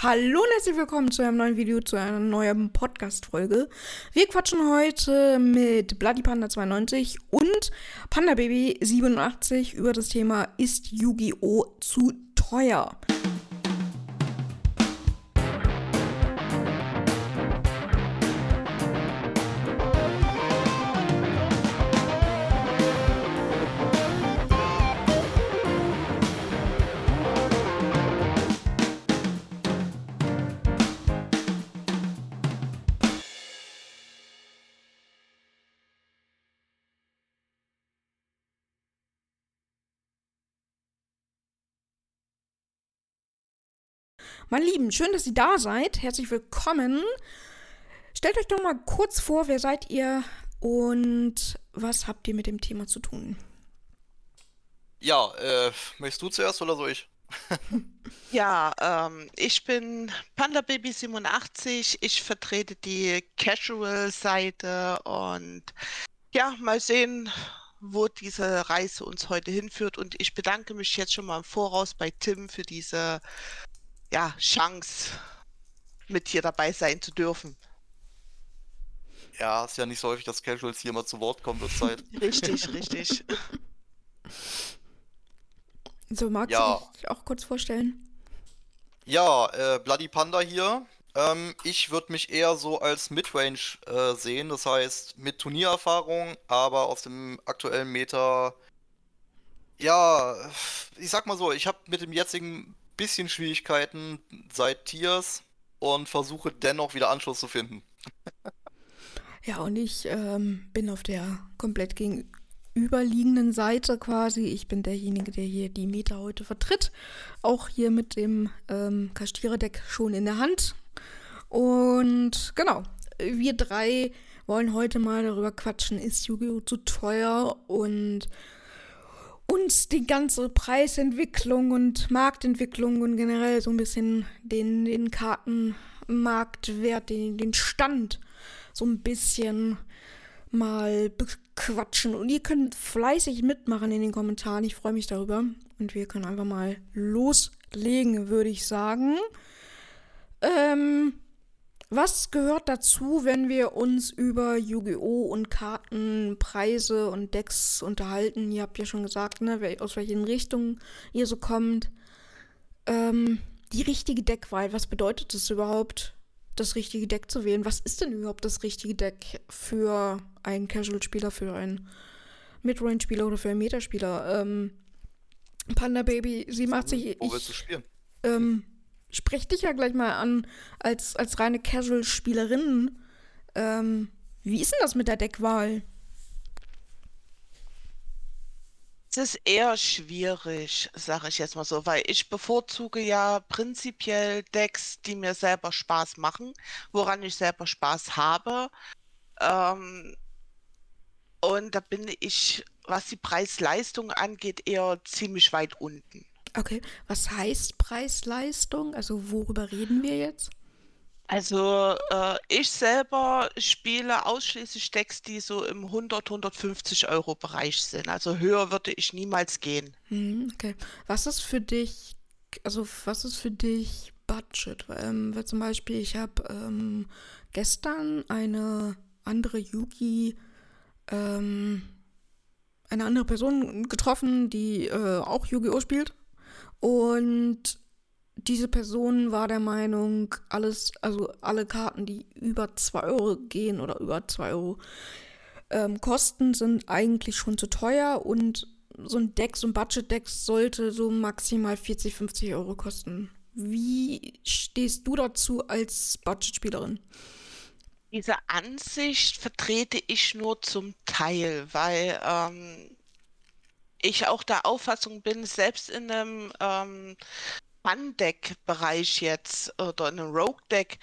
Hallo und herzlich willkommen zu einem neuen Video, zu einer neuen Podcast-Folge. Wir quatschen heute mit Bloody Panda 92 und Panda Baby 87 über das Thema Ist Yu-Gi-Oh! zu teuer? Meine Lieben, schön, dass ihr da seid. Herzlich willkommen. Stellt euch doch mal kurz vor, wer seid ihr und was habt ihr mit dem Thema zu tun? Ja, äh, möchtest du zuerst oder soll ich? Ja, ähm, ich bin Panda Baby 87. Ich vertrete die Casual-Seite und ja, mal sehen, wo diese Reise uns heute hinführt. Und ich bedanke mich jetzt schon mal im Voraus bei Tim für diese ja, Chance, mit hier dabei sein zu dürfen. Ja, ist ja nicht so häufig, dass Casuals hier mal zu Wort kommen, wird Zeit. Richtig, richtig. So, magst Ja. du dich auch kurz vorstellen? Ja, äh, Bloody Panda hier. Ähm, ich würde mich eher so als Midrange äh, sehen, das heißt mit Turniererfahrung, aber aus dem aktuellen Meta. Ja, ich sag mal so, ich habe mit dem jetzigen bisschen Schwierigkeiten seit Tiers und versuche dennoch wieder Anschluss zu finden. Ja, und ich ähm, bin auf der komplett gegenüberliegenden Seite quasi. Ich bin derjenige, der hier die Meta heute vertritt. Auch hier mit dem ähm, Kastiererdeck schon in der Hand. Und genau, wir drei wollen heute mal darüber quatschen, ist Yu-Gi-Oh! zu teuer und uns die ganze Preisentwicklung und Marktentwicklung und generell so ein bisschen den, den Kartenmarktwert, den, den Stand so ein bisschen mal bequatschen. Und ihr könnt fleißig mitmachen in den Kommentaren. Ich freue mich darüber. Und wir können einfach mal loslegen, würde ich sagen. Ähm, was gehört dazu, wenn wir uns über Yu-Gi-Oh! und Karten, Preise und Decks unterhalten? Ihr habt ja schon gesagt, ne, aus welchen Richtungen ihr so kommt. Ähm, die richtige Deckwahl, was bedeutet es überhaupt, das richtige Deck zu wählen? Was ist denn überhaupt das richtige Deck für einen Casual-Spieler, für einen Midrange-Spieler oder für einen Metaspieler? Ähm, Panda Baby 87, Wo willst du spielen? ähm, sprech dich ja gleich mal an als, als reine Casual-Spielerin. Ähm, wie ist denn das mit der Deckwahl? Es ist eher schwierig, sage ich jetzt mal so, weil ich bevorzuge ja prinzipiell Decks, die mir selber Spaß machen, woran ich selber Spaß habe. Ähm, und da bin ich, was die Preis-Leistung angeht, eher ziemlich weit unten. Okay, was heißt Preis-Leistung? Also worüber reden wir jetzt? Also äh, ich selber spiele ausschließlich Decks, die so im 100, 150 Euro Bereich sind. Also höher würde ich niemals gehen. Hm, okay. Was ist für dich, also was ist für dich Budget? Ähm, weil zum Beispiel, ich habe ähm, gestern eine andere Yugi, ähm, eine andere Person getroffen, die äh, auch Yu-Gi-Oh! spielt. Und diese Person war der Meinung, alles, also alle Karten, die über 2 Euro gehen oder über 2 Euro ähm, kosten, sind eigentlich schon zu teuer und so ein Deck, so ein Budget-Deck sollte so maximal 40, 50 Euro kosten. Wie stehst du dazu als Budgetspielerin? Diese Ansicht vertrete ich nur zum Teil, weil ähm, ich auch der Auffassung bin, selbst in einem ähm, Fun-Deck-Bereich jetzt oder in einem Rogue-Deck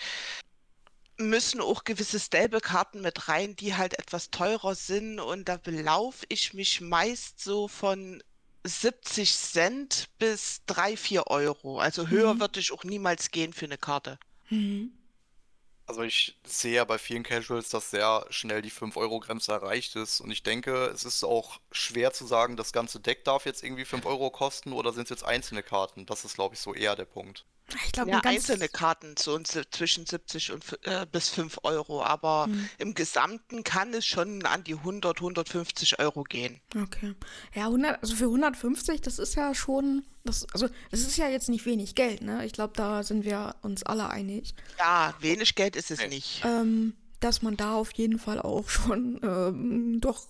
müssen auch gewisse Stable-Karten mit rein, die halt etwas teurer sind und da belaufe ich mich meist so von 70 Cent bis 3, 4 Euro. Also höher Mhm. würde ich auch niemals gehen für eine Karte. Mhm. Also ich sehe ja bei vielen Casuals, dass sehr schnell die 5-Euro-Grenze erreicht ist. Und ich denke, es ist auch schwer zu sagen, das ganze Deck darf jetzt irgendwie 5 Euro kosten oder sind es jetzt einzelne Karten? Das ist, glaube ich, so eher der Punkt. Ich glaube, Ja, einzelne Karten so und si- zwischen 70 und äh, bis 5 Euro, aber Hm, im Gesamten kann es schon an die 100, 150 Euro gehen. okay. Ja, 100, also für 150, das ist ja schon. Das, also, das ist ja jetzt nicht wenig Geld, ne? Ich glaube, da sind wir uns alle einig. Ja, wenig Geld ist es Nee. nicht. ähm, dass man da auf jeden Fall auch schon ähm, doch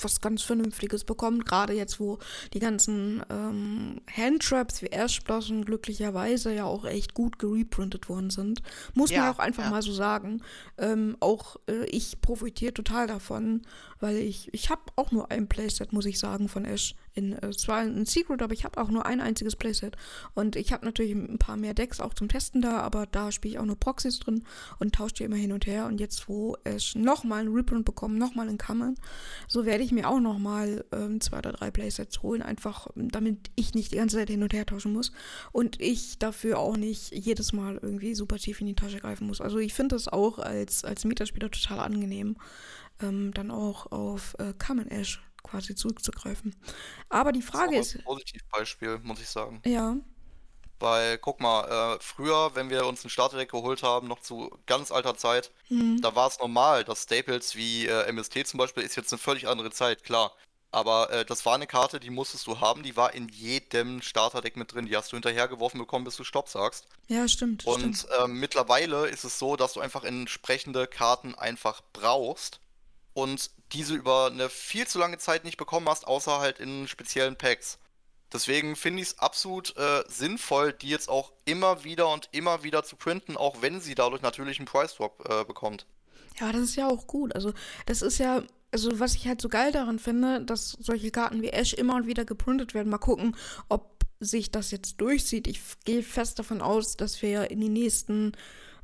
was ganz Vernünftiges bekommt. Gerade jetzt, wo die ganzen ähm, Handtraps wie Ash Blossom glücklicherweise ja auch echt gut gereprintet worden sind. Muss man Ja, auch einfach ja. mal so sagen. Ähm, auch äh, ich profitiere total davon, weil ich, ich habe auch nur ein Playset, muss ich sagen, von Ash. In, äh, zwar ein Secret, aber ich habe auch nur ein einziges Playset. Und ich habe natürlich ein paar mehr Decks auch zum Testen da, aber da spiele ich auch nur Proxys drin und tausche die immer hin und her. Und jetzt, wo Ash nochmal einen Reprint bekommt, nochmal einen Kammern, so werde ich mir auch nochmal ähm, zwei oder drei Playsets holen, einfach damit ich nicht die ganze Zeit hin und her tauschen muss und ich dafür auch nicht jedes Mal irgendwie super tief in die Tasche greifen muss. Also ich finde das auch als, als Metaspieler total angenehm, ähm, dann auch auf äh, Common Ash quasi zurückzugreifen. Aber die Frage das ist, auch ein Positivbeispiel, muss ich sagen. ja, Weil, guck mal, äh, früher, wenn wir uns ein Starterdeck geholt haben, noch zu ganz alter Zeit, hm, da war es normal, dass Staples wie äh, MST zum Beispiel ist jetzt eine völlig andere Zeit, klar. Aber äh, das war eine Karte, die musstest du haben, die war in jedem Starterdeck mit drin. Die hast du hinterhergeworfen bekommen, bis du Stopp sagst. ja, stimmt, stimmt. Und ähm, mittlerweile ist es so, dass du einfach entsprechende Karten einfach brauchst und diese über eine viel zu lange Zeit nicht bekommen hast, außer halt in speziellen Packs. Deswegen finde ich es absolut äh, sinnvoll, die jetzt auch immer wieder und immer wieder zu printen, auch wenn sie dadurch natürlich einen Price Drop äh, bekommt. Ja, das ist ja auch gut. Also, das ist ja, also was ich halt so geil daran finde, dass solche Karten wie Ash immer und wieder geprintet werden. Mal gucken, ob sich das jetzt durchzieht. Ich gehe fest davon aus, dass wir in den nächsten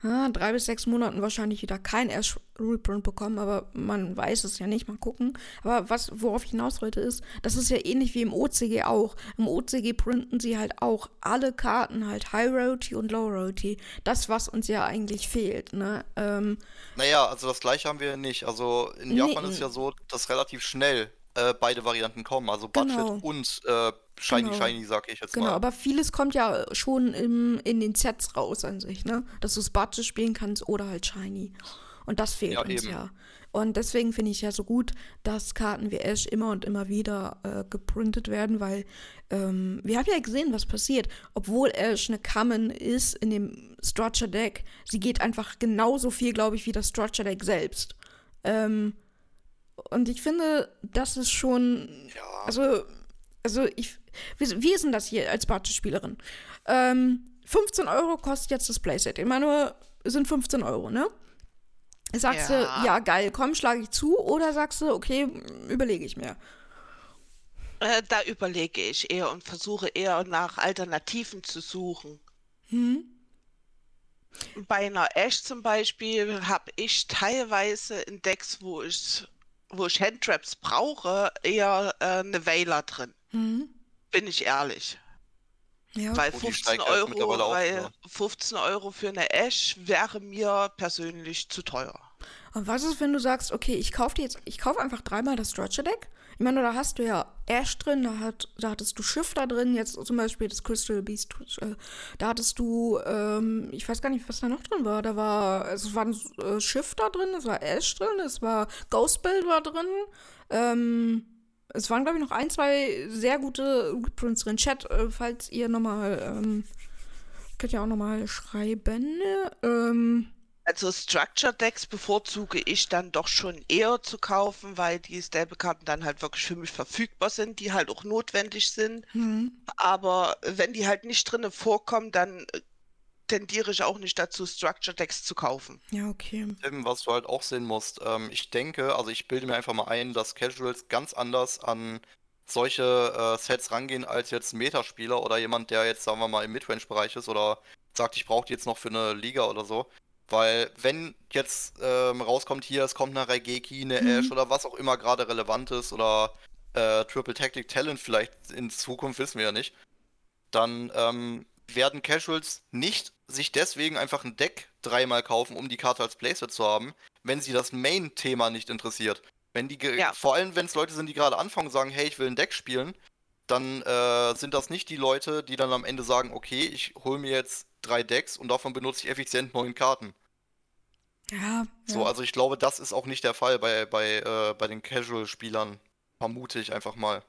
ah, drei bis sechs Monaten wahrscheinlich wieder kein Ash Reprint bekommen, aber man weiß es ja nicht. Mal gucken. Aber was, worauf ich hinaus wollte, ist, das ist ja ähnlich wie im OCG auch. Im OCG printen sie halt auch alle Karten halt High Rarity und Low Rarity. Das, was uns ja eigentlich fehlt, ne? Ähm, Naja, also das gleiche haben wir nicht. Also in Nee, Japan ist es ja so, dass relativ schnell äh, beide Varianten kommen. Also Budget Genau. und äh, Shiny Genau. Shiny, sag ich jetzt Genau, mal. aber vieles kommt ja schon im, in den Sets raus an sich, ne? Dass du Budget spielen kannst oder halt Shiny. Und das fehlt Ja, uns eben. ja. Und deswegen finde ich ja so gut, dass Karten wie Ash immer und immer wieder äh, geprintet werden, weil ähm, wir haben ja gesehen, was passiert. Obwohl Ash eine Common ist in dem Structure Deck, sie geht einfach genauso viel, glaube ich, wie das Structure Deck selbst. Ähm, und ich finde, das ist schon Ja, also, also ich. Wie, wie ist denn das hier als Budget-Spielerin? Ähm, 15 Euro kostet jetzt das Playset. Immer nur sind 15 Euro, ne? Sagst Ja. du, ja, geil, komm, schlage ich zu, oder sagst du, okay, überlege ich mir. Äh, da überlege ich eher und versuche eher nach Alternativen zu suchen. Hm? Bei einer Ash zum Beispiel habe ich teilweise in Decks, wo ich, wo ich Handtraps brauche, eher äh, eine Veiler drin. Hm? Bin ich ehrlich. Ja. Weil Oh, die 15 steigt jetzt Euro, weil wieder. 15 Euro für eine Ash wäre mir persönlich zu teuer. Und was ist, wenn du sagst, okay, ich kaufe jetzt, ich kaufe einfach dreimal das Structure Deck? Ich meine, da hast du ja Ash drin, da, hat, da hattest du Shifter drin, jetzt zum Beispiel das Crystal Beast, äh, da hattest du, ähm, ich weiß gar nicht, was da noch drin war. Da war, es waren äh, Shifter drin, es war Ash drin, es war Ghost Build war drin, ähm, es waren, glaube ich, noch ein, zwei sehr gute Reprints drin. Chat, äh, falls ihr nochmal, ähm, könnt ihr auch nochmal schreiben, ähm, Also Structure Decks bevorzuge ich dann doch schon eher zu kaufen, weil die Stable-Karten dann halt wirklich für mich verfügbar sind, die halt auch notwendig sind. hm. Aber wenn die halt nicht drinnen vorkommen, dann äh, tendiere ich auch nicht dazu, Structure Decks zu kaufen. ja, okay. Tim, was du halt auch sehen musst, ähm, ich denke, also ich bilde mir einfach mal ein, dass Casuals ganz anders an solche äh, Sets rangehen als jetzt ein Metaspieler oder jemand, der jetzt, sagen wir mal, im Midrange-Bereich ist oder sagt, ich brauche die jetzt noch für eine Liga oder so. Weil wenn jetzt ähm, rauskommt hier, es kommt eine Raigeki, eine Mhm. Ash oder was auch immer gerade relevant ist oder äh, Triple Tactic Talent vielleicht in Zukunft, wissen wir ja nicht, dann ähm, werden Casuals nicht sich deswegen einfach ein Deck dreimal kaufen, um die Karte als Playset zu haben, wenn sie das Main-Thema nicht interessiert. Wenn die, Ja. vor allem wenn es Leute sind, die gerade anfangen und sagen, hey, ich will ein Deck spielen, dann äh, sind das nicht die Leute, die dann am Ende sagen, okay, ich hole mir jetzt drei Decks und davon benutze ich effizient neun Karten. Ja. So, ja. also ich glaube, das ist auch nicht der Fall bei, bei, äh, bei den Casual-Spielern. Vermute ich einfach mal.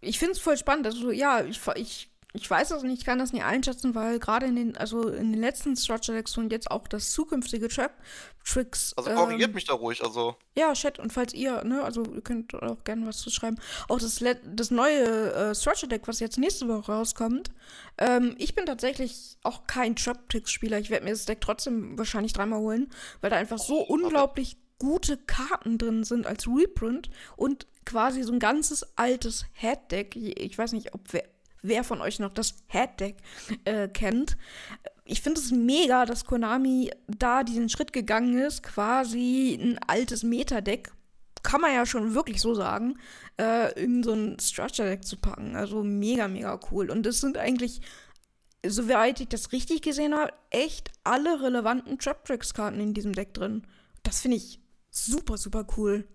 Ich finde es voll spannend. Also, ja, ich, ich, ich weiß das nicht, ich kann das nicht einschätzen, weil gerade in den, also in den letzten Structure Decks und jetzt auch das zukünftige Track, Tricks. Also korrigiert ähm, mich da ruhig, also. Ja, Chat, und falls ihr, ne, also ihr könnt auch gerne was zu schreiben. Auch das, let- das neue äh, Structure Deck, was jetzt nächste Woche rauskommt. Ähm, ich bin tatsächlich auch kein Trap-Tricks-Spieler. Ich werde mir das Deck trotzdem wahrscheinlich dreimal holen, weil da einfach so Oh, unglaublich gute Karten drin sind als Reprint und quasi so ein ganzes altes Head-Deck. Ich ich weiß nicht, ob wer, wer von euch noch das Head-Deck äh, kennt. Ich finde es mega, dass Konami da diesen Schritt gegangen ist, quasi ein altes Meta-Deck, kann man ja schon wirklich so sagen, äh, in so ein Structure-Deck zu packen. Also mega, mega cool. Und es sind eigentlich, soweit ich das richtig gesehen habe, echt alle relevanten Trap-Tricks-Karten in diesem Deck drin. Das finde ich super, super cool.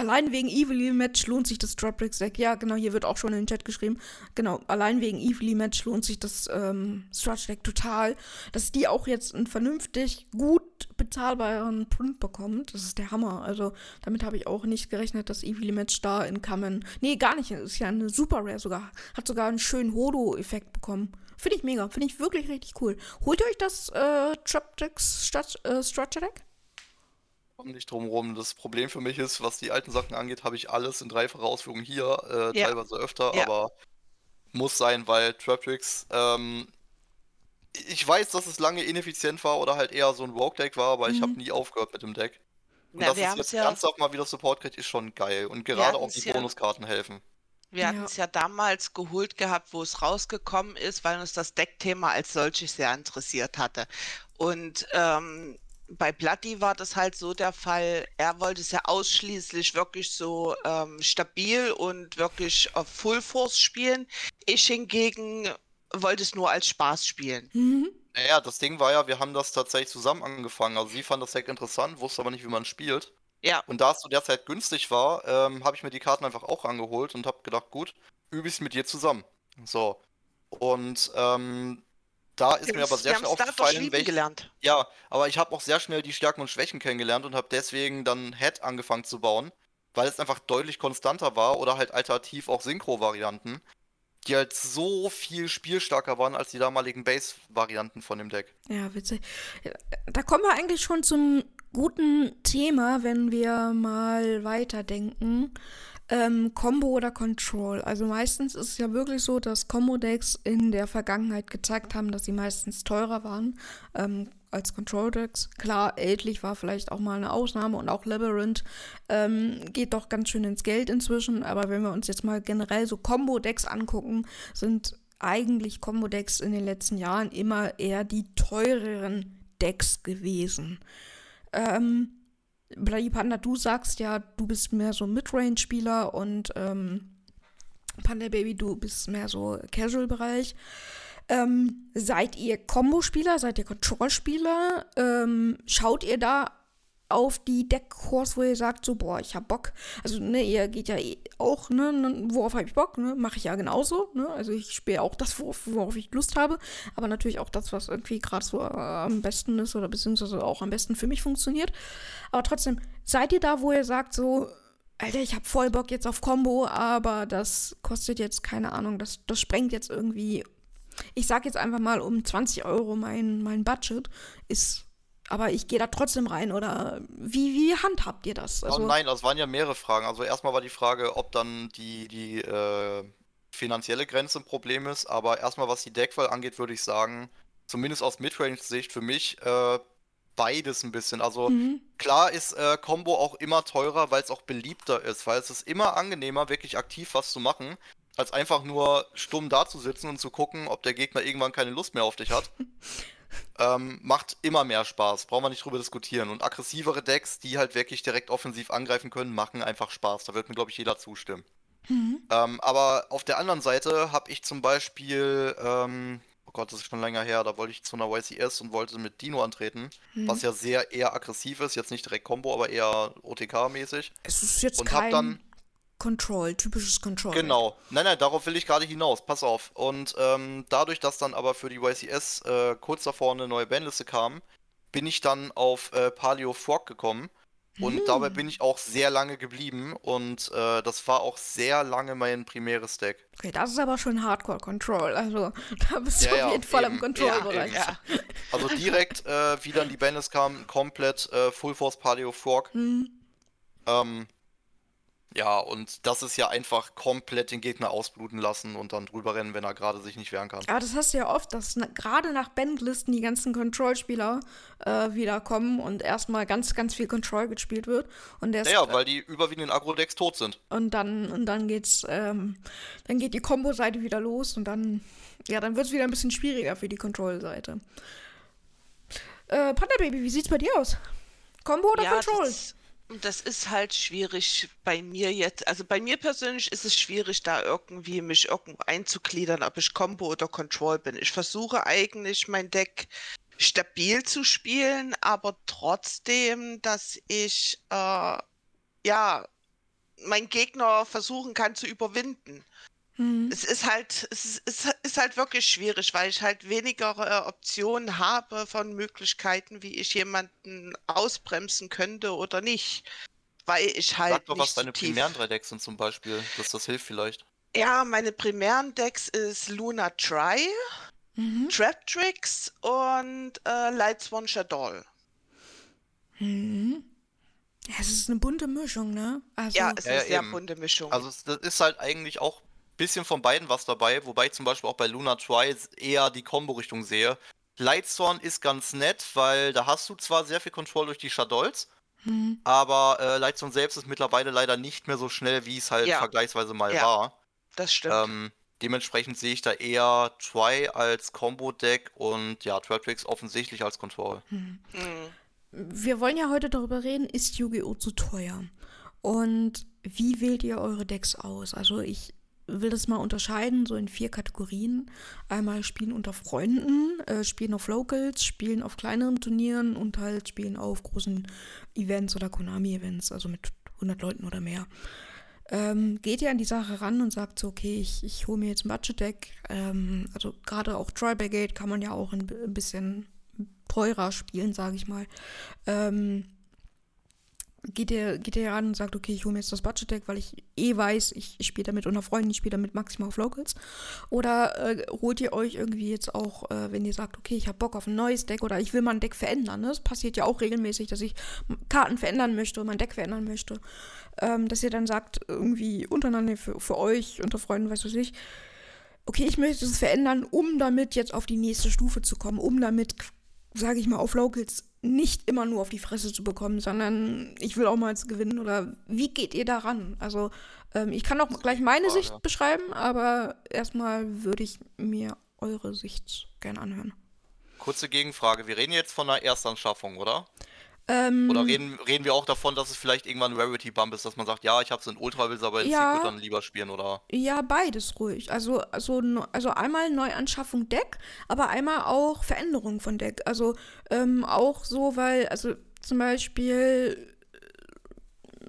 Allein wegen Evilly Match lohnt sich das Dropbricks Deck. Ja, genau, hier wird auch schon in den Chat geschrieben. Genau, allein wegen Evilly Match lohnt sich das ähm, Stretch Deck total. Dass die auch jetzt einen vernünftig gut bezahlbaren Print bekommt, das ist der Hammer. Also, damit habe ich auch nicht gerechnet, dass Evilly Match da in Kamen. Nee, gar nicht. Ist ja eine Super Rare sogar. Hat sogar einen schönen Hodo-Effekt bekommen. Finde ich mega. Finde ich wirklich richtig cool. Holt ihr euch das äh, Traptrix Strat- äh, Deck? Komm nicht drum rum. Das Problem für mich ist, was die alten Sachen angeht, habe ich alles in dreifacher Ausführung hier, äh, Ja. teilweise öfter, Ja. aber muss sein, weil Traptrix, ähm, ich weiß, dass es lange ineffizient war oder halt eher so ein Rogue-Deck war, aber ich habe Mhm. nie aufgehört mit dem Deck. Und Na, dass es jetzt ja- ernsthaft mal wieder Support kriegt, ist schon geil. Und gerade auch die ja- Bonuskarten helfen. Wir Ja. hatten es ja damals geholt gehabt, wo es rausgekommen ist, weil uns das Deckthema als solches sehr interessiert hatte. Und ähm, bei Bloody war das halt so der Fall, er wollte es ja ausschließlich wirklich so ähm, stabil und wirklich auf Full Force spielen. Ich hingegen wollte es nur als Spaß spielen. Mhm. Naja, das Ding war ja, wir haben das tatsächlich zusammen angefangen. Also sie fand das Deck interessant, wusste aber nicht, wie man spielt. Ja, Und da es zu der Zeit günstig war, ähm, habe ich mir die Karten einfach auch angeholt und habe gedacht, gut, übe ich es mit dir zusammen. So. Und ähm, da ist mir aber sehr schnell aufgefallen, welche. gelernt. Ja, aber ich habe auch sehr schnell die Stärken und Schwächen kennengelernt und habe deswegen dann Head angefangen zu bauen, weil es einfach deutlich konstanter war oder halt alternativ auch Synchro-Varianten, die halt so viel spielstarker waren als die damaligen Base-Varianten von dem Deck. Ja, witzig. Da kommen wir eigentlich schon zum guten Thema, wenn wir mal weiterdenken. Ähm, Combo oder Control. Also meistens ist es ja wirklich so, dass Combo-Decks in der Vergangenheit gezeigt haben, dass sie meistens teurer waren ähm, als Control-Decks. Klar, Eldlich war vielleicht auch mal eine Ausnahme und auch Labyrinth ähm, geht doch ganz schön ins Geld inzwischen. Aber wenn wir uns jetzt mal generell so Combo-Decks angucken, sind eigentlich Combo-Decks in den letzten Jahren immer eher die teureren Decks gewesen. Ähm, Bloody Panda, du sagst ja, du bist mehr so Midrange-Spieler und ähm, Panda Baby, du bist mehr so Casual-Bereich. Ähm, seid ihr Combo-Spieler? Seid ihr Control-Spieler? Ähm, schaut ihr da auf die Deckkurs, wo ihr sagt, so, boah, ich hab Bock. Also, ne, ihr geht ja eh auch, ne, ne worauf habe ich Bock, ne, mache ich ja genauso, ne, also ich spiele auch das, worauf, worauf ich Lust habe, aber natürlich auch das, was irgendwie gerade so äh, am besten ist oder beziehungsweise auch am besten für mich funktioniert. Aber trotzdem, seid ihr da, wo ihr sagt, so, Alter, ich hab voll Bock jetzt auf Combo, aber das kostet jetzt, keine Ahnung, das, das sprengt jetzt irgendwie, ich sag jetzt einfach mal um 20 Euro mein, mein Budget, ist aber ich gehe da trotzdem rein oder wie, wie handhabt ihr das? Oh nein, das waren ja mehrere Fragen. Also erstmal war die Frage, ob dann die, die äh, finanzielle Grenze ein Problem ist, aber erstmal was die Deckwahl angeht, würde ich sagen, zumindest aus Midrange-Sicht für mich äh, beides ein bisschen. Also Mhm. klar ist äh, Combo auch immer teurer, weil es auch beliebter ist, weil es ist immer angenehmer, wirklich aktiv was zu machen, als einfach nur stumm dazusitzen und zu gucken, ob der Gegner irgendwann keine Lust mehr auf dich hat. ähm, macht immer mehr Spaß, brauchen wir nicht drüber diskutieren. Und aggressivere Decks, die halt wirklich direkt offensiv angreifen können, machen einfach Spaß. Da wird mir, glaube ich, jeder zustimmen. Mhm. Ähm, aber auf der anderen Seite habe ich zum Beispiel, ähm, oh Gott, das ist schon länger her, da wollte ich zu einer YCS und wollte mit Dino antreten, Mhm. was ja sehr eher aggressiv ist, jetzt nicht direkt Combo, aber eher OTK-mäßig. Es ist jetzt Und hab kein dann- Control, typisches Control. Genau. Nein, nein, darauf will ich gerade hinaus. Pass auf. Und ähm, dadurch, dass dann aber für die YCS äh, kurz davor eine neue Bandliste kam, bin ich dann auf äh, Paleo Frog gekommen. Und Hm. dabei bin ich auch sehr lange geblieben. Und äh, das war auch sehr lange mein primäres Deck. Okay, das ist aber schon Hardcore Control. Also da bist Ja, du ja, auf jeden Fall im Control-Bereich. Ja, Also direkt, äh, wie dann die Bandlist kam, komplett äh, Full Force Paleo Frog. Hm. Ähm, ja, und das ist ja einfach komplett den Gegner ausbluten lassen und dann drüber rennen, wenn er gerade sich nicht wehren kann. Aber das hast du ja oft, dass na, gerade nach Bandlisten die ganzen Control-Spieler äh, wiederkommen und erstmal ganz, ganz viel Control gespielt wird. Und, erst, Ja, ja, weil die überwiegenden Agro-Decks tot sind. und dann und dann geht's, ähm, dann geht die Combo-Seite wieder los und dann, ja, dann wird es wieder ein bisschen schwieriger für die Control-Seite. Äh, Panda Baby, wie sieht's bei dir aus? Combo oder Ja, Control? das, das ist halt schwierig bei mir jetzt. Also bei mir persönlich ist es schwierig, da irgendwie mich irgendwo einzugliedern, ob ich Combo oder Control bin. Ich versuche eigentlich mein Deck stabil zu spielen, aber trotzdem, dass ich äh, ja meinen Gegner versuchen kann zu überwinden. Hm. Es ist halt, es ist, es ist halt wirklich schwierig, weil ich halt weniger äh, Optionen habe von Möglichkeiten, wie ich jemanden ausbremsen könnte oder nicht. Weil ich halt Sag doch, nicht was deine tief. primären drei Decks sind zum Beispiel, dass das hilft vielleicht. Ja, meine primären Decks ist Luna Try, Mhm. Trap Tricks und äh, Lightsworn Shadow. Mhm. Ja, es ist eine bunte Mischung, ne? Also, Ja, es Ja, ist ja, eine sehr eben. bunte Mischung. Also es, das ist halt eigentlich auch bisschen von beiden was dabei, wobei ich zum Beispiel auch bei Luna Try eher die Combo-Richtung sehe. Lightsworn ist ganz nett, weil da hast du zwar sehr viel Control durch die Shadows, hm. aber äh, Lightsworn selbst ist mittlerweile leider nicht mehr so schnell, wie es halt Ja. vergleichsweise mal Ja. war. das stimmt. Ähm, dementsprechend sehe ich da eher Try als Combo-Deck und ja, Traptrix offensichtlich als Control. Hm. Wir wollen ja heute darüber reden, ist Yu-Gi-Oh! zu teuer? Und wie wählt ihr eure Decks aus? Also ich will das mal unterscheiden, so in vier Kategorien. Einmal Spielen unter Freunden, äh, Spielen auf Locals, Spielen auf kleineren Turnieren und halt Spielen auf großen Events oder Konami-Events, also mit 100 Leuten oder mehr. Ähm, geht ihr an die Sache ran und sagt so, okay, ich, ich hole mir jetzt ein Budget-Deck. Ähm, also gerade auch Troy Brigade kann man ja auch ein, ein bisschen teurer spielen, sage ich mal. Ähm, geht ihr, geht ihr ran und sagt, okay, ich hole mir jetzt das Budget-Deck, weil ich eh weiß, ich, ich spiele damit unter Freunden, ich spiele damit maximal auf Locals. Oder äh, holt ihr euch irgendwie jetzt auch, äh, wenn ihr sagt, okay, ich habe Bock auf ein neues Deck oder ich will mein Deck verändern. Ne? Das passiert ja auch regelmäßig, dass ich Karten verändern möchte, mein Deck verändern möchte. Ähm, dass ihr dann sagt, irgendwie untereinander für, für euch, unter Freunden, weiß was ich, okay, ich möchte es verändern, um damit jetzt auf die nächste Stufe zu kommen, um damit, sage ich mal, auf Locals nicht immer nur auf die Fresse zu bekommen, sondern ich will auch mal jetzt gewinnen. Oder wie geht ihr daran? Also ähm, ich kann auch gleich meine Frage. Sicht beschreiben, aber erstmal würde ich mir eure Sicht gerne anhören. Kurze Gegenfrage, wir reden jetzt von einer Erstanschaffung, oder? Ähm, Oder reden, reden wir auch davon, dass es vielleicht irgendwann ein Rarity-Bump ist, dass man sagt, ja, ich habe es in Ultra, will es aber in Ja. Secret dann lieber spielen, oder? Ja, beides ruhig. Also, also, also einmal Neuanschaffung Deck, aber einmal auch Veränderung von Deck. Also ähm, auch so, weil, also zum Beispiel,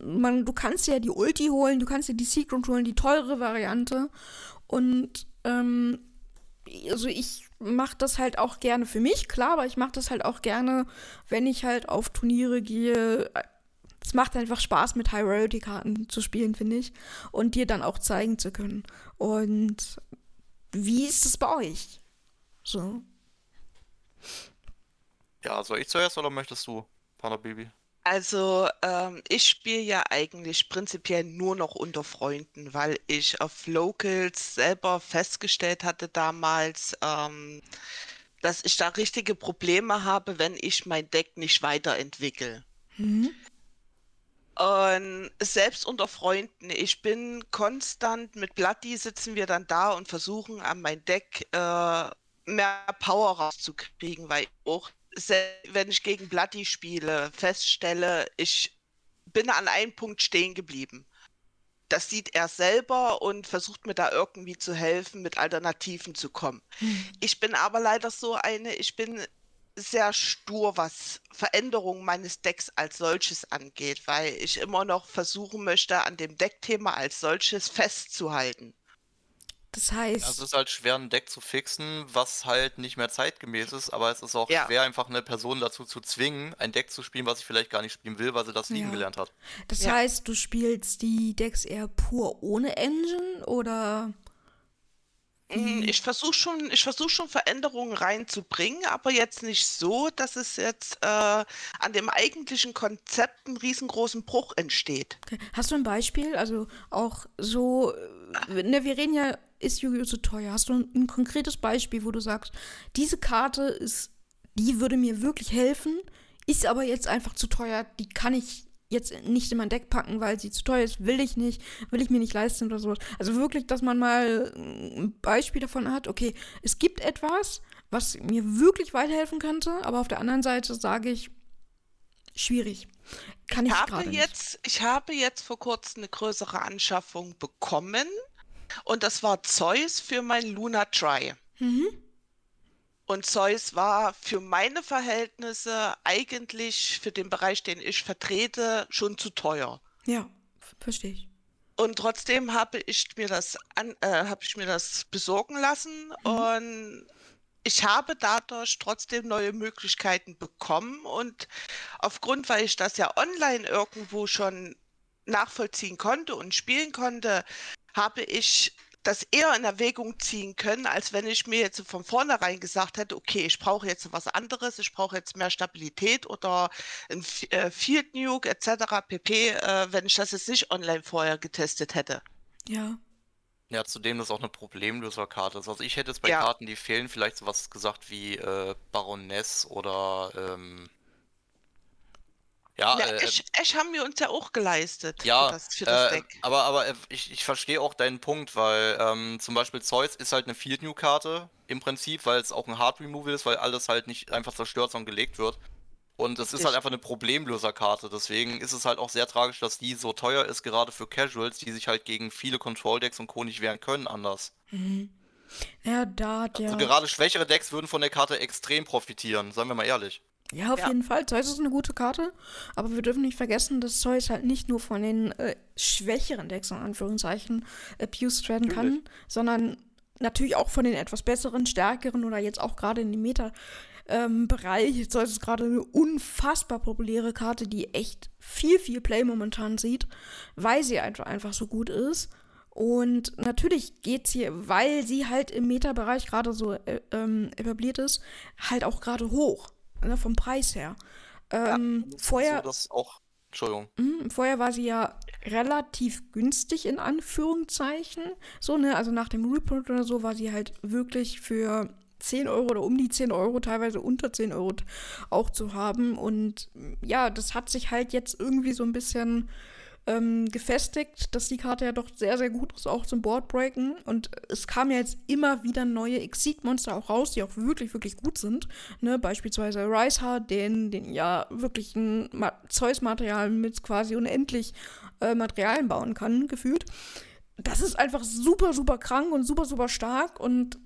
man, du kannst ja die Ulti holen, du kannst dir die Secret holen, die teure Variante. Und ähm, also ich mache das halt auch gerne für mich, klar, aber ich mache das halt auch gerne, wenn ich halt auf Turniere gehe. Es macht einfach Spaß, mit High-Royalty-Karten zu spielen, finde ich. Und dir dann auch zeigen zu können. Und wie ist es bei euch? So. Ja, soll ich zuerst oder möchtest du, Panda Baby? Also, ähm, ich spiele ja eigentlich prinzipiell nur noch unter Freunden, weil ich auf Locals selber festgestellt hatte damals, ähm, dass ich da richtige Probleme habe, wenn ich mein Deck nicht weiterentwickle. Mhm. Und selbst unter Freunden, ich bin konstant mit Bloody sitzen wir dann da und versuchen an mein Deck äh, mehr Power rauszukriegen, weil auch se- wenn ich gegen Bloody spiele, feststelle, ich bin an einem Punkt stehen geblieben. Das sieht er selber und versucht mir da irgendwie zu helfen, mit Alternativen zu kommen. Ich bin aber leider so eine, ich bin sehr stur, was Veränderungen meines Decks als solches angeht, weil ich immer noch versuchen möchte, an dem Deckthema als solches festzuhalten. Das heißt. Es ist halt schwer, ein Deck zu fixen, was halt nicht mehr zeitgemäß ist, aber es ist auch Ja. schwer, einfach eine Person dazu zu zwingen, ein Deck zu spielen, was sie vielleicht gar nicht spielen will, weil sie das lieben Ja. gelernt hat. Das Ja. heißt, du spielst die Decks eher pur ohne Engine oder. Mm, Ich versuche schon, ich versuche schon Veränderungen reinzubringen, aber jetzt nicht so, dass es jetzt äh, an dem eigentlichen Konzept einen riesengroßen Bruch entsteht. Okay. Hast du ein Beispiel? Also auch so. äh, Ne, wir reden ja, ist Yu-Gi-Oh! so teuer? Hast du ein, ein konkretes Beispiel, wo du sagst, diese Karte ist, die würde mir wirklich helfen, ist aber jetzt einfach zu teuer, die kann ich jetzt nicht in mein Deck packen, weil sie zu teuer ist, will ich nicht, will ich mir nicht leisten oder sowas. Also wirklich, dass man mal ein Beispiel davon hat, okay, es gibt etwas, was mir wirklich weiterhelfen könnte, aber auf der anderen Seite sage ich, schwierig. Kann ich, Ich habe gerade nicht. jetzt, ich habe jetzt vor kurzem eine größere Anschaffung bekommen und das war Zeus für mein Luna Try. Mhm. Und Zeus war für meine Verhältnisse eigentlich für den Bereich, den ich vertrete, schon zu teuer. Ja, verstehe ich. Und trotzdem habe ich mir das an, äh, habe ich mir das besorgen lassen und ich habe dadurch trotzdem neue Möglichkeiten bekommen und aufgrund, weil ich das ja online irgendwo schon nachvollziehen konnte und spielen konnte, habe ich das eher in Erwägung ziehen können, als wenn ich mir jetzt von vornherein gesagt hätte, okay, ich brauche jetzt was anderes, ich brauche jetzt mehr Stabilität oder ein äh, Field Nuke etc. pp, äh, wenn ich das jetzt nicht online vorher getestet hätte. Ja. Ja, zudem das auch eine Problemlöserkarte ist. Also ich hätte jetzt bei Ja. Karten, die fehlen, vielleicht sowas gesagt wie äh, Baroness oder ähm, ja, Ja, äh, ich, ich haben wir uns ja auch geleistet Ja, für das, für das äh, Deck. aber, aber äh, ich, ich verstehe auch deinen Punkt, weil ähm, zum Beispiel Zeus ist halt eine Field New Karte im Prinzip, weil es auch ein Hard Removal ist, weil alles halt nicht einfach zerstört, sondern gelegt wird. Und es ist halt einfach eine Problemlöserkarte. Deswegen ist es halt auch sehr tragisch, dass die so teuer ist, gerade für Casuals, die sich halt gegen viele Control Decks und Co. nicht wehren können anders. Mhm. Ja, da hat ja. Also gerade schwächere Decks würden von der Karte extrem profitieren, seien wir mal ehrlich. Ja, auf Ja. jeden Fall. Zeus ist eine gute Karte, aber wir dürfen nicht vergessen, dass Zeus halt nicht nur von den äh, schwächeren Decks in Anführungszeichen abused werden kann, sondern natürlich auch von den etwas besseren, stärkeren oder jetzt auch gerade in dem Meta. Ähm, Bereich. Zeus ist gerade eine unfassbar populäre Karte, die echt viel, viel Play momentan sieht, weil sie einfach, einfach so gut ist. Und natürlich geht's hier, weil sie halt im Meta-Bereich gerade so äh, ähm, etabliert ist, halt auch gerade hoch, ne, vom Preis her. Ähm, vorher, So, auch. Entschuldigung. mh, vorher war sie ja relativ günstig in Anführungszeichen. So, ne, also nach dem Reprint oder so war sie halt wirklich für 10 Euro oder um die 10 Euro, teilweise unter 10 Euro auch zu haben. Und ja, das hat sich halt jetzt irgendwie so ein bisschen ähm, gefestigt, dass die Karte ja doch sehr, sehr gut ist, auch zum Boardbreaken. Und es kamen ja jetzt immer wieder neue Exit-Monster auch raus, die auch wirklich, wirklich gut sind. Ne? Beispielsweise Riceheart, den, den ja wirklich ein Ma Zeus-Material mit quasi unendlich äh, Materialien bauen kann, gefühlt. Das ist einfach super, super krank und super, super stark und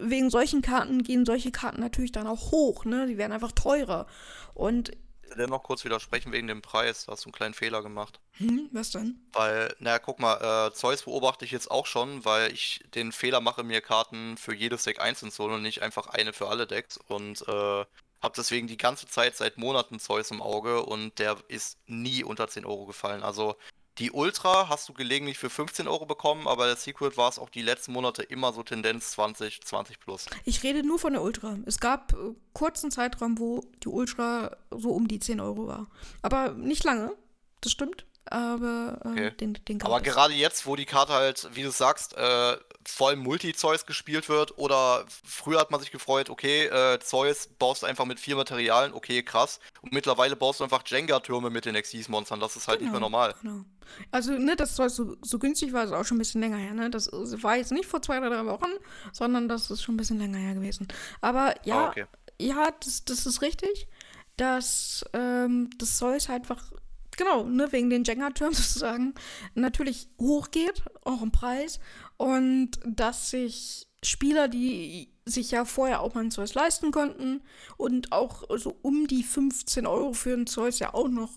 wegen solchen Karten gehen solche Karten natürlich dann auch hoch, ne? Die werden einfach teurer. Und, Dennoch kurz widersprechen wegen dem Preis. Da hast du einen kleinen Fehler gemacht. hm, was denn? Weil, naja, guck mal, äh, Zeus beobachte ich jetzt auch schon, weil ich den Fehler mache, mir Karten für jedes Deck einzeln zu holen und nicht einfach eine für alle Decks. Und äh, habe deswegen die ganze Zeit seit Monaten Zeus im Auge und der ist nie unter 10 Euro gefallen. Also die Ultra hast du gelegentlich für 15 Euro bekommen, aber der Secret war es auch die letzten Monate immer so Tendenz 20, 20 plus. Ich rede nur von der Ultra. Es gab äh, kurzen Zeitraum, wo die Ultra so um die 10 Euro war. Aber nicht lange, das stimmt. Aber ähm, Okay. den, den Aber gerade jetzt, wo die Karte halt, wie du sagst, äh, voll Multi-Zeus gespielt wird, oder früher hat man sich gefreut, okay, äh, Zeus baust einfach mit vier Materialien, okay, krass. Und mittlerweile baust du einfach Jenga-Türme mit den Exis-Monstern, das ist halt nicht mehr normal. Genau. Also, ne, das war so, so günstig war es auch schon ein bisschen länger her, ne? Das war jetzt nicht vor zwei oder drei Wochen, sondern das ist schon ein bisschen länger her gewesen. Aber ja, Ah, okay. ja, das, das ist richtig, dass ähm, das Zeus einfach, genau, ne, wegen den Jenga-Türmen sozusagen, natürlich hochgeht, auch im Preis. Und dass sich Spieler, die sich ja vorher auch mal ein Zeus leisten konnten und auch so um die 15 Euro für ein Zeus ja auch noch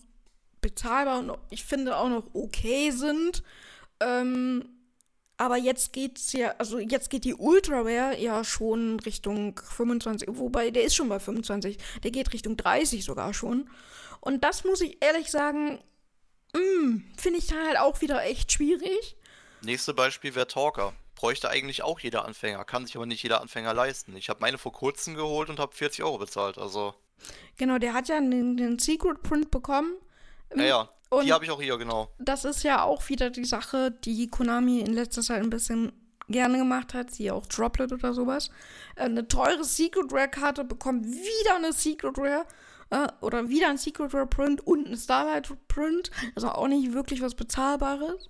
bezahlbar und ich finde auch noch okay sind. Ähm, aber jetzt geht's ja, also jetzt geht die Ultraware ja schon Richtung 25, wobei der ist schon bei 25, der geht Richtung 30 sogar schon. Und das muss ich ehrlich sagen, mm, finde ich dann halt auch wieder echt schwierig. Nächste Beispiel wäre Talker. Bräuchte eigentlich auch jeder Anfänger, kann sich aber nicht jeder Anfänger leisten. Ich habe meine vor kurzem geholt und habe 40 Euro bezahlt, also. Genau, der hat ja den, den Secret Print bekommen. Ja, ja, Und die habe ich auch hier, genau. das ist ja auch wieder die Sache, die Konami in letzter Zeit ein bisschen gerne gemacht hat, sie auch Droplet oder sowas. Äh, Eine teure Secret Rare Karte bekommt wieder eine Secret Rare äh, oder wieder ein Secret Rare Print und ein Starlight Print, also auch nicht wirklich was bezahlbares.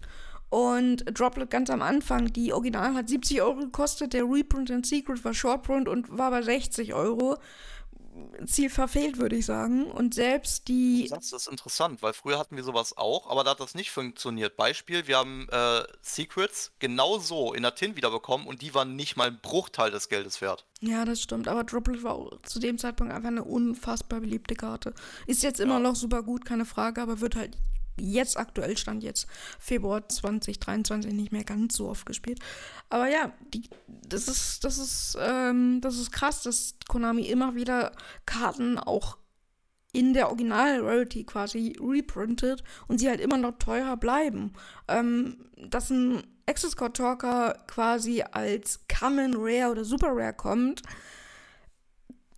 Und Droplet ganz am Anfang, die Original hat 70 Euro gekostet, der Reprint in Secret war Short Print und war bei 60 Euro. Ziel verfehlt, würde ich sagen. Und selbst die das ist interessant, weil früher hatten wir sowas auch, aber da hat das nicht funktioniert. Beispiel, wir haben äh, Secrets genau so in der Tin wiederbekommen und die waren nicht mal ein Bruchteil des Geldes wert. Ja, das stimmt. Aber Droplet war zu dem Zeitpunkt einfach eine unfassbar beliebte Karte. Ist jetzt immer Ja. noch super gut, keine Frage, aber wird halt jetzt aktuell stand jetzt Februar 2023 nicht mehr ganz so oft gespielt. Aber ja, die, das ist das ist ähm, das ist krass, dass Konami immer wieder Karten auch in der Original Rarity quasi reprintet und sie halt immer noch teurer bleiben. Ähm, dass ein Access Code Talker quasi als Common Rare oder Super Rare kommt,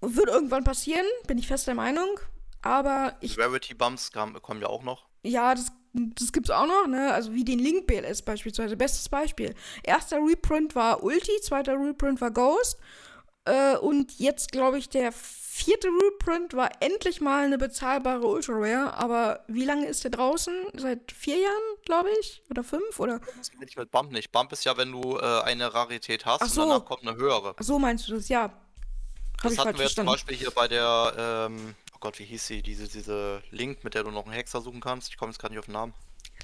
wird irgendwann passieren, bin ich fest der Meinung. Aber ich, Rarity Bumps kommen ja auch noch. Ja, das, das gibt's auch noch, ne? Also wie den Link BLS beispielsweise. Bestes Beispiel. Erster Reprint war Ulti, zweiter Reprint war Ghost. Äh, und jetzt, glaube ich, der vierte Reprint war endlich mal eine bezahlbare Ultra Rare. Aber wie lange ist der draußen? Seit vier Jahren, glaube ich? Oder fünf? Oder Das geht nicht mit Bump nicht. Bump ist ja, wenn du äh, eine Rarität hast Ach so. und danach kommt eine höhere. Ach so meinst du das? Ja. Habe Das hatten wir jetzt zum. Beispiel hier bei der, ähm, oh Gott, wie hieß sie, diese, diese Link, mit der du noch einen Hexer suchen kannst. Ich komme jetzt gerade nicht auf den Namen.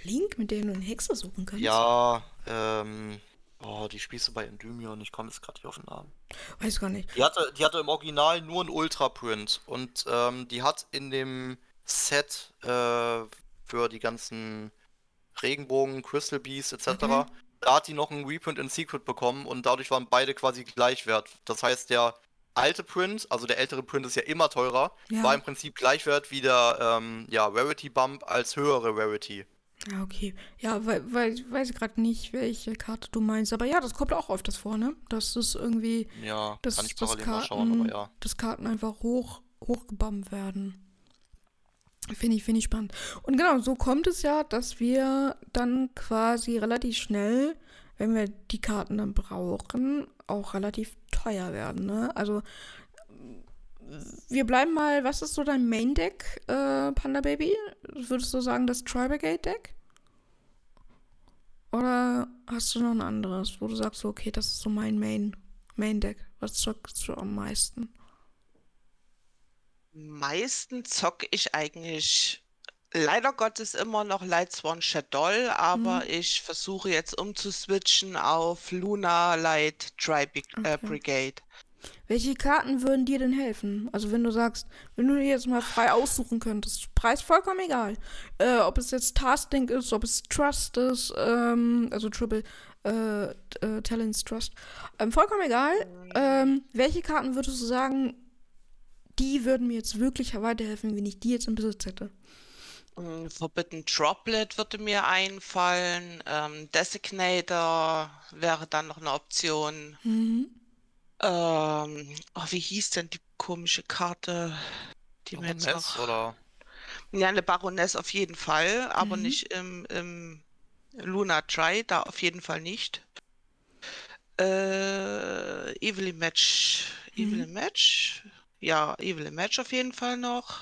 Link, mit dem du einen Hexer suchen kannst? Ja, ähm, oh, die spielst du bei Endymion, ich komme jetzt gerade nicht auf den Namen. Weiß gar nicht. Die hatte, die hatte im Original nur einen Ultra-Print und ähm, die hat in dem Set äh, für die ganzen Regenbogen, Crystal Beast etc. Okay. Da hat die noch einen Reprint in Secret bekommen und dadurch waren beide quasi gleichwert. Das heißt, der alte Print, also der ältere Print ist ja immer teurer, Ja. war im Prinzip gleichwert wie der ähm, ja, Rarity Bump als höhere Rarity. Ja, okay. Ja, weil, weil ich weiß gerade nicht, welche Karte du meinst. Aber ja, das kommt auch öfters vor, ne? Das ist irgendwie, Ja, dass, kann ich parallel mal Karten, schauen, aber ja. dass Karten einfach hoch, hochgebammt werden. Finde ich, finde ich spannend. Und genau, so kommt es ja, dass wir dann quasi relativ schnell, wenn wir die Karten dann brauchen, auch relativ teuer werden, ne? Also, wir bleiben mal, was ist so dein Main-Deck, äh, Panda Baby? Würdest du sagen, das Tri-Brigade-Deck? Oder hast du noch ein anderes, wo du sagst, okay, das ist so mein Main, Main-Deck? Was zockst du am meisten? Meisten zocke ich eigentlich leider Gottes immer noch Light Swan Shadow, aber Mhm. ich versuche jetzt umzuswitchen auf Luna Light Tri Big- äh, Okay. Brigade. Welche Karten würden dir denn helfen? Also wenn du sagst, wenn du dir jetzt mal frei aussuchen könntest, Preis vollkommen egal. Äh, ob es jetzt Tasting ist, ob es Trust ist, ähm, also Triple äh, äh, Talents Trust, ähm, vollkommen egal. Ähm, welche Karten würdest du sagen, die würden mir jetzt wirklich weiterhelfen, wenn ich die jetzt im Besitz hätte? Mm, Forbidden Droplet würde mir einfallen. Ähm, Designator wäre dann noch eine Option. Mhm. Ähm, oh, wie hieß denn die komische Karte, die mir jetzt Baroness noch. oder? Ja, eine Baroness auf jeden Fall, aber Mhm. nicht im, im Luna Tri, da auf jeden Fall nicht. Äh, Evil Match. Evil Mhm. Match? Ja, Evil Match auf jeden Fall noch.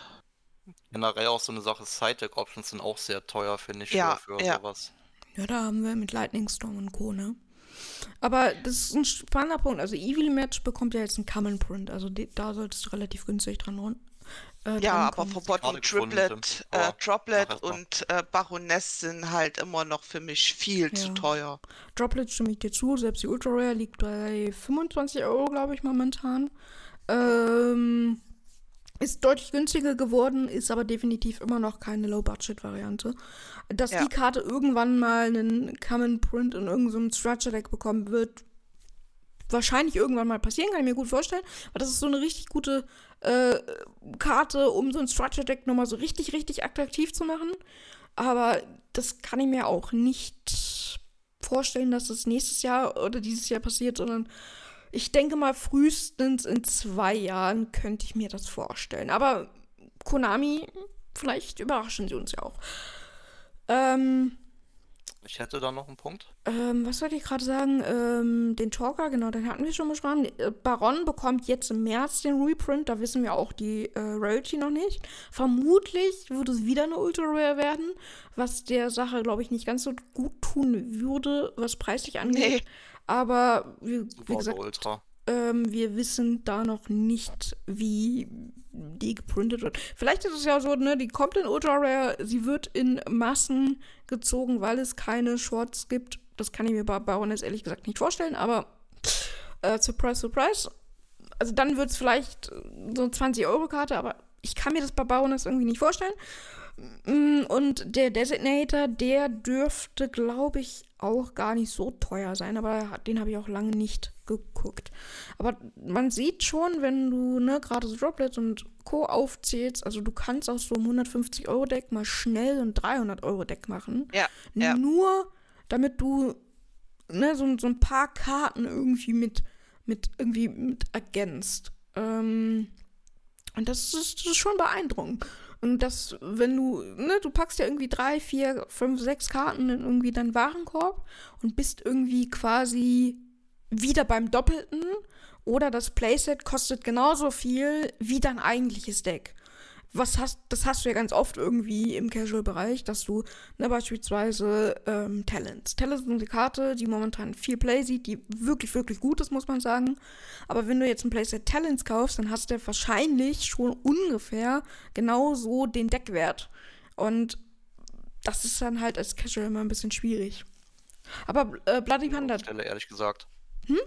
Generell auch so eine Sache, Side-Deck-Options sind auch sehr teuer, finde ich, Ja, für, ja. sowas. Ja, da haben wir mit Lightning Storm und Co., ne? Aber das ist ein spannender Punkt. Also Evil Match bekommt ja jetzt einen Common Print. Also die, da solltest du relativ günstig dran run- äh, Ja, aber. Verboten Triplet, äh, Aber Droplet und äh, Baroness sind halt immer noch für mich viel zu Ja. teuer. Droplet stimme ich dir zu, selbst die Ultra Rare liegt bei 25 Euro, glaube ich, momentan. Ähm, ist deutlich günstiger geworden, ist aber definitiv immer noch keine Low-Budget-Variante. Dass Ja. die Karte irgendwann mal einen Common Print in irgendeinem Structure-Deck bekommen wird, wahrscheinlich irgendwann mal passieren, kann ich mir gut vorstellen. Aber das ist so eine richtig gute äh, Karte, um so ein Structure-Deck nochmal so richtig, richtig attraktiv zu machen. Aber das kann ich mir auch nicht vorstellen, dass das nächstes Jahr oder dieses Jahr passiert, sondern ich denke mal, frühestens in zwei Jahren könnte ich mir das vorstellen. Aber Konami, vielleicht überraschen sie uns ja auch. Ähm, Ich hätte da noch einen Punkt. ähm, was wollte ich gerade sagen? Ähm, den Talker, genau, den hatten wir schon besprochen. Äh, Baron bekommt jetzt im März den Reprint, da wissen wir auch die äh, Rarity noch nicht. Vermutlich würde es wieder eine Ultra Rare werden, was der Sache, glaube ich, nicht ganz so gut tun würde, was preislich angeht. Nee. Aber wie, wie gesagt, ähm, wir wissen da noch nicht, wie die geprintet wird. Vielleicht ist es ja so, ne, die kommt in Ultra Rare, sie wird in Massen gezogen, weil es keine Shorts gibt. Das kann ich mir bei Baroness ehrlich gesagt nicht vorstellen, aber äh, Surprise, Surprise. Also dann wird es vielleicht so eine 20-Euro-Karte, aber ich kann mir das bei Baroness irgendwie nicht vorstellen. Mm, Und der Designator, der dürfte, glaube ich, auch gar nicht so teuer sein, aber den habe ich auch lange nicht geguckt. Aber man sieht schon, wenn du ne, gerade so Droplets und Co. aufzählst, also du kannst aus so einem 150-Euro-Deck mal schnell ein 300-Euro-Deck machen. Ja, ja. Nur damit du ne, so, so ein paar Karten irgendwie mit, mit irgendwie mit ergänzt. Ähm, und das ist, das ist schon beeindruckend. Und das, wenn du, ne, du packst ja irgendwie drei, vier, fünf, sechs Karten in irgendwie deinen Warenkorb und bist irgendwie quasi wieder beim Doppelten oder das Playset kostet genauso viel wie dein eigentliches Deck. Was hast, das hast du ja ganz oft irgendwie im Casual-Bereich, dass du ne, beispielsweise ähm, Talents. Talents sind eine Karte, die momentan viel Play sieht, die wirklich, wirklich gut ist, muss man sagen. Aber wenn du jetzt ein Playset Talents kaufst, dann hast du ja wahrscheinlich schon ungefähr genau so den Deckwert. Und das ist dann halt als Casual immer ein bisschen schwierig. Aber äh, Bloody Panda, Stelle, ehrlich gesagt. Hm?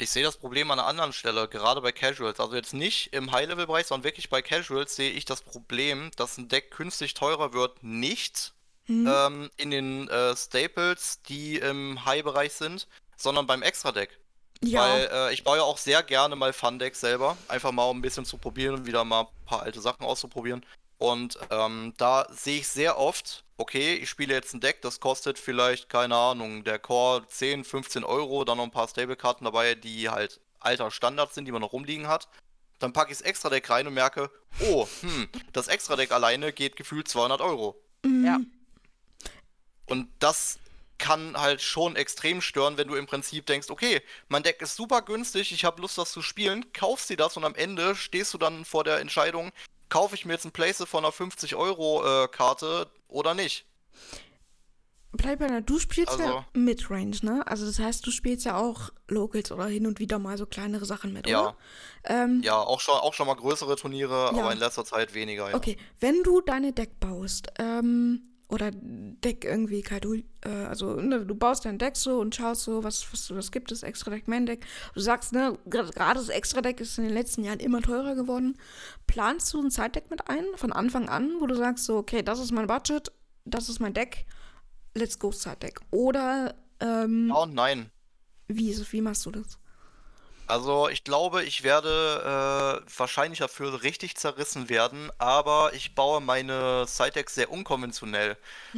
Ich sehe das Problem an einer anderen Stelle, gerade bei Casuals. Also jetzt nicht im High-Level-Bereich, sondern wirklich bei Casuals sehe ich das Problem, dass ein Deck künstlich teurer wird, nicht hm? ähm, in den äh, Staples, die im High-Bereich sind, sondern beim Extra-Deck. ja, Weil äh, ich baue ja auch sehr gerne mal Fun-Decks selber. Einfach mal um ein bisschen zu probieren und wieder mal ein paar alte Sachen auszuprobieren. Und ähm, da sehe ich sehr oft, okay, ich spiele jetzt ein Deck, das kostet vielleicht, keine Ahnung, der Core 10, 15 Euro, dann noch ein paar Stable-Karten dabei, die halt alter Standard sind, die man noch rumliegen hat. Dann packe ich das Extra-Deck rein und merke, oh, hm, das Extra-Deck alleine geht gefühlt 200 Euro. mm, ja. Und das kann halt schon extrem stören, wenn du im Prinzip denkst, okay, mein Deck ist super günstig, ich habe Lust, das zu spielen, kaufst dir das und am Ende stehst du dann vor der Entscheidung, kaufe ich mir jetzt ein Place von einer 50-Euro-Karte oder nicht. Bleib bei der, du spielst ja Also- Midrange, ne? Also das heißt, du spielst ja auch Locals oder hin und wieder mal so kleinere Sachen mit, Ja. oder? Ähm, Ja, auch schon, auch schon mal größere Turniere, Ja. aber in letzter Zeit weniger, ja. Okay, wenn du deine Deck baust, ähm, oder Deck irgendwie, Kaidu, äh, also ne, du baust dein Deck so und schaust so, was, was das gibt, das Extra Deck, Main Deck. Du sagst, ne, gerade das Extra Deck ist in den letzten Jahren immer teurer geworden. Planst du ein Side-Deck mit ein, von Anfang an, wo du sagst so, okay, das ist mein Budget, das ist mein Deck, let's go Side-Deck. Oder, ähm, Ja und nein. wie, wie machst du das? Also ich glaube, ich werde äh, wahrscheinlich dafür richtig zerrissen werden, aber ich baue meine Side-Decks sehr unkonventionell.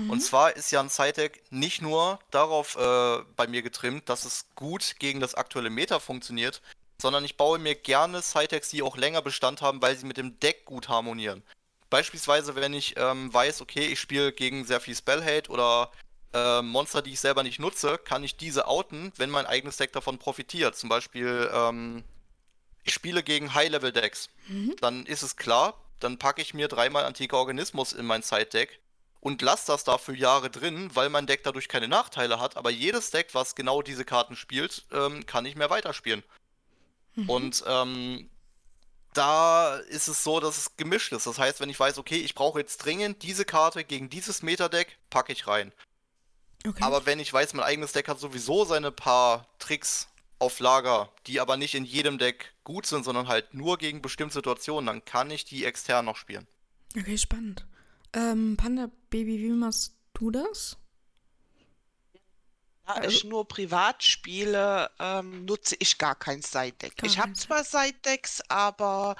Und zwar ist ja ein Side-Deck nicht nur darauf äh, bei mir getrimmt, dass es gut gegen das aktuelle Meta funktioniert, sondern ich baue mir gerne Side-Decks, die auch länger Bestand haben, weil sie mit dem Deck gut harmonieren. Beispielsweise, wenn ich ähm, weiß, okay, ich spiele gegen sehr viel Spell-Hate oder äh, Monster, die ich selber nicht nutze, kann ich diese outen, wenn mein eigenes Deck davon profitiert. Zum Beispiel, ähm, ich spiele gegen High-Level-Decks. Dann ist es klar, dann packe ich mir dreimal antiker Organismus in mein Side-Deck und lasse das da für Jahre drin, weil mein Deck dadurch keine Nachteile hat. Aber jedes Deck, was genau diese Karten spielt, ähm, kann ich mehr weiterspielen. Und ähm, da ist es so, dass es gemischt ist. Das heißt, wenn ich weiß, okay, ich brauche jetzt dringend diese Karte gegen dieses Meta-Deck, packe ich rein. Okay. Aber wenn ich weiß, mein eigenes Deck hat sowieso seine paar Tricks auf Lager, die aber nicht in jedem Deck gut sind, sondern halt nur gegen bestimmte Situationen, dann kann ich die extern noch spielen. okay, spannend. Ähm, Panda Baby, wie machst du das? Da Also- ich nur privat spiele, ähm, nutze ich gar kein Side-Deck. Ich habe zwar Side-Decks, aber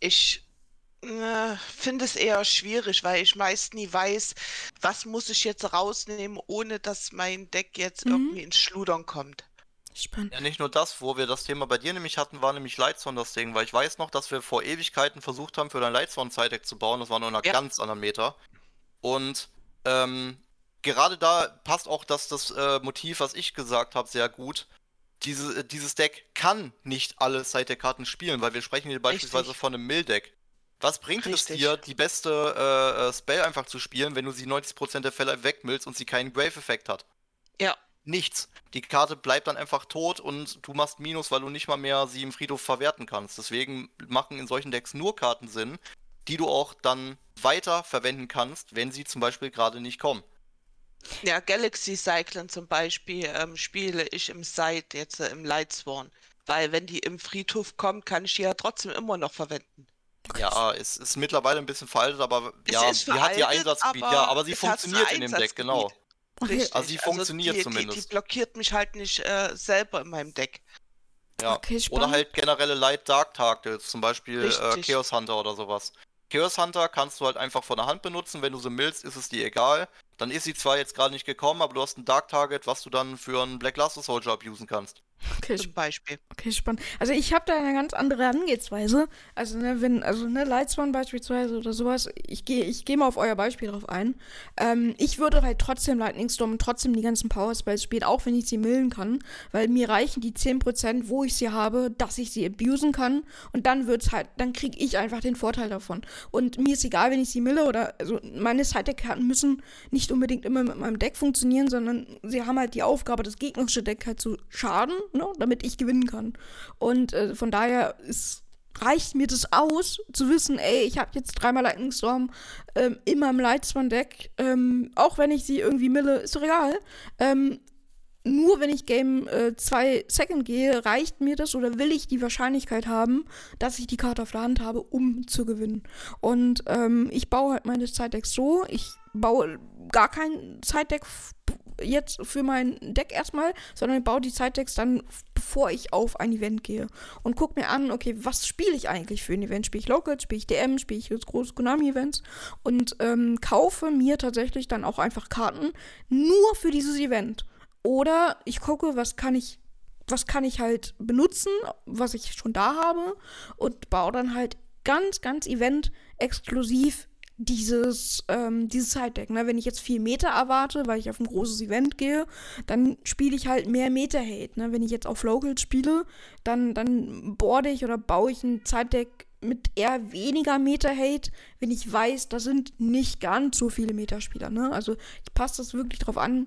ich äh, finde es eher schwierig, weil ich meist nie weiß, was muss ich jetzt rausnehmen, ohne dass mein Deck jetzt Mhm. irgendwie ins Schludern kommt. Spannend. Ja, nicht nur das, wo wir das Thema bei dir nämlich hatten, war nämlich Lightstone das Ding, weil ich weiß noch, dass wir vor Ewigkeiten versucht haben, für dein Lightstone Side-Deck zu bauen. Das war nur in einer Ja. ganz anderen Meter. Und ähm, gerade da passt auch das, das äh, Motiv, was ich gesagt habe, sehr gut. Diese, äh, dieses Deck kann nicht alle Side-Deck-Karten spielen, weil wir sprechen hier beispielsweise Richtig. von einem Mill-Deck. Was bringt es Richtig. dir, die beste äh, äh, Spell einfach zu spielen, wenn du sie 90% der Fälle wegmillst und sie keinen Grave-Effekt hat? Ja, nichts. Die Karte bleibt dann einfach tot und du machst Minus, weil du nicht mal mehr sie im Friedhof verwerten kannst. Deswegen machen in solchen Decks nur Karten Sinn, die du auch dann weiter verwenden kannst, wenn sie zum Beispiel gerade nicht kommen. ja, Galaxy Cyclone zum Beispiel ähm, spiele ich im Side jetzt äh, im Lightsworn. Weil wenn die im Friedhof kommt, kann ich die ja trotzdem immer noch verwenden. Ja, es ist mittlerweile ein bisschen veraltet, aber Es ja, ist die hat ihr Einsatzgebiet. aber ja, aber sie funktioniert in dem Deck, genau. Okay. Richtig. Also sie funktioniert die, Die, zumindest. die blockiert mich halt nicht äh, selber in meinem Deck. Ja. Okay, Oder halt generelle Light Dark Targets, zum Beispiel äh. Chaos Hunter oder sowas. Chaos Hunter kannst du halt einfach von der Hand benutzen, wenn du sie millst, ist es dir egal. Dann ist sie zwar jetzt gerade nicht gekommen, aber du hast ein Dark Target, was du dann für einen Black Luster Soldier abusen kannst. Okay, Zum Beispiel. Okay, spannend. Also ich habe da eine ganz andere Herangehensweise. Also ne, wenn, also ne, Lightswan beispielsweise oder sowas, ich gehe ich geh mal auf euer Beispiel drauf ein. Ähm, ich würde halt trotzdem Lightning Storm und trotzdem die ganzen Power Spells spielen, auch wenn ich sie millen kann, weil mir reichen die 10%, wo ich sie habe, dass ich sie abusen kann und dann wird's halt, dann kriege ich einfach den Vorteil davon. Und mir ist egal, wenn ich sie mille oder, also meine Side-Deck-Karten müssen nicht unbedingt immer mit meinem Deck funktionieren, sondern sie haben halt die Aufgabe, das gegnerische Deck halt zu schaden, ne, damit ich gewinnen kann. Und äh, von daher ist, reicht mir das aus, zu wissen, ey, ich habe jetzt dreimal Lightning Storm ähm, in meinem Lightswan-Deck, ähm, auch wenn ich sie irgendwie mille, ist doch egal. Ähm, nur wenn ich Game 2 Second gehe, reicht mir das oder will ich die Wahrscheinlichkeit haben, dass ich die Karte auf der Hand habe, um zu gewinnen. Und ähm, ich baue halt meine Side-Decks so, ich baue gar kein f- jetzt für mein Deck erstmal, sondern ich baue die Side-Decks dann, bevor ich auf ein Event gehe. Und gucke mir an, okay, was spiele ich eigentlich für ein Event? Spiele ich Local, spiele ich DM, spiele ich jetzt große Konami-Events? Und ähm, kaufe mir tatsächlich dann auch einfach Karten nur für dieses Event. Oder ich gucke, was kann ich, was kann ich halt benutzen, was ich schon da habe und baue dann halt ganz, ganz event-exklusiv dieses, ähm, dieses Side-Deck. Ne? Wenn ich jetzt viel Meter erwarte, weil ich auf ein großes Event gehe, dann spiele ich halt mehr Meta-Hate. Ne? Wenn ich jetzt auf Local spiele, dann, dann boarde ich oder baue ich ein Side-Deck mit eher weniger Meta-Hate, wenn ich weiß, da sind nicht ganz so viele Metaspieler. Ne? Also ich passe das wirklich drauf an,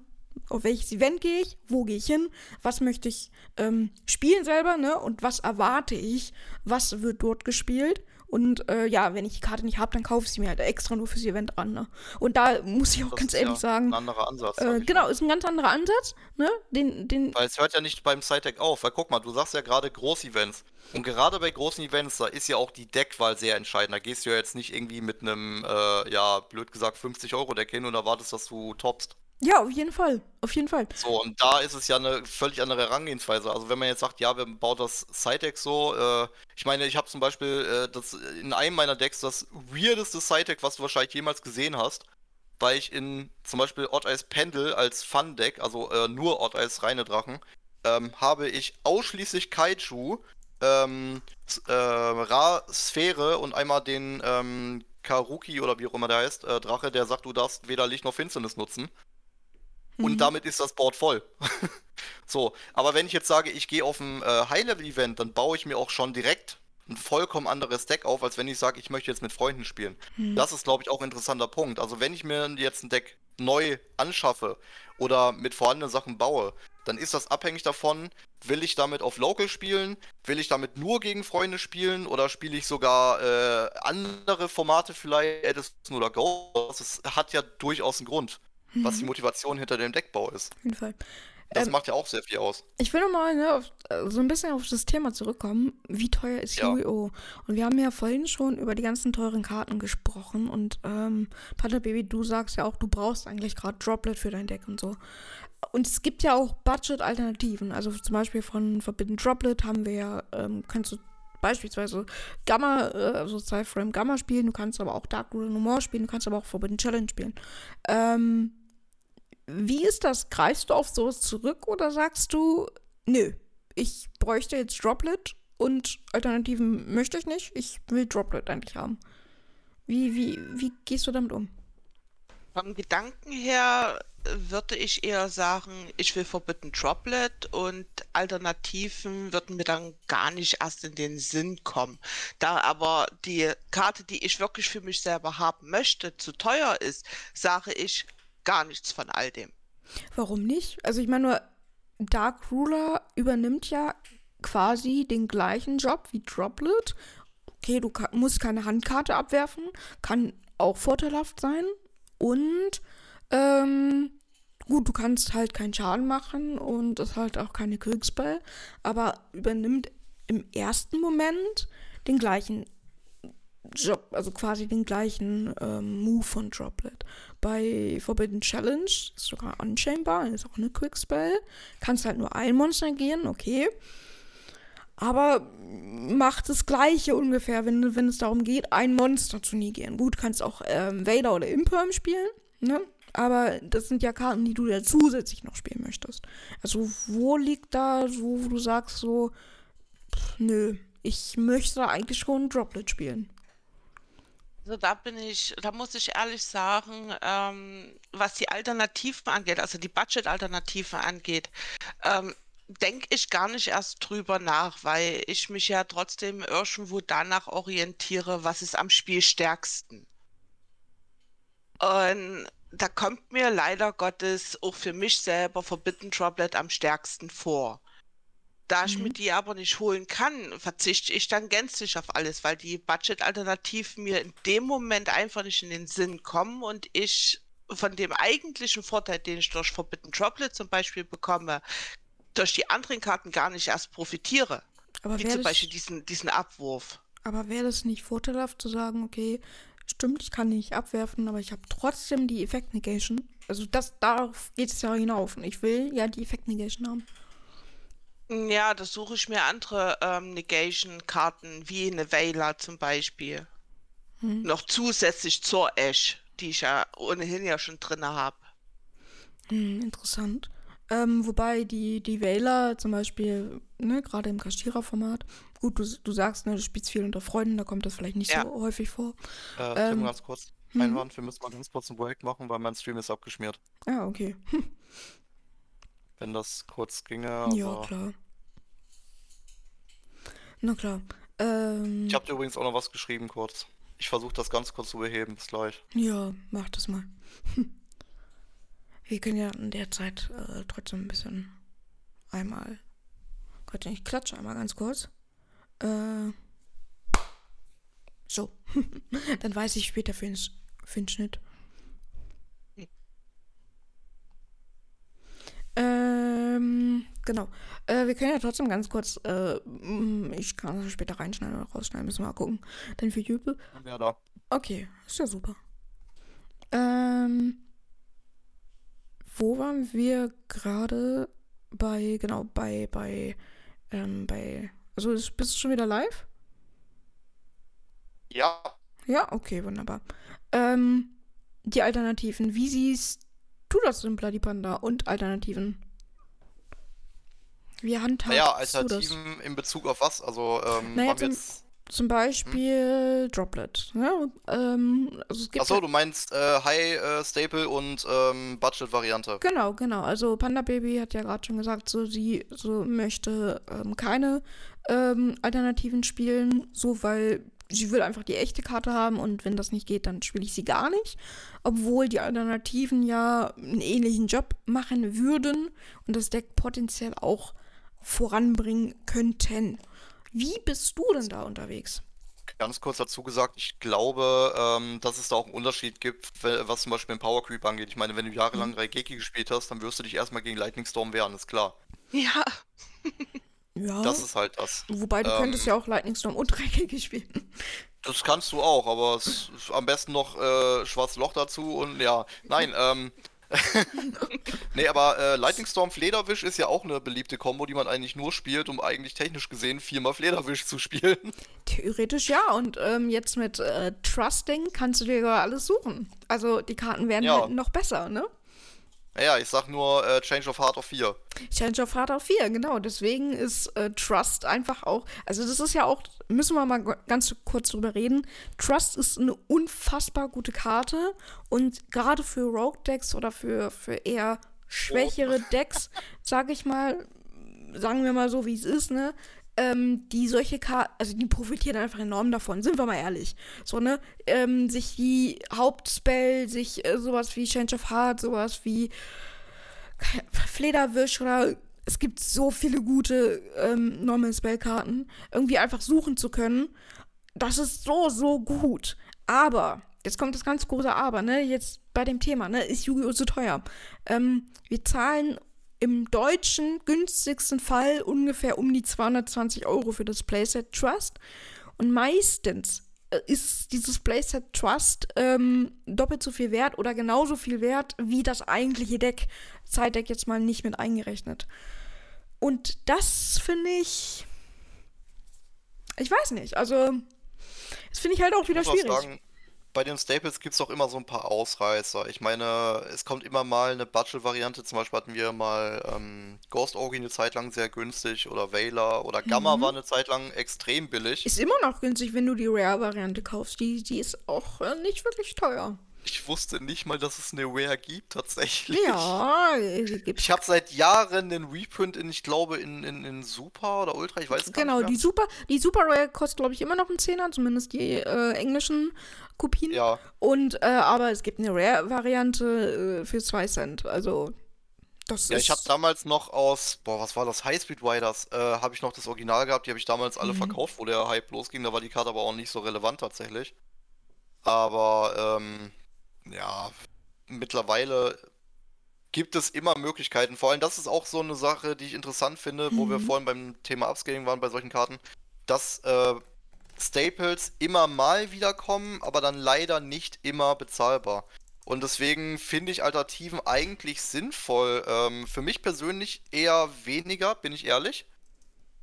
auf welches Event gehe ich, wo gehe ich hin, was möchte ich ähm, spielen selber, ne? Und was erwarte ich, was wird dort gespielt. Und äh, ja, wenn ich die Karte nicht habe, dann kaufe ich sie mir halt extra nur fürs Event an. Ne? Und da muss ich auch Das ganz ehrlich ja sagen, Ein anderer Ansatz. äh, genau, mal. ist ein ganz anderer Ansatz, ne? Den, den, Weil es hört ja nicht beim Side-Deck auf, weil guck mal, du sagst ja gerade Groß-Events. Und gerade bei großen Events, da ist ja auch die Deckwahl sehr entscheidend. Da gehst du ja jetzt nicht irgendwie mit einem, äh, ja, blöd gesagt, 50-Euro-Deck hin und erwartest, dass du toppst. Ja, auf jeden Fall, auf jeden Fall. So, und da ist es ja eine völlig andere Herangehensweise. Also wenn man jetzt sagt, ja, wir bauen das Side-Deck so, äh, ich meine, ich habe zum Beispiel äh, das, in einem meiner Decks das weirdeste Side-Deck, was du wahrscheinlich jemals gesehen hast, weil ich in zum Beispiel Odd Eyes Pendel als Fun-Deck, also äh, nur Odd Eyes reine Drachen, ähm, habe ich ausschließlich Kaiju, ähm, äh, Ra-Sphäre und einmal den ähm, Karuki oder wie auch immer der heißt, äh, Drache, der sagt, du darfst weder Licht noch Finsternis nutzen. Und Mhm. damit ist das Board voll. so, aber wenn ich jetzt sage, ich gehe auf ein äh, High-Level-Event, dann baue ich mir auch schon direkt ein vollkommen anderes Deck auf, als wenn ich sage, ich möchte jetzt mit Freunden spielen. Hm. Das ist, glaube ich, auch ein interessanter Punkt. Also wenn ich mir jetzt ein Deck neu anschaffe oder mit vorhandenen Sachen baue, dann ist das abhängig davon, will ich damit auf Local spielen, will ich damit nur gegen Freunde spielen oder spiele ich sogar äh, andere Formate vielleicht, Edison oder Go. Das hat ja durchaus einen Grund, mhm. Was die mhm. Motivation hinter dem Deckbau ist. Auf jeden Fall. Das ähm, macht ja auch sehr viel aus. Ich will nochmal ne, äh, so ein bisschen auf das Thema zurückkommen. Wie teuer ist ja. Yu-Gi-Oh! Und wir haben ja vorhin schon über die ganzen teuren Karten gesprochen. Und ähm, Pater Baby, du sagst ja auch, du brauchst eigentlich gerade Droplet für dein Deck und so. Und es gibt ja auch Budget-Alternativen. Also zum Beispiel von Forbidden Droplet haben wir ja, ähm, kannst du beispielsweise Gamma, äh, also Cyframe Gamma spielen, du kannst aber auch Dark Rule No More spielen, du kannst aber auch Forbidden Challenge spielen. Ähm, wie ist das? Greifst du auf sowas zurück oder sagst du, nö, ich bräuchte jetzt Droplet und Alternativen möchte ich nicht, ich will Droplet eigentlich haben? Wie, wie, wie gehst du damit um? Vom Gedanken her würde ich eher sagen, ich will Forbidden Droplet und Alternativen würden mir dann gar nicht erst in den Sinn kommen. Da aber die Karte, die ich wirklich für mich selber haben möchte, zu teuer ist, sage ich, gar nichts von all dem. Warum nicht? Also ich meine nur, Dark Ruler übernimmt ja quasi den gleichen Job wie Droplet. Okay, du musst keine Handkarte abwerfen, kann auch vorteilhaft sein. Und ähm, gut, du kannst halt keinen Schaden machen und ist halt auch keine Kriegsball, aber übernimmt im ersten Moment den gleichen Job, also quasi den gleichen ähm, Move von Droplet. Bei Forbidden Challenge ist sogar Unchainbar, ist auch eine Quickspell. Kannst halt nur ein Monster gehen, okay. Aber macht das Gleiche ungefähr, wenn, wenn es darum geht, ein Monster zu negieren. Gut, kannst auch ähm, Vader oder Imperm spielen, ne? Aber das sind ja Karten, die du ja zusätzlich noch spielen möchtest. Also, wo liegt da so, wo du sagst so, pff, nö, ich möchte eigentlich schon Droplet spielen. Also da bin ich, da muss ich ehrlich sagen, ähm, was die Alternativen angeht, also die Budget-Alternativen angeht, ähm, denke ich gar nicht erst drüber nach, weil ich mich ja trotzdem irgendwo danach orientiere, was ist am Spiel stärksten. Und da kommt mir leider Gottes auch für mich selber Forbidden Droplet am stärksten vor. Da ich mir mhm. die aber nicht holen kann, verzichte ich dann gänzlich auf alles, weil die Budget-Alternativen mir in dem Moment einfach nicht in den Sinn kommen und ich von dem eigentlichen Vorteil, den ich durch Forbidden Droplet zum Beispiel bekomme, durch die anderen Karten gar nicht erst profitiere. Aber wie zum Beispiel diesen, diesen Abwurf. Aber wäre das nicht vorteilhaft zu sagen, okay, stimmt, ich kann nicht abwerfen, aber ich habe trotzdem die Effect Negation. Also das, darauf geht es ja hinauf. Und ich will ja die Effect Negation haben. Ja, da suche ich mir andere ähm, Negation-Karten, wie eine Veiler zum Beispiel. Hm. Noch zusätzlich zur Ash, die ich ja ohnehin ja schon drin habe. Hm, interessant. Ähm, wobei die, die Wähler zum Beispiel, ne, gerade im Kaschierer-Format, gut, du, du sagst, ne, du spielst viel unter Freunden, da kommt das vielleicht nicht ja. so häufig vor. Äh, ähm, ganz kurz. Mhm. Einwand, wir müssen mal ganz kurz ein Projekt machen, weil mein Stream ist abgeschmiert. Ah, okay. Wenn das kurz ginge. Ja, klar. Na klar. Ähm, ich habe dir übrigens auch noch was geschrieben kurz. Ich versuche das ganz kurz zu beheben. Bis gleich. Ja, mach das mal. Wir können ja in der Zeit äh, trotzdem ein bisschen einmal. Gott, ich klatsche einmal ganz kurz. Äh, so. Dann weiß ich später für den, für den Schnitt. Ähm, genau. Äh, wir können ja trotzdem ganz kurz, äh, mm, ich kann das später reinschneiden oder rausschneiden, müssen wir mal gucken. Dann für YouTube. Ja, da. Okay, ist ja super. Ähm, wo waren wir gerade bei, genau, bei, bei, ähm, bei, also bist du schon wieder live? Ja. Ja, okay, wunderbar. Ähm, die Alternativen, wie siehst du das denn, Bloody Panda und Alternativen? Wie handhabst naja, Alternativen in Bezug auf was? Also, ähm, naja, zum, jetzt... zum Beispiel hm? Droplet. Ne? Ähm, also Achso, du meinst äh, High äh, Staple und ähm, Budget-Variante. Genau, genau. Also Panda Baby hat ja gerade schon gesagt, so sie so möchte ähm, keine ähm, Alternativen spielen, so weil sie will einfach die echte Karte haben und wenn das nicht geht, dann spiele ich sie gar nicht. Obwohl die Alternativen ja einen ähnlichen Job machen würden und das Deck potenziell auch voranbringen könnten. Wie bist du denn da unterwegs? Ganz kurz dazu gesagt, ich glaube, ähm, dass es da auch einen Unterschied gibt, was zum Beispiel den Power Creep angeht. Ich meine, wenn du jahrelang mhm. Raigeki gespielt hast, dann wirst du dich erstmal gegen Lightning Storm wehren, ist klar. Ja. Ja. Das ist halt das. Wobei du ähm, könntest ja auch Lightning Storm und Raigeki spielen. Das kannst du auch, aber es ist am besten noch äh, Schwarzes Loch dazu und ja, nein, ähm, nee, aber äh, Lightning Storm Flederwisch ist ja auch eine beliebte Combo, die man eigentlich nur spielt, um eigentlich technisch gesehen viermal Flederwisch zu spielen. Theoretisch ja, und ähm, jetzt mit äh, Trusting kannst du dir ja alles suchen. Also die Karten werden ja. halt noch besser, ne? Ja, ich sag nur äh, Change of Heart auf 4. Change of Heart auf 4, genau. Deswegen ist äh, Trust einfach auch. Also, das ist ja auch, müssen wir mal ganz kurz drüber reden. Trust ist eine unfassbar gute Karte und gerade für Rogue-Decks oder für, für eher schwächere. Decks, sag ich mal, sagen wir mal so, wie es ist, ne? Ähm, die solche Karten, also die profitieren einfach enorm davon, sind wir mal ehrlich. So, ne? Ähm, sich die Hauptspell, sich äh, sowas wie Change of Heart, sowas wie Flederwisch oder es gibt so viele gute ähm, Normal Spell-Karten, irgendwie einfach suchen zu können. Das ist so, so gut. Aber, jetzt kommt das ganz große Aber, ne? Jetzt bei dem Thema, ne? Ist Yu-Gi-Oh! zu teuer? Ähm, wir zahlen im deutschen günstigsten Fall ungefähr um die 220 Euro für das Playset Trust. Und meistens äh, ist dieses Playset Trust ähm, doppelt so viel wert oder genauso viel wert wie das eigentliche Deck. Zeitdeck jetzt mal nicht mit eingerechnet. Und das finde ich. Ich weiß nicht. Also, das finde ich halt auch wieder schwierig. Sagen, bei den Staples gibt es auch immer so ein paar Ausreißer. Ich meine, es kommt immer mal eine Budget-Variante. Zum Beispiel hatten wir mal ähm, Ghost Orgy eine Zeit lang sehr günstig oder Veiler oder Gamma mhm. war eine Zeit lang extrem billig. Ist immer noch günstig, wenn du die Rare-Variante kaufst. Die, die ist auch äh, nicht wirklich teuer. Ich wusste nicht mal, dass es eine Rare gibt, tatsächlich. Ja, gibt's. Ich habe seit Jahren den Reprint in, ich glaube, in, in, in Super oder Ultra, ich weiß genau, gar nicht. Genau, die Super, die Super Rare kostet, glaube ich, immer noch einen Zehner, zumindest die äh, englischen Kopien. Ja. Und, äh, aber es gibt eine Rare-Variante äh, für 2 Cent. Also, das ja, ich habe damals noch aus, boah, was war das? Highspeed Riders, äh, habe ich noch das Original gehabt. Die habe ich damals alle mhm. verkauft, wo der Hype losging. Da war die Karte aber auch nicht so relevant tatsächlich. Aber, ähm, ja, mittlerweile gibt es immer Möglichkeiten. Vor allem, das ist auch so eine Sache, die ich interessant finde, mhm. wo wir mhm. vorhin beim Thema Upscaling waren bei solchen Karten, dass äh, Staples immer mal wiederkommen, aber dann leider nicht immer bezahlbar. Und deswegen finde ich Alternativen eigentlich sinnvoll. Ähm, für mich persönlich eher weniger, bin ich ehrlich.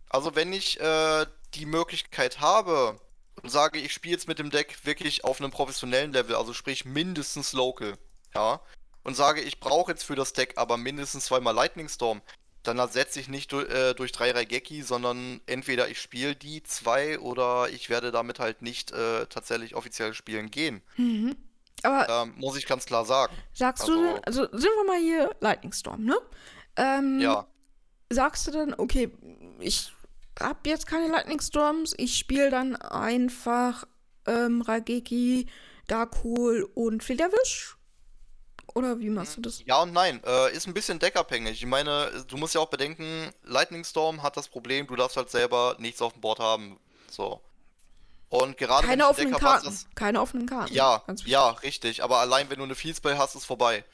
Also wenn ich äh, die Möglichkeit habe, und sage, ich spiele jetzt mit dem Deck wirklich auf einem professionellen Level, also sprich mindestens Local, ja, und sage, ich brauche jetzt für das Deck aber mindestens zweimal Lightning Storm, dann ersetze ich nicht durch, äh, durch drei Raigeki, sondern entweder ich spiele die zwei oder ich werde damit halt nicht äh, tatsächlich offiziell spielen gehen. Mhm. Aber ähm, muss ich ganz klar sagen. Sagst also, du, also sind wir mal hier Lightning Storm, ne? Ähm, ja. Sagst du dann, okay, ich habe jetzt keine Lightning Storms. Ich spiele dann einfach ähm, Rageki, Darkhold und Flederwisch. Oder wie machst du das? Ja und nein. Äh, ist ein bisschen deckabhängig. Ich meine, du musst ja auch bedenken, Lightning Storm hat das Problem, du darfst halt selber nichts auf dem Board haben. So. Und gerade Keine offenen Karten. Das... Keine offenen Karten. Ja, ja, richtig. Aber allein wenn du eine Fieldspell hast, ist vorbei.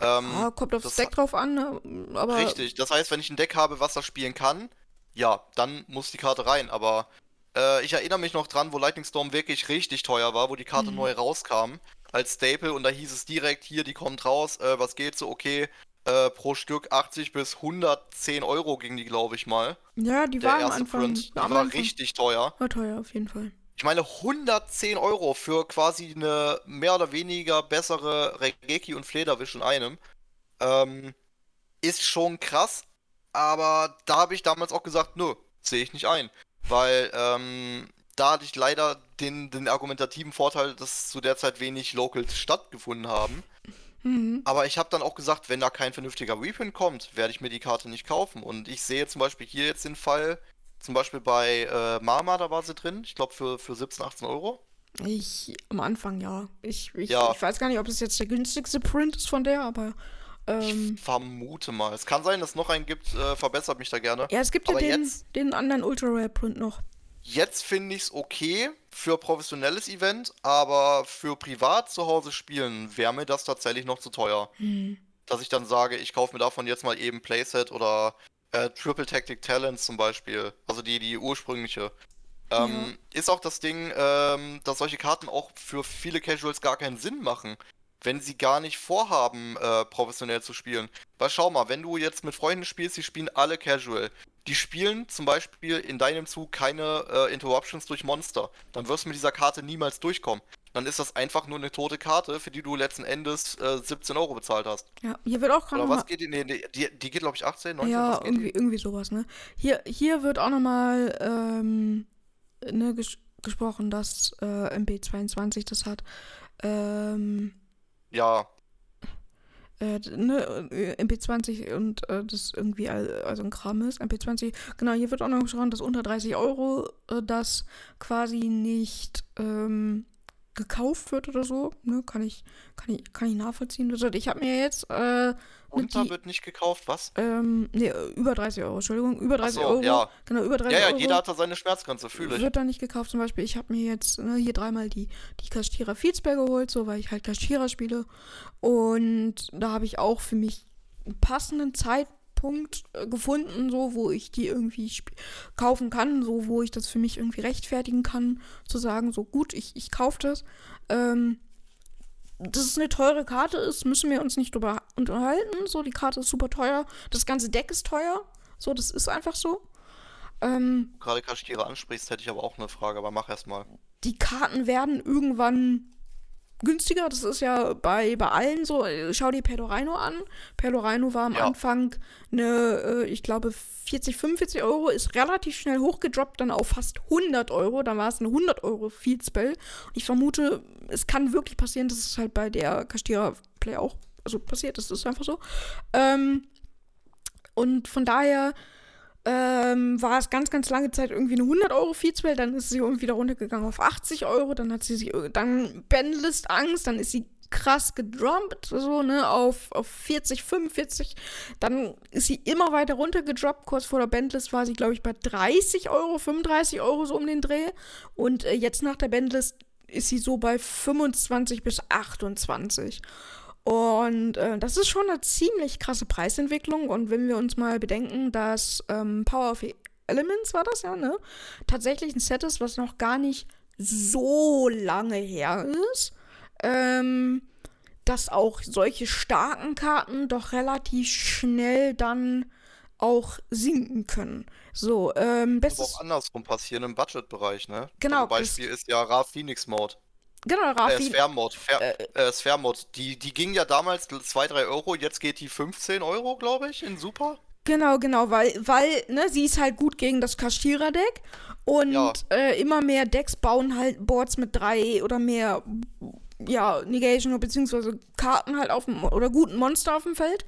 Ähm, ah, kommt auf das, das Deck drauf an, ne? aber. Richtig. Das heißt, wenn ich ein Deck habe, was das spielen kann, ja, dann muss die Karte rein. Aber äh, ich erinnere mich noch dran, wo Lightning Storm wirklich richtig teuer war, wo die Karte mhm. neu rauskam als Staple und da hieß es direkt hier, die kommt raus, äh, was geht so, okay, äh, pro Stück 80 bis 110 Euro ging die, glaube ich mal. Ja, die war am Anfang. Print. Die war Anfang. richtig teuer. War teuer, auf jeden Fall. Ich meine, 110 Euro für quasi eine mehr oder weniger bessere Regeki und Flederwisch in einem. Ähm, ist schon krass, aber da habe ich damals auch gesagt, nö, sehe ich nicht ein. Weil ähm, da hatte ich leider den, den argumentativen Vorteil, dass zu der Zeit wenig Locals stattgefunden haben. Mhm. Aber ich habe dann auch gesagt, wenn da kein vernünftiger Reprint kommt, werde ich mir die Karte nicht kaufen. Und ich sehe zum Beispiel hier jetzt den Fall, Zum Beispiel bei äh, Mama, da war sie drin. Ich glaube für, für 17, 18 Euro. Ich, am Anfang ja. Ich, ich, Ja. ich weiß gar nicht, ob es jetzt der günstigste Print ist von der, aber. Ähm, Ich vermute mal. Es kann sein, dass es noch einen gibt. Äh, verbessert mich da gerne. ja, es gibt ja aber den, jetzt- den anderen Ultra Rare Print noch. Jetzt finde ich es okay für professionelles Event, aber für privat zu Hause spielen wäre mir das tatsächlich noch zu teuer. Hm. Dass ich dann sage, ich kaufe mir davon jetzt mal eben Playset oder äh, Triple Tactic Talents zum Beispiel. Also die, die ursprüngliche. Ähm, Ist auch das Ding, ähm, dass solche Karten auch für viele Casuals gar keinen Sinn machen, wenn sie gar nicht vorhaben, äh, professionell zu spielen. Weil schau mal, wenn du jetzt mit Freunden spielst, die spielen alle Casual. Die spielen zum Beispiel in deinem Zug keine äh, Interruptions durch Monster. Dann wirst du mit dieser Karte niemals durchkommen. Dann ist das einfach nur eine tote Karte, für die du letzten Endes äh, 17 Euro bezahlt hast. Ja, hier wird auch gerade Oder was geht die? Nee, die, die geht, glaube ich, 18, 19, Ja, irgendwie, die? irgendwie sowas, ne? Hier, hier wird auch nochmal ähm, ne, ges gesprochen, dass äh, MP22 das hat. Ähm, Ja, äh, ne, äh, MP20 und äh, das irgendwie also ein Kram ist. MP20, genau, hier wird auch noch gesprochen, dass unter 30 Euro äh, das quasi nicht ähm, gekauft wird oder so. Ne, kann ich, kann ich, kann ich nachvollziehen. Also ich habe mir jetzt äh, Unter die- wird nicht gekauft, was? ähm, nee, über 30 Euro, Entschuldigung, über 30 so, Euro. ja. Genau, über 30 Ja, ja, Euro. jeder hat da seine Schmerzgrenze, fühle ich. Wird da nicht gekauft, zum Beispiel. Ich habe mir jetzt ne, hier dreimal die, die Kastierer Fieldsberg geholt, so weil ich halt Kastierer spiele. Und da habe ich auch für mich einen passenden Zeitpunkt äh, gefunden, so wo ich die irgendwie kaufen kann, so wo ich das für mich irgendwie rechtfertigen kann, zu sagen, so gut, ich, ich kaufe das. Ähm, dass es eine teure Karte ist, müssen wir uns nicht drüber unterhalten. So, die Karte ist super teuer. Das ganze Deck ist teuer. So, das ist einfach so. Ähm, Gerade Kastiere ansprichst, hätte ich aber auch eine Frage, aber mach erst mal. die Karten werden irgendwann günstiger. Das ist ja bei, bei allen so. Schau dir Perdorino an. Perdorino war am Ja. Anfang eine, äh, ich glaube, 40, 45 Euro, ist relativ schnell hochgedroppt, dann auf fast 100 Euro. Dann war es ein 100 Euro Field Spell. Ich vermute, es kann wirklich passieren, dass es halt bei der Kastierer Play auch also passiert. Das ist einfach so. Ähm, und von daher ähm, war es ganz, ganz lange Zeit irgendwie eine 100 Euro Feedspell, dann ist sie irgendwie wieder runtergegangen auf 80 Euro, dann hat sie sich, dann Bandlist Angst, dann ist sie krass gedroppt, so, ne, auf, auf 40, 45, dann ist sie immer weiter runtergedroppt, kurz vor der Bandlist war sie, glaube ich, bei 30 Euro, 35 Euro so um den Dreh und äh, jetzt nach der Bandlist ist sie so bei 25 bis 28. Und äh, das ist schon eine ziemlich krasse Preisentwicklung. Und wenn wir uns mal bedenken, dass ähm, Power of Elements war das ja, ne? Tatsächlich ein Set ist, was noch gar nicht so lange her ist. Ähm, dass auch solche starken Karten doch relativ schnell dann auch sinken können. So, ähm, bestes. auch andersrum passieren im Budgetbereich, ne? Genau, Also Beispiel ist ja Ra Phoenix Mode. Genau, Äh, Rafi. Sphere Mode. Fair, äh. Die, die ging ja damals 2, 3 Euro, jetzt geht die 15 Euro, glaube ich, in Super. Genau, genau, weil, weil, ne, sie ist halt gut gegen das Kaschierer-Deck und Ja. äh, immer mehr Decks bauen halt Boards mit drei oder mehr, ja, Negation beziehungsweise Karten halt auf dem, oder guten Monster auf dem Feld.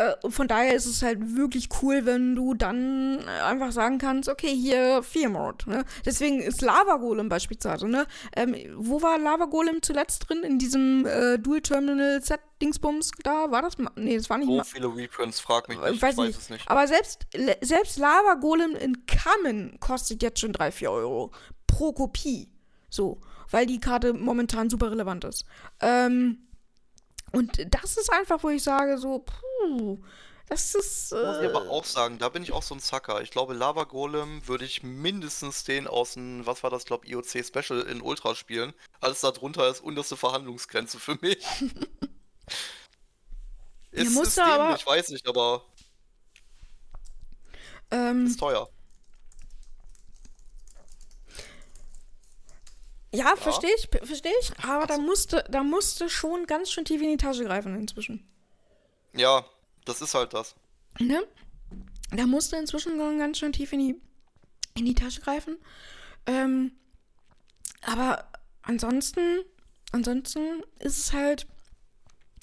Äh, von daher ist es halt wirklich cool, wenn du dann äh, einfach sagen kannst, okay, hier Fear Mode, ne? Deswegen ist Lava Golem beispielsweise, ne? Ähm, wo war Lava Golem zuletzt drin? In diesem äh, Dual Terminal Set Dingsbums da? War das? Nee, das war nicht So mal. viele Reprints, frag mich Ich nicht, weiß ich weiß nicht. es nicht. Aber selbst, selbst Lava Golem in Kamen kostet jetzt schon 3, 4 Euro. Pro Kopie. So. Weil die Karte momentan super relevant ist. Ähm, und das ist einfach, wo ich sage, so, puh, das ist. Muss ich aber Äh, auch sagen, da bin ich auch so ein Zacker. Ich glaube, Lava Golem würde ich mindestens den aus dem, was war das, glaube IOC Special in Ultra spielen. Alles darunter ist unterste Verhandlungsgrenze für mich. Ist, ist aber- dämlich, weiß ich, aber ähm, ist teuer. Ja, verstehe ich, verstehe ich. Aber da musste, da musste schon ganz schön tief in die Tasche greifen inzwischen. Ja, das ist halt das. Ne? Da musste inzwischen schon ganz schön tief in die, in die Tasche greifen. Ähm, aber ansonsten, ansonsten ist es halt,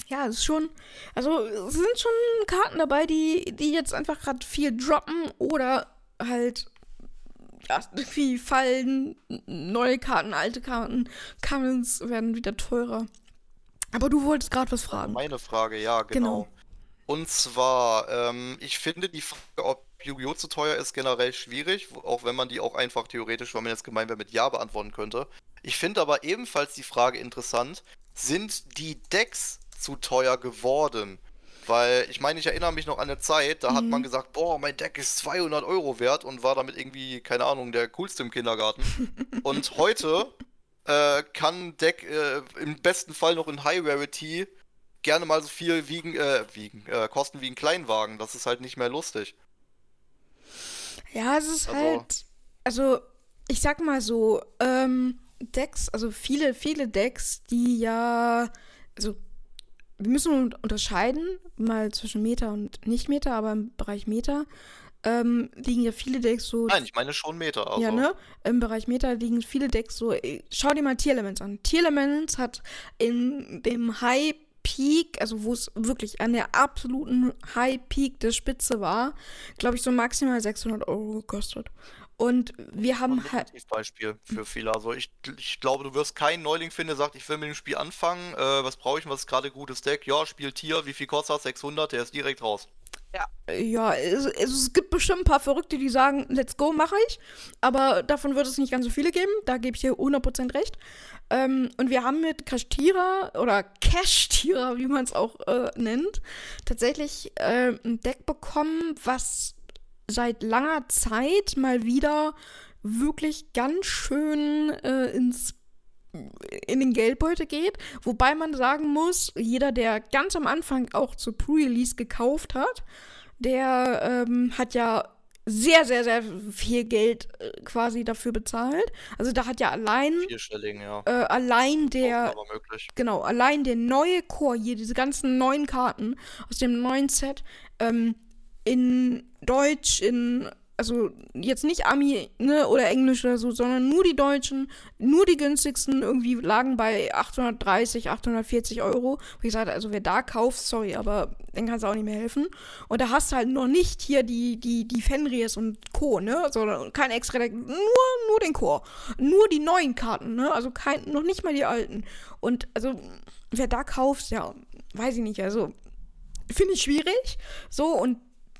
ja, es ist schon, also es sind schon Karten dabei, die, die jetzt einfach gerade viel droppen oder halt irgendwie fallen neue Karten, alte Karten, Commons werden wieder teurer. Aber du wolltest gerade was fragen. Meine Frage, ja, genau. Genau. Und zwar, ähm, ich finde die Frage, ob Yu-Gi-Oh! zu teuer ist, generell schwierig, auch wenn man die auch einfach theoretisch, wenn man jetzt gemein wäre, mit Ja beantworten könnte. Ich finde aber ebenfalls die Frage interessant, sind die Decks zu teuer geworden? Weil, ich meine, ich erinnere mich noch an eine Zeit, da hat Mhm. man gesagt, boah, mein Deck ist 200 Euro wert und war damit irgendwie, keine Ahnung, der coolste im Kindergarten. und heute äh, kann ein Deck äh, im besten Fall noch in High Rarity gerne mal so viel wiegen, äh, wiegen, äh, kosten wie ein Kleinwagen. Das ist halt nicht mehr lustig. Ja, es ist Also- halt, also ich sag mal so, ähm, Decks, also viele, viele Decks, die ja, also wir müssen un- unterscheiden, mal zwischen Meta und Nicht-Meta, aber im Bereich Meta ähm, liegen ja viele Decks so Nein, ich meine schon Meter. Also, Ja, ne? Im Bereich Meta liegen viele Decks so. äh, Schau dir mal Tier Elements an. Tier Elements hat in dem High Peak, also wo es wirklich an der absoluten High Peak der Spitze war, glaube ich, so maximal 600 Euro gekostet. Und wir Ein haben halt. Beispiel für viele. Also ich, ich glaube, du wirst keinen Neuling finden, der sagt, ich will mit dem Spiel anfangen. Äh, was brauche ich? denn? Was ist gerade gutes Deck? Ja, Spiel Tier. Wie viel kostet das? 600. Der ist direkt raus. Ja, es, es, es gibt bestimmt ein paar Verrückte, die sagen, let's go, mache ich. Aber davon wird es nicht ganz so viele geben. Da gebe ich dir 100% recht. Ähm, und wir haben mit Cash-Tira oder Cash-Tira, wie man es auch äh, nennt, tatsächlich äh, ein Deck bekommen, was seit langer Zeit mal wieder wirklich ganz schön äh, ins in den Geldbeutel geht. Wobei man sagen muss, jeder, der ganz am Anfang auch zu Pre-Release gekauft hat, der ähm, hat ja sehr, sehr, sehr viel Geld äh, quasi dafür bezahlt. Also da hat ja allein, ja. äh, allein der, genau, allein der neue Core hier, diese ganzen neuen Karten aus dem neuen Set, ähm, in Deutsch, in, also jetzt nicht Ami, ne, oder Englisch oder so, sondern nur die Deutschen, nur die günstigsten irgendwie lagen bei 830, 840 Euro. Wie gesagt, also wer da kauft, sorry, aber dann kannst du auch nicht mehr helfen. Und da hast du halt noch nicht hier die, die, die Fenris und Co., ne, sondern kein extra Deck, nur, nur den Core. Nur die neuen Karten, ne, also kein, noch nicht mal die alten. Und also, wer da kauft, ja, weiß ich nicht, also finde ich schwierig. So, und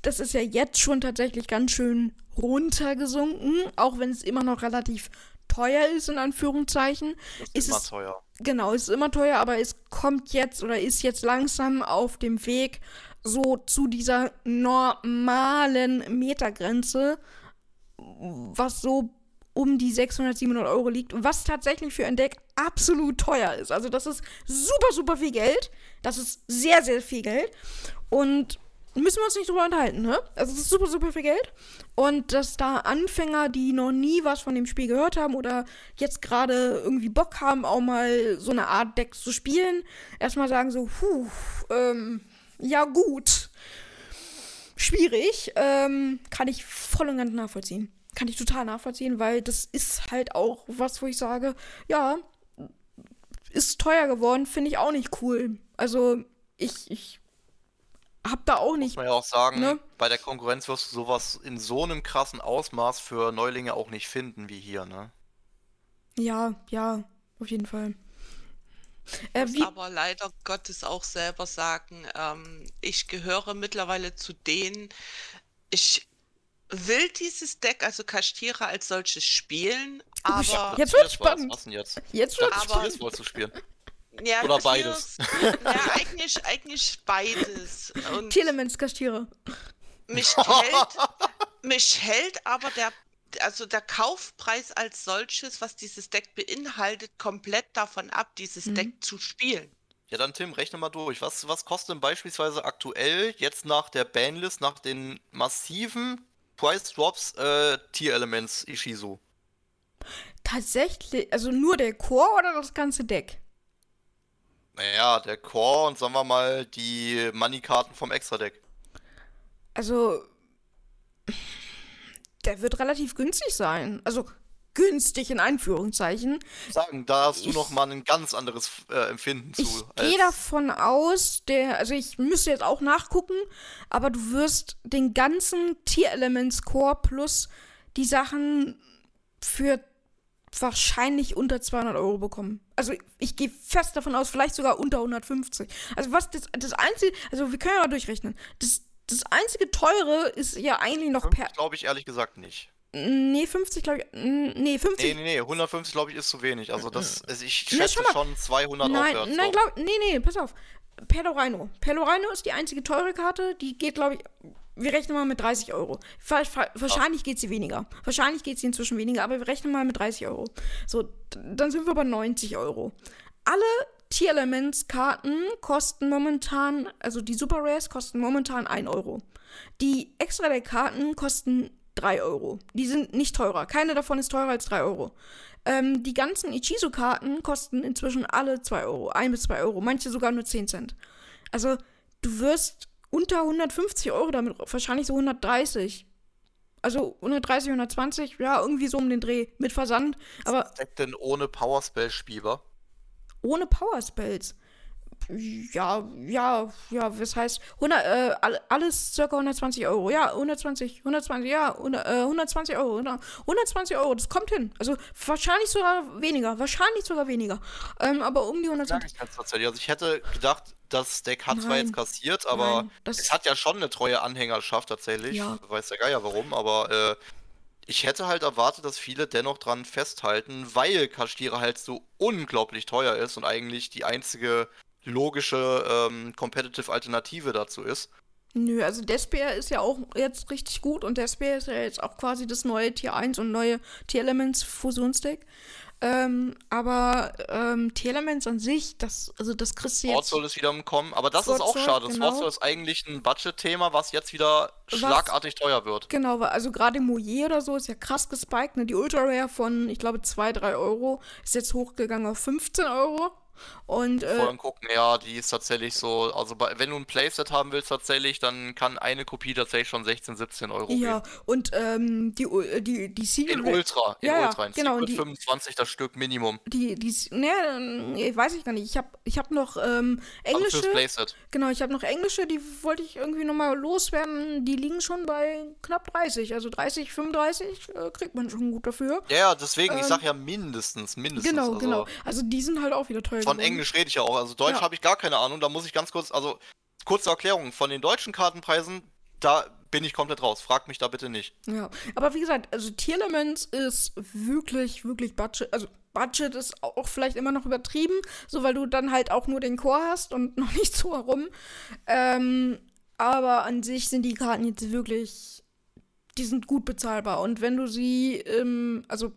das ist ja jetzt schon tatsächlich ganz schön runtergesunken, auch wenn es immer noch relativ teuer ist, in Anführungszeichen. Ist, Ist immer es- teuer. Genau, es ist immer teuer, aber es kommt jetzt oder ist jetzt langsam auf dem Weg so zu dieser normalen Metergrenze, was so um die 600, 700 Euro liegt, was tatsächlich für ein Deck absolut teuer ist. Also das ist super, super viel Geld. Das ist sehr, sehr viel Geld. Und müssen wir uns nicht drüber unterhalten, ne? Also es ist super, super viel Geld. Und dass da Anfänger, die noch nie was von dem Spiel gehört haben oder jetzt gerade irgendwie Bock haben, auch mal so eine Art Deck zu spielen, erstmal sagen so, puh, ähm, ja gut. Schwierig. Ähm, kann ich voll und ganz nachvollziehen. Kann ich total nachvollziehen, weil das ist halt auch was, wo ich sage, ja, ist teuer geworden, finde ich auch nicht cool. Also, ich, ich hab da auch Muss nicht man ja auch sagen, Ne? bei der Konkurrenz wirst du sowas in so einem krassen Ausmaß für Neulinge auch nicht finden wie hier, ne? Ja, ja, auf jeden Fall. Äh, wie, aber leider Gottes auch selber sagen, ähm, ich gehöre mittlerweile zu denen, ich will dieses Deck, also Kashtira als solches spielen, Oh, aber Jetzt wird's spannend. Was denn jetzt? jetzt Ich wird ja, oder beides. Ja, eigentlich, eigentlich beides. Und Telemens Kastiere. mich hält, mich hält aber der, also der Kaufpreis als solches, was dieses Deck beinhaltet, komplett davon ab, dieses Mhm. Deck zu spielen. Ja, dann Tim, rechne mal durch. Was, was kostet denn beispielsweise aktuell jetzt nach der Banlist, nach den massiven Price Drops, äh, Tier Elements Ishizu? Tatsächlich, also nur der Chor oder das ganze Deck? Naja, der Core und sagen wir mal die Money-Karten vom Extra-Deck. Also, der wird relativ günstig sein. Also, günstig in Anführungszeichen. Sagen, da hast du Ich- noch mal ein ganz anderes äh, Empfinden zu. Ich gehe davon aus, der, also ich müsste jetzt auch nachgucken, aber du wirst den ganzen Tier-Elements-Core plus die Sachen für wahrscheinlich unter 200 Euro bekommen. Also ich gehe fest davon aus, vielleicht sogar unter 150. Also was das, das einzige, also wir können ja mal durchrechnen. Das, das einzige teure ist ja eigentlich noch per. Glaube ich ehrlich gesagt nicht. Nee, 50 glaube ich. Nee, 50. Nee, nee, nee, 150 glaube ich ist zu wenig. Also das, also ich Nee, schätze mal. schon 200 Nein, aufwärts. nein, glaub, nee, nee, pass auf. Pelorino. Pelorino ist die einzige teure Karte, die geht, glaube ich, wir rechnen mal mit 30 Euro. Wa- wa- Wahrscheinlich geht sie weniger. Wahrscheinlich geht sie inzwischen weniger, aber wir rechnen mal mit 30 Euro. So, dann sind wir bei 90 Euro. Alle Tier-Elements-Karten kosten momentan, also die Super Rares kosten momentan 1 Euro. Die Extra-Deck-Karten kosten 3 Euro. Die sind nicht teurer. Keine davon ist teurer als 3 Euro. Ähm, die ganzen Ichizo-Karten kosten inzwischen alle 2 Euro. 1 bis 2 Euro. Manche sogar nur 10 Cent. Also, du wirst unter 150 Euro damit, wahrscheinlich so 130. Also 130, 120, ja, irgendwie so um den Dreh mit Versand, aber Was ist Deck denn ohne Power Spell spielbar? ohne Power Spells. Ja, ja, ja, das heißt, 100, äh, all- alles circa 120 Euro. Ja, 120, 120, ja, 100, äh, 120 Euro. 100 120 Euro, das kommt hin. Also wahrscheinlich sogar weniger, wahrscheinlich sogar weniger. Ähm, aber um die Sag 120. ich ganz tatsächlich. Also ich hätte gedacht, das Deck hat zwar Nein. jetzt kassiert, aber Nein, das- es hat ja schon eine treue Anhängerschaft tatsächlich. Ja. Weiß der Geier warum, aber äh, ich hätte halt erwartet, dass viele dennoch dran festhalten, weil Kashtira halt so unglaublich teuer ist und eigentlich die einzige logische ähm, Competitive Alternative dazu ist. Nö, also Despair ist ja auch jetzt richtig gut und Despair ist ja jetzt auch quasi das neue Tier 1 und neue Tier Elements Fusionsdeck. Ähm, aber ähm, Tier Elements an sich, das, also das kriegst du Sword jetzt. Soul ist wieder im Kommen, aber das ist Sword auch Soul, schade. genau. Sword Soul ist eigentlich ein Budget-Thema, was jetzt wieder Was- schlagartig teuer wird. Genau, weil- also gerade Moyer oder so ist ja krass gespiked. Ne? Die Ultra Rare von, ich glaube, 2, 3 Euro ist jetzt hochgegangen auf 15 Euro. Und äh, gucken, ja, die ist tatsächlich so, also bei, wenn du ein Playset haben willst tatsächlich, dann kann eine Kopie tatsächlich schon 16, 17 Euro ja, gehen. und ähm, die, äh, die, die Secret In Ultra, in Ja, Ultra. In genau, und Secret die- 25 das Stück Minimum. Die, die, ne, weiß ich gar nicht. Ich habe ich hab noch ähm, Also englische. fürs Playset. Genau, ich habe noch englische, die wollte ich irgendwie nochmal loswerden. Die liegen schon bei knapp 30. Also 30, 35 äh, kriegt man schon gut dafür. Ja, deswegen, ich Ähm, sag ja mindestens, mindestens. Genau, also genau. Also die sind halt auch wieder teuer Von geworden. Englisch rede ich ja auch, also Deutsch Ja. habe ich gar keine Ahnung, da muss ich ganz kurz, also kurze Erklärung, von den deutschen Kartenpreisen, da bin ich komplett raus, frag mich da bitte nicht. Ja, aber wie gesagt, also Tier Elements ist wirklich, wirklich Budget. Also Budget ist auch vielleicht immer noch übertrieben, so weil du dann halt auch nur den Core hast und noch nicht so herum. Ähm, aber an sich sind die Karten jetzt wirklich, die sind gut bezahlbar. Und wenn du sie, ähm, also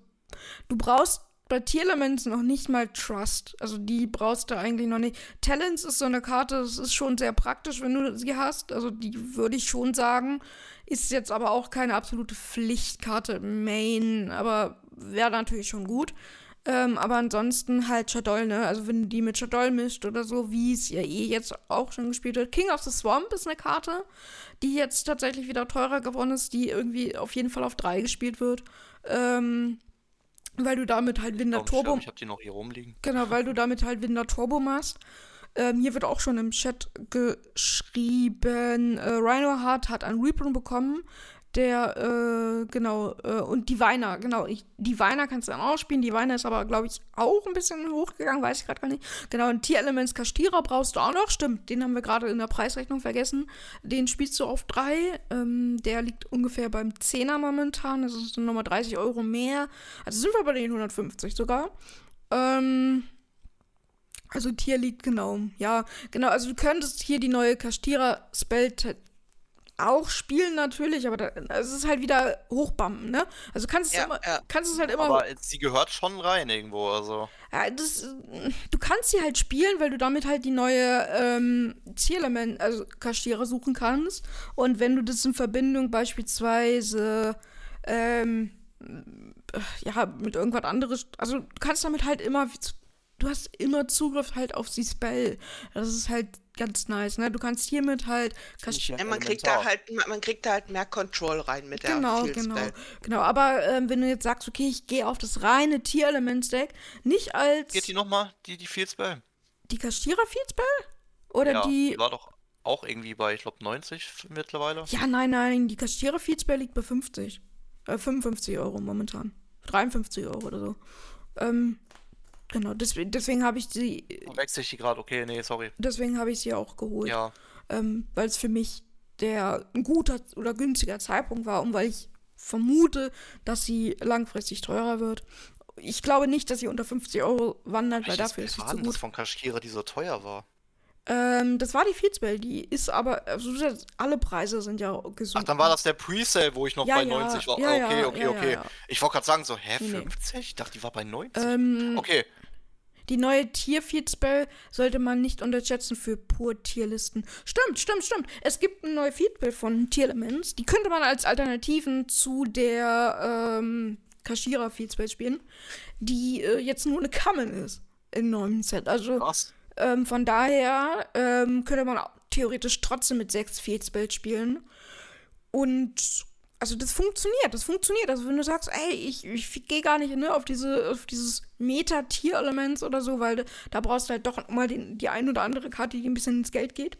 du brauchst bei Tier Elements noch nicht mal Trust. Also die brauchst du eigentlich noch nicht. Talents ist so eine Karte, das ist schon sehr praktisch, wenn du sie hast. Also die würde ich schon sagen. Ist jetzt aber auch keine absolute Pflichtkarte im Main, aber wäre natürlich schon gut. Ähm, aber ansonsten halt Shadol, ne? Also wenn du die mit Shadol mischt oder so, wie es ja eh jetzt auch schon gespielt wird. King of the Swamp ist eine Karte, die jetzt tatsächlich wieder teurer geworden ist, die irgendwie auf jeden Fall auf 3 gespielt wird. Ähm, weil du damit halt Schirm, Turbo Ich habe die noch hier rumliegen. Genau, weil du damit halt Winder Turbo machst. Ähm, hier wird auch schon im Chat geschrieben, äh, Rhino Heart hat einen Reprint bekommen. Der, äh, genau, äh, und die Weiner, genau, ich, die Weiner kannst du dann auch spielen. Die Weiner ist aber, glaube ich, auch ein bisschen hochgegangen, weiß ich gerade gar nicht. Genau, und Tier-Elements Kastierer brauchst du auch noch, stimmt, den haben wir gerade in der Preisrechnung vergessen. Den spielst du auf drei. Ähm, der liegt ungefähr beim 10er momentan, das ist nochmal 30 Euro mehr. Also sind wir bei den 150 sogar. Ähm, also Tier liegt genau. Ja, genau. Also du könntest hier die neue Kastierer Spell auch spielen natürlich, aber da, es ist halt wieder hochbumpen, ne? Also kannst du Ja, immer, ja. kannst es halt immer. Aber sie gehört schon rein irgendwo, also. ja, das, du kannst sie halt spielen, weil du damit halt die neue ähm, Zierelement, also Kastierer suchen kannst. Und wenn du das in Verbindung beispielsweise ähm, äh, ja, mit irgendwas anderes, also du kannst damit halt immer, du hast immer Zugriff halt auf die Spell. Das ist halt ganz nice, ne? Du kannst hiermit halt Kast Ja, man kriegt da halt, man kriegt da halt mehr Control rein mit der Genau, Field genau, Spell. genau. Aber ähm, wenn du jetzt sagst, okay, ich gehe auf das reine Tier-Elements-Deck, nicht als Geht die nochmal, die, die Field Spell? die Kastierer Field Spell? Oder ja, die. war doch auch irgendwie bei, ich glaube, 90 mittlerweile. Ja, nein, nein, die Kastierer Field Spell liegt bei 50. Äh, 55 Euro momentan. 53 Euro oder so. Ähm, genau, deswegen, deswegen habe ich sie, Wechsel ich die gerade? Okay, nee, sorry. deswegen habe ich sie auch geholt. Ja. ähm, weil es für mich der ein guter oder günstiger Zeitpunkt war und weil ich vermute, dass sie langfristig teurer wird. Ich glaube nicht, dass sie unter 50 Euro wandert, weil dafür ist sie war zu denn das gut. von Kashkira, die so teuer war? Ähm, das war die Fieldsbell, die ist aber, also alle Preise sind ja gesunken. Ach, dann war das der Presale, wo ich noch Ja, bei ja, 90 war. ja, okay, okay, okay. Ich wollte gerade sagen, so, hä, Nee, nee. 50? Ich dachte, die war bei 90. Ähm, Okay, Die neue Tier-Feed-Spell sollte man nicht unterschätzen für pur Tierlisten. Stimmt, stimmt, stimmt. Es gibt eine neue Feed-Spell von Tierelements. Die könnte man als Alternativen zu der ähm, Kashira Feed-Spell spielen, die äh, jetzt nur eine Common ist im neuen Set. Also krass. ähm, von daher ähm, könnte man auch theoretisch trotzdem mit sechs Feed-Spells spielen. Und also das funktioniert, das funktioniert. Also wenn du sagst, ey, ich, ich gehe gar nicht ne, auf, diese, auf dieses Meta-Tier-Elements oder so, weil da brauchst du halt doch mal den, die ein oder andere Karte, die ein bisschen ins Geld geht.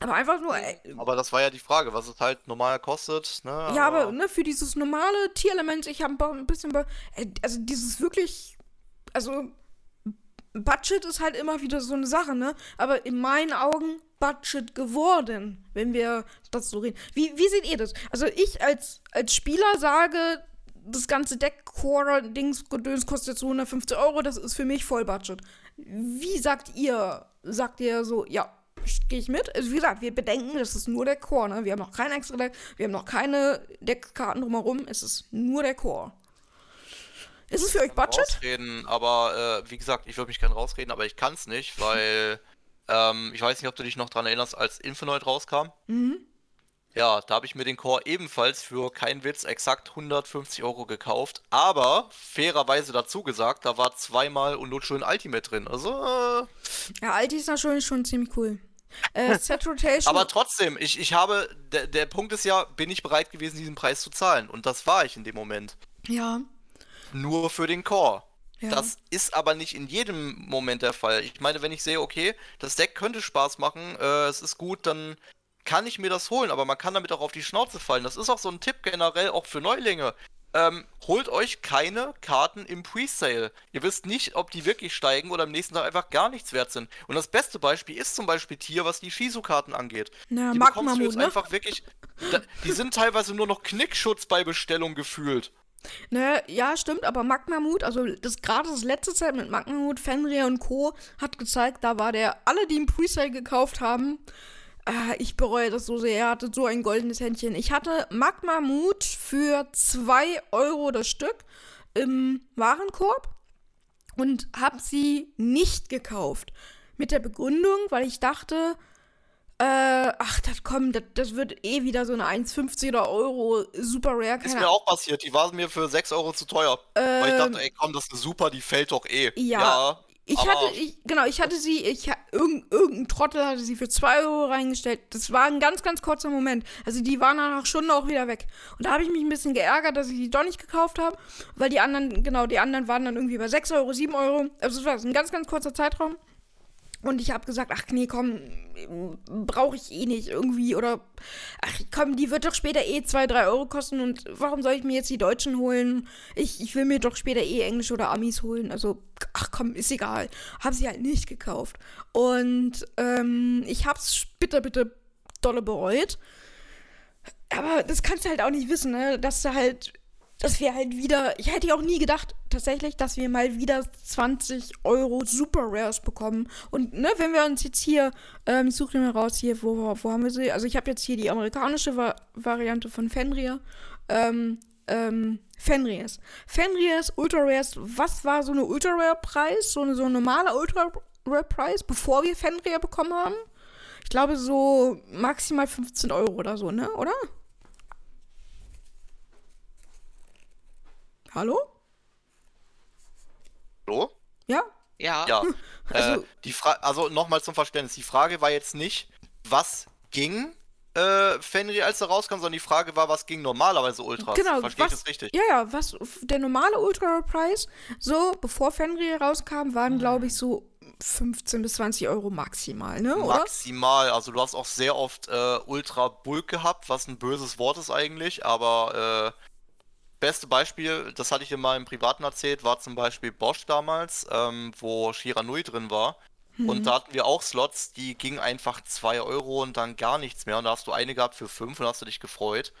Aber einfach nur, ey, Aber das war ja die Frage, was es halt normal kostet, ne? ja, aber ne, für dieses normale Tierelement, ich habe ein bisschen, ey, also dieses wirklich, also Budget ist halt immer wieder so eine Sache, ne? Aber in meinen Augen Budget geworden, wenn wir das so reden. Wie, wie seht ihr das? Also ich als, als Spieler sage, das ganze Deck-Core-Dings-Gedöns kostet jetzt so 150 Euro, das ist für mich Vollbudget. Wie sagt ihr? Sagt ihr so, ja, gehe ich mit? Also wie gesagt, wir bedenken, das ist nur der Core, ne? Wir haben noch kein extra Deck, wir haben noch keine Deckkarten drumherum, es ist nur der Core. Ist es für euch Budget? rausreden, aber äh, wie gesagt, ich würde mich gerne rausreden, aber ich kann es nicht, weil ähm, ich weiß nicht, ob du dich noch dran erinnerst, als Infinite rauskam. Mhm. Ja, da habe ich mir den Core ebenfalls für keinen Witz exakt 150 Euro gekauft, aber fairerweise dazu gesagt, da war zweimal und schön Ultimate drin. Also, äh, Ja, Alti ist natürlich schon ziemlich cool. Äh, Set Rotation. aber trotzdem, ich, ich habe, der, der Punkt ist ja, bin ich bereit gewesen, diesen Preis zu zahlen? Und das war ich in dem Moment. ja, Nur für den Core. Ja. Das ist aber nicht in jedem Moment der Fall. Ich meine, wenn ich sehe, okay, das Deck könnte Spaß machen, äh, es ist gut, dann kann ich mir das holen, aber man kann damit auch auf die Schnauze fallen. Das ist auch so ein Tipp generell auch für Neulinge. Ähm, holt euch keine Karten im Presale. Ihr wisst nicht, ob die wirklich steigen oder am nächsten Tag einfach gar nichts wert sind. Und das beste Beispiel ist zum Beispiel Tier, was die Shizu-Karten angeht. Na, die bekommst du jetzt ne? einfach wirklich. Da, die sind teilweise nur noch Knickschutz bei Bestellung gefühlt. Ne, ja, stimmt, aber Magmamut, also das gerade das letzte Set mit Magmamut, Fenrir und Co. hat gezeigt, da war der, alle, die im Presale gekauft haben, äh, ich bereue das so sehr, er hatte so ein goldenes Händchen. Ich hatte Magmamut für 2 Euro das Stück im Warenkorb und habe sie nicht gekauft. Mit der Begründung, weil ich dachte, äh, ach, das kommt, das, das wird eh wieder so eine 1,50 oder Euro super rare. Ist mir auch passiert, die war mir für 6 Euro zu teuer. Weil ich dachte, ey komm, das ist eine super, die fällt doch eh. Ähm, Ja, Ich hatte, ich, genau, ich hatte sie, ich, irgend, irgendein Trottel hatte sie für 2 Euro reingestellt. Das war ein ganz, ganz kurzer Moment. Also die waren nach einer Stunde auch wieder weg. Und da habe ich mich ein bisschen geärgert, dass ich die doch nicht gekauft habe, weil die anderen, genau, die anderen waren dann irgendwie bei 6 Euro, 7 Euro. Also es war ein ganz, ganz kurzer Zeitraum. Und ich habe gesagt, ach nee, komm, brauche ich eh nicht irgendwie. Oder, ach komm, die wird doch später eh 2, 3 Euro kosten. Und warum soll ich mir jetzt die Deutschen holen? Ich, ich will mir doch später eh Englisch oder Amis holen. Also, ach komm, ist egal. Hab sie halt nicht gekauft. Und ähm, ich hab's bitte, bitte dolle bereut. Aber das kannst du halt auch nicht wissen, ne? Dass du halt, dass wir halt wieder, ich hätte ja auch nie gedacht, tatsächlich, dass wir mal wieder 20 Euro Super Rares bekommen. Und ne, wenn wir uns jetzt hier, ähm, ich suche mal raus hier, wo, wo haben wir sie? Also ich habe jetzt hier die amerikanische Va Variante von Fenrir. Ähm, ähm, Fenriers. Fenriers Ultra Rares, was war so eine Ultra Rare Preis? So, eine, so ein normaler Ultra Rare Preis, bevor wir Fenrir bekommen haben? Ich glaube so maximal 15 Euro oder so, ne? Oder? Hallo? Hallo? Ja? Ja. Ja. Also- äh, die Fra also nochmal zum Verständnis. Die Frage war jetzt nicht, was ging äh, Fenrir, als er rauskam, sondern die Frage war, was ging normalerweise Ultras. Genau, Verstehe ich was, das richtig? Ja, ja, was der normale Ultra Preis, so bevor Fenrir rauskam, waren glaube ich so 15 bis 20 Euro maximal, ne? Oder? Maximal. Also du hast auch sehr oft äh, Ultra Bulk gehabt, was ein böses Wort ist eigentlich, aber beste Beispiel, das hatte ich dir mal im Privaten erzählt, war zum Beispiel Bosch damals, ähm, wo Shiranui drin war. Mhm. Und da hatten wir auch Slots, die gingen einfach 2 Euro und dann gar nichts mehr. Und da hast du eine gehabt für 5 und hast du dich gefreut.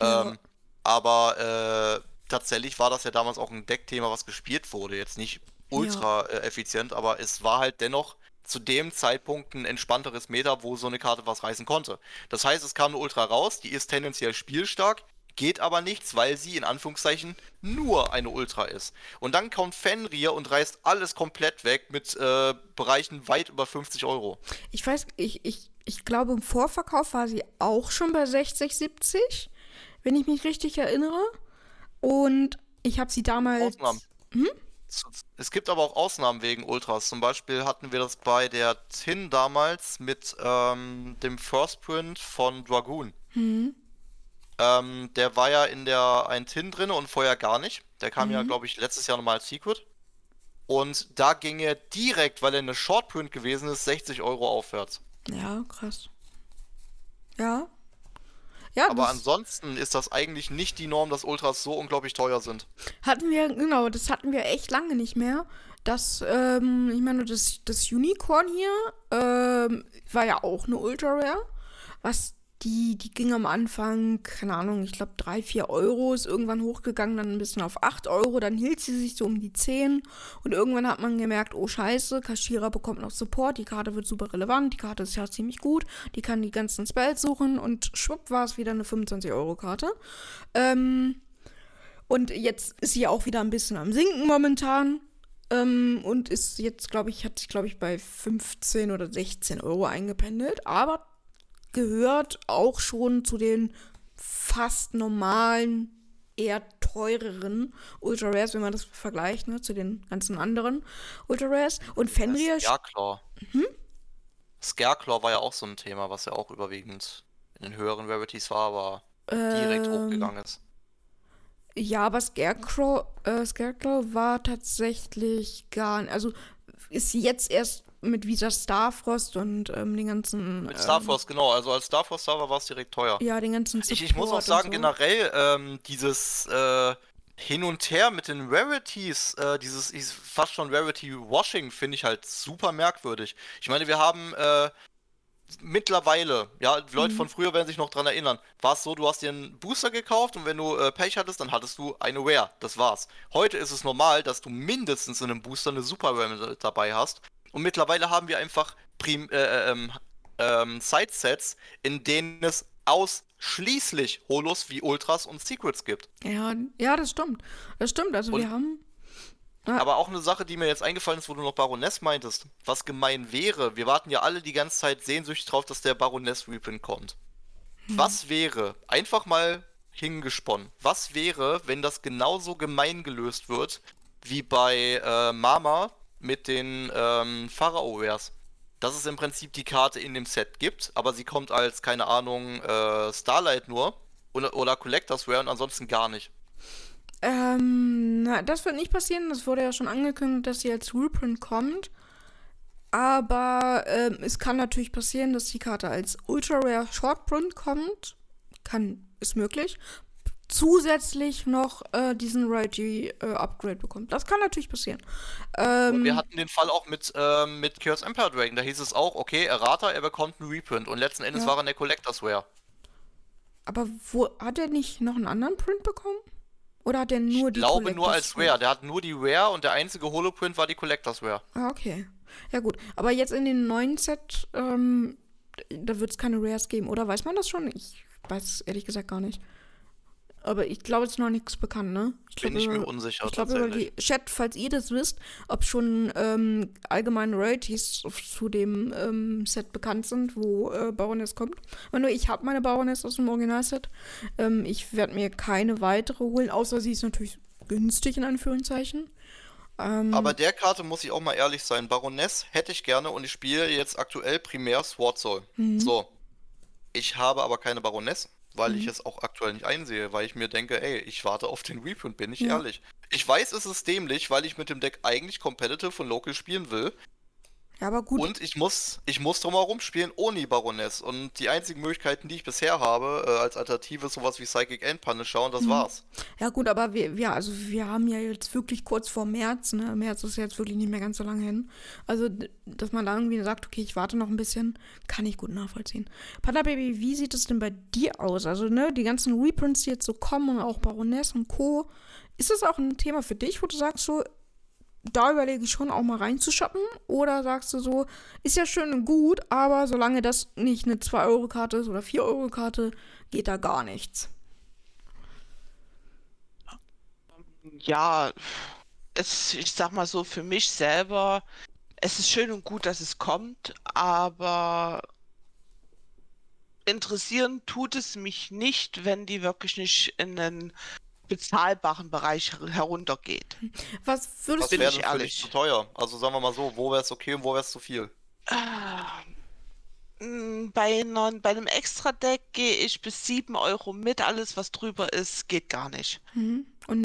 Ja. Ähm, aber äh, tatsächlich war das ja damals auch ein Deckthema, was gespielt wurde. Jetzt nicht ultra äh, effizient, aber es war halt dennoch zu dem Zeitpunkt ein entspannteres Meta, wo so eine Karte was reißen konnte. Das heißt, es kam eine Ultra raus, die ist tendenziell spielstark, geht aber nichts, weil sie in Anführungszeichen nur eine Ultra ist. Und dann kommt Fenrir und reißt alles komplett weg mit äh, Bereichen weit über 50 Euro. Ich weiß, ich, ich, ich glaube, im Vorverkauf war sie auch schon bei 60, 70, wenn ich mich richtig erinnere. Und ich habe sie damals. Ausnahmen. Es gibt aber auch Ausnahmen wegen Ultras. Zum Beispiel hatten wir das bei der Tin damals mit ähm, dem First Print von Dragoon. Hm, Ähm, der war ja in der ein Tin drin und vorher gar nicht. Der kam ja, Mhm. glaube ich, letztes Jahr nochmal als Secret. Und da ging er direkt, weil er eine Short Print gewesen ist, 60 Euro aufwärts. ja, krass. Ja. Ja, Aber ansonsten ist das eigentlich nicht die Norm, dass Ultras so unglaublich teuer sind. hatten wir, genau, das hatten wir echt lange nicht mehr. Das, ähm, ich meine, das, das Unicorn hier, ähm, war ja auch eine Ultra Rare. Was die, die ging am Anfang, keine Ahnung, ich glaube 3, 4 Euro, ist irgendwann hochgegangen, dann ein bisschen auf 8 Euro, dann hielt sie sich so um die 10 und irgendwann hat man gemerkt, oh scheiße, Kashira bekommt noch Support, die Karte wird super relevant, die Karte ist ja ziemlich gut, die kann die ganzen Spells suchen und schwupp war es wieder eine 25 Euro Karte. Ähm, und jetzt ist sie auch wieder ein bisschen am Sinken momentan. Ähm, und ist jetzt, glaube ich, hat sich, glaube ich, bei 15 oder 16 Euro eingependelt. Aber gehört auch schon zu den fast normalen, eher teureren Ultra Rares, wenn man das vergleicht, ne, zu den ganzen anderen Ultra Rares. Und Fenrir. Scareclaw. Hm? Scareclaw war ja auch so ein Thema, was ja auch überwiegend in den höheren Rarities war, aber direkt ähm, hochgegangen ist. Ja, aber Scarecrow, äh, Scarecrow war tatsächlich gar nicht. Also ist jetzt erst mit Visa Starfrost und ähm, den ganzen. Mit ähm, Starforce, genau. Also als da war, es direkt teuer. Ja, den ganzen Ich, ich muss auch Support sagen, so. generell, ähm, dieses äh, Hin und Her mit den Rarities, äh, dieses fast schon Rarity-Washing, finde ich halt super merkwürdig. Ich meine, wir haben äh, mittlerweile, ja, Leute Mhm. von früher werden sich noch dran erinnern, war es so, du hast dir einen Booster gekauft und wenn du äh, Pech hattest, dann hattest du eine Rare. Das war's. Heute ist es normal, dass du mindestens in einem Booster eine Super Rare dabei hast. Und mittlerweile haben wir einfach Prim äh, ähm, ähm, Side-Sets, in denen es ausschließlich Holos wie Ultras und Secrets gibt. Ja, ja, das stimmt. Das stimmt. Also Und- wir haben. Aber auch eine Sache, die mir jetzt eingefallen ist, wo du noch Baroness meintest, was gemein wäre, wir warten ja alle die ganze Zeit sehnsüchtig drauf, dass der Baroness Reprint kommt. Was wäre, einfach mal hingesponnen, was wäre, wenn das genauso gemein gelöst wird, wie bei äh, Mama mit den ähm, Pharao-Wares? Dass es im Prinzip die Karte in dem Set gibt, aber sie kommt als, keine Ahnung, äh, Starlight nur oder, oder Collectors Rare und ansonsten gar nicht. Ähm, na, das wird nicht passieren. Das wurde ja schon angekündigt, dass sie als Reprint kommt. Aber ähm, es kann natürlich passieren, dass die Karte als Ultra Rare Shortprint kommt. Kann, ist möglich. Zusätzlich noch äh, diesen Rarity äh, Upgrade bekommt. Das kann natürlich passieren. Ähm, wir hatten den Fall auch mit, ähm, mit Chaos Empire Dragon. Da hieß es auch, okay, Errata, er bekommt einen Reprint. Und letzten Endes Ja. war er in der Collectors Rare. aber wo hat er nicht noch einen anderen Print bekommen? Oder hat er nur Ich die glaube nur als Rare. Der hat nur die Rare und der einzige Holoprint war die Collectors Rare. Ah, okay. Ja, gut. Aber jetzt in den neuen Set, ähm, da wird es keine Rares geben. Oder weiß man das schon? Ich weiß es ehrlich gesagt gar nicht. Aber ich glaube, es ist noch nichts bekannt, ne? Ich Bin glaub, ich mir über- unsicher Ich glaube, über die Chat, falls ihr das wisst, ob schon ähm, allgemeine Rarities zu dem ähm, Set bekannt sind, wo äh, Baroness kommt. Aber nur ich habe meine Baroness aus dem Originalset. Ähm, ich werde mir keine weitere holen, außer sie ist natürlich günstig, in Anführungszeichen. Ähm, Aber der Karte muss ich auch mal ehrlich sein. Baroness hätte ich gerne und ich spiele jetzt aktuell primär Sword Soul. Mhm. So. Ich habe aber keine Baroness, weil ich es auch aktuell nicht einsehe, weil ich mir denke, ey, ich warte auf den Reprint, bin ich Ja. ehrlich. Ich weiß, es ist dämlich, weil ich mit dem Deck eigentlich competitive und local spielen will. Ja, aber gut. Und ich muss, ich muss drumherum spielen ohne die Baroness. Und die einzigen Möglichkeiten, die ich bisher habe, äh, als Alternative, ist sowas wie Psychic End Punisher und das Mhm. war's. Ja, gut, aber wir, ja, also wir haben ja jetzt wirklich kurz vor März, ne? März ist jetzt wirklich nicht mehr ganz so lange hin. Also, dass man da irgendwie sagt, okay, ich warte noch ein bisschen, kann ich gut nachvollziehen. Panda Baby, wie sieht es denn bei dir aus? Also, ne, die ganzen Reprints, die jetzt so kommen und auch Baroness und Co. Ist das auch ein Thema für dich, wo du sagst, so, da überlege ich schon auch mal reinzushoppen? Oder sagst du so, ist ja schön und gut, aber solange das nicht eine 2-Euro-Karte ist oder 4-Euro-Karte, geht da gar nichts. Ja, es, ich sag mal so, für mich selber, es ist schön und gut, dass es kommt, aber interessieren tut es mich nicht, wenn die wirklich nicht in einen bezahlbaren Bereich her- heruntergeht. Was würdest Was bin wäre ich denn für dich zu teuer? Also sagen wir mal so, wo wäre es okay und wo wäre es zu viel? Ah, mm, Bei, einer, bei einem Extra-Deck gehe ich bis 7 Euro mit. Alles, was drüber ist, geht gar nicht. Mhm. Und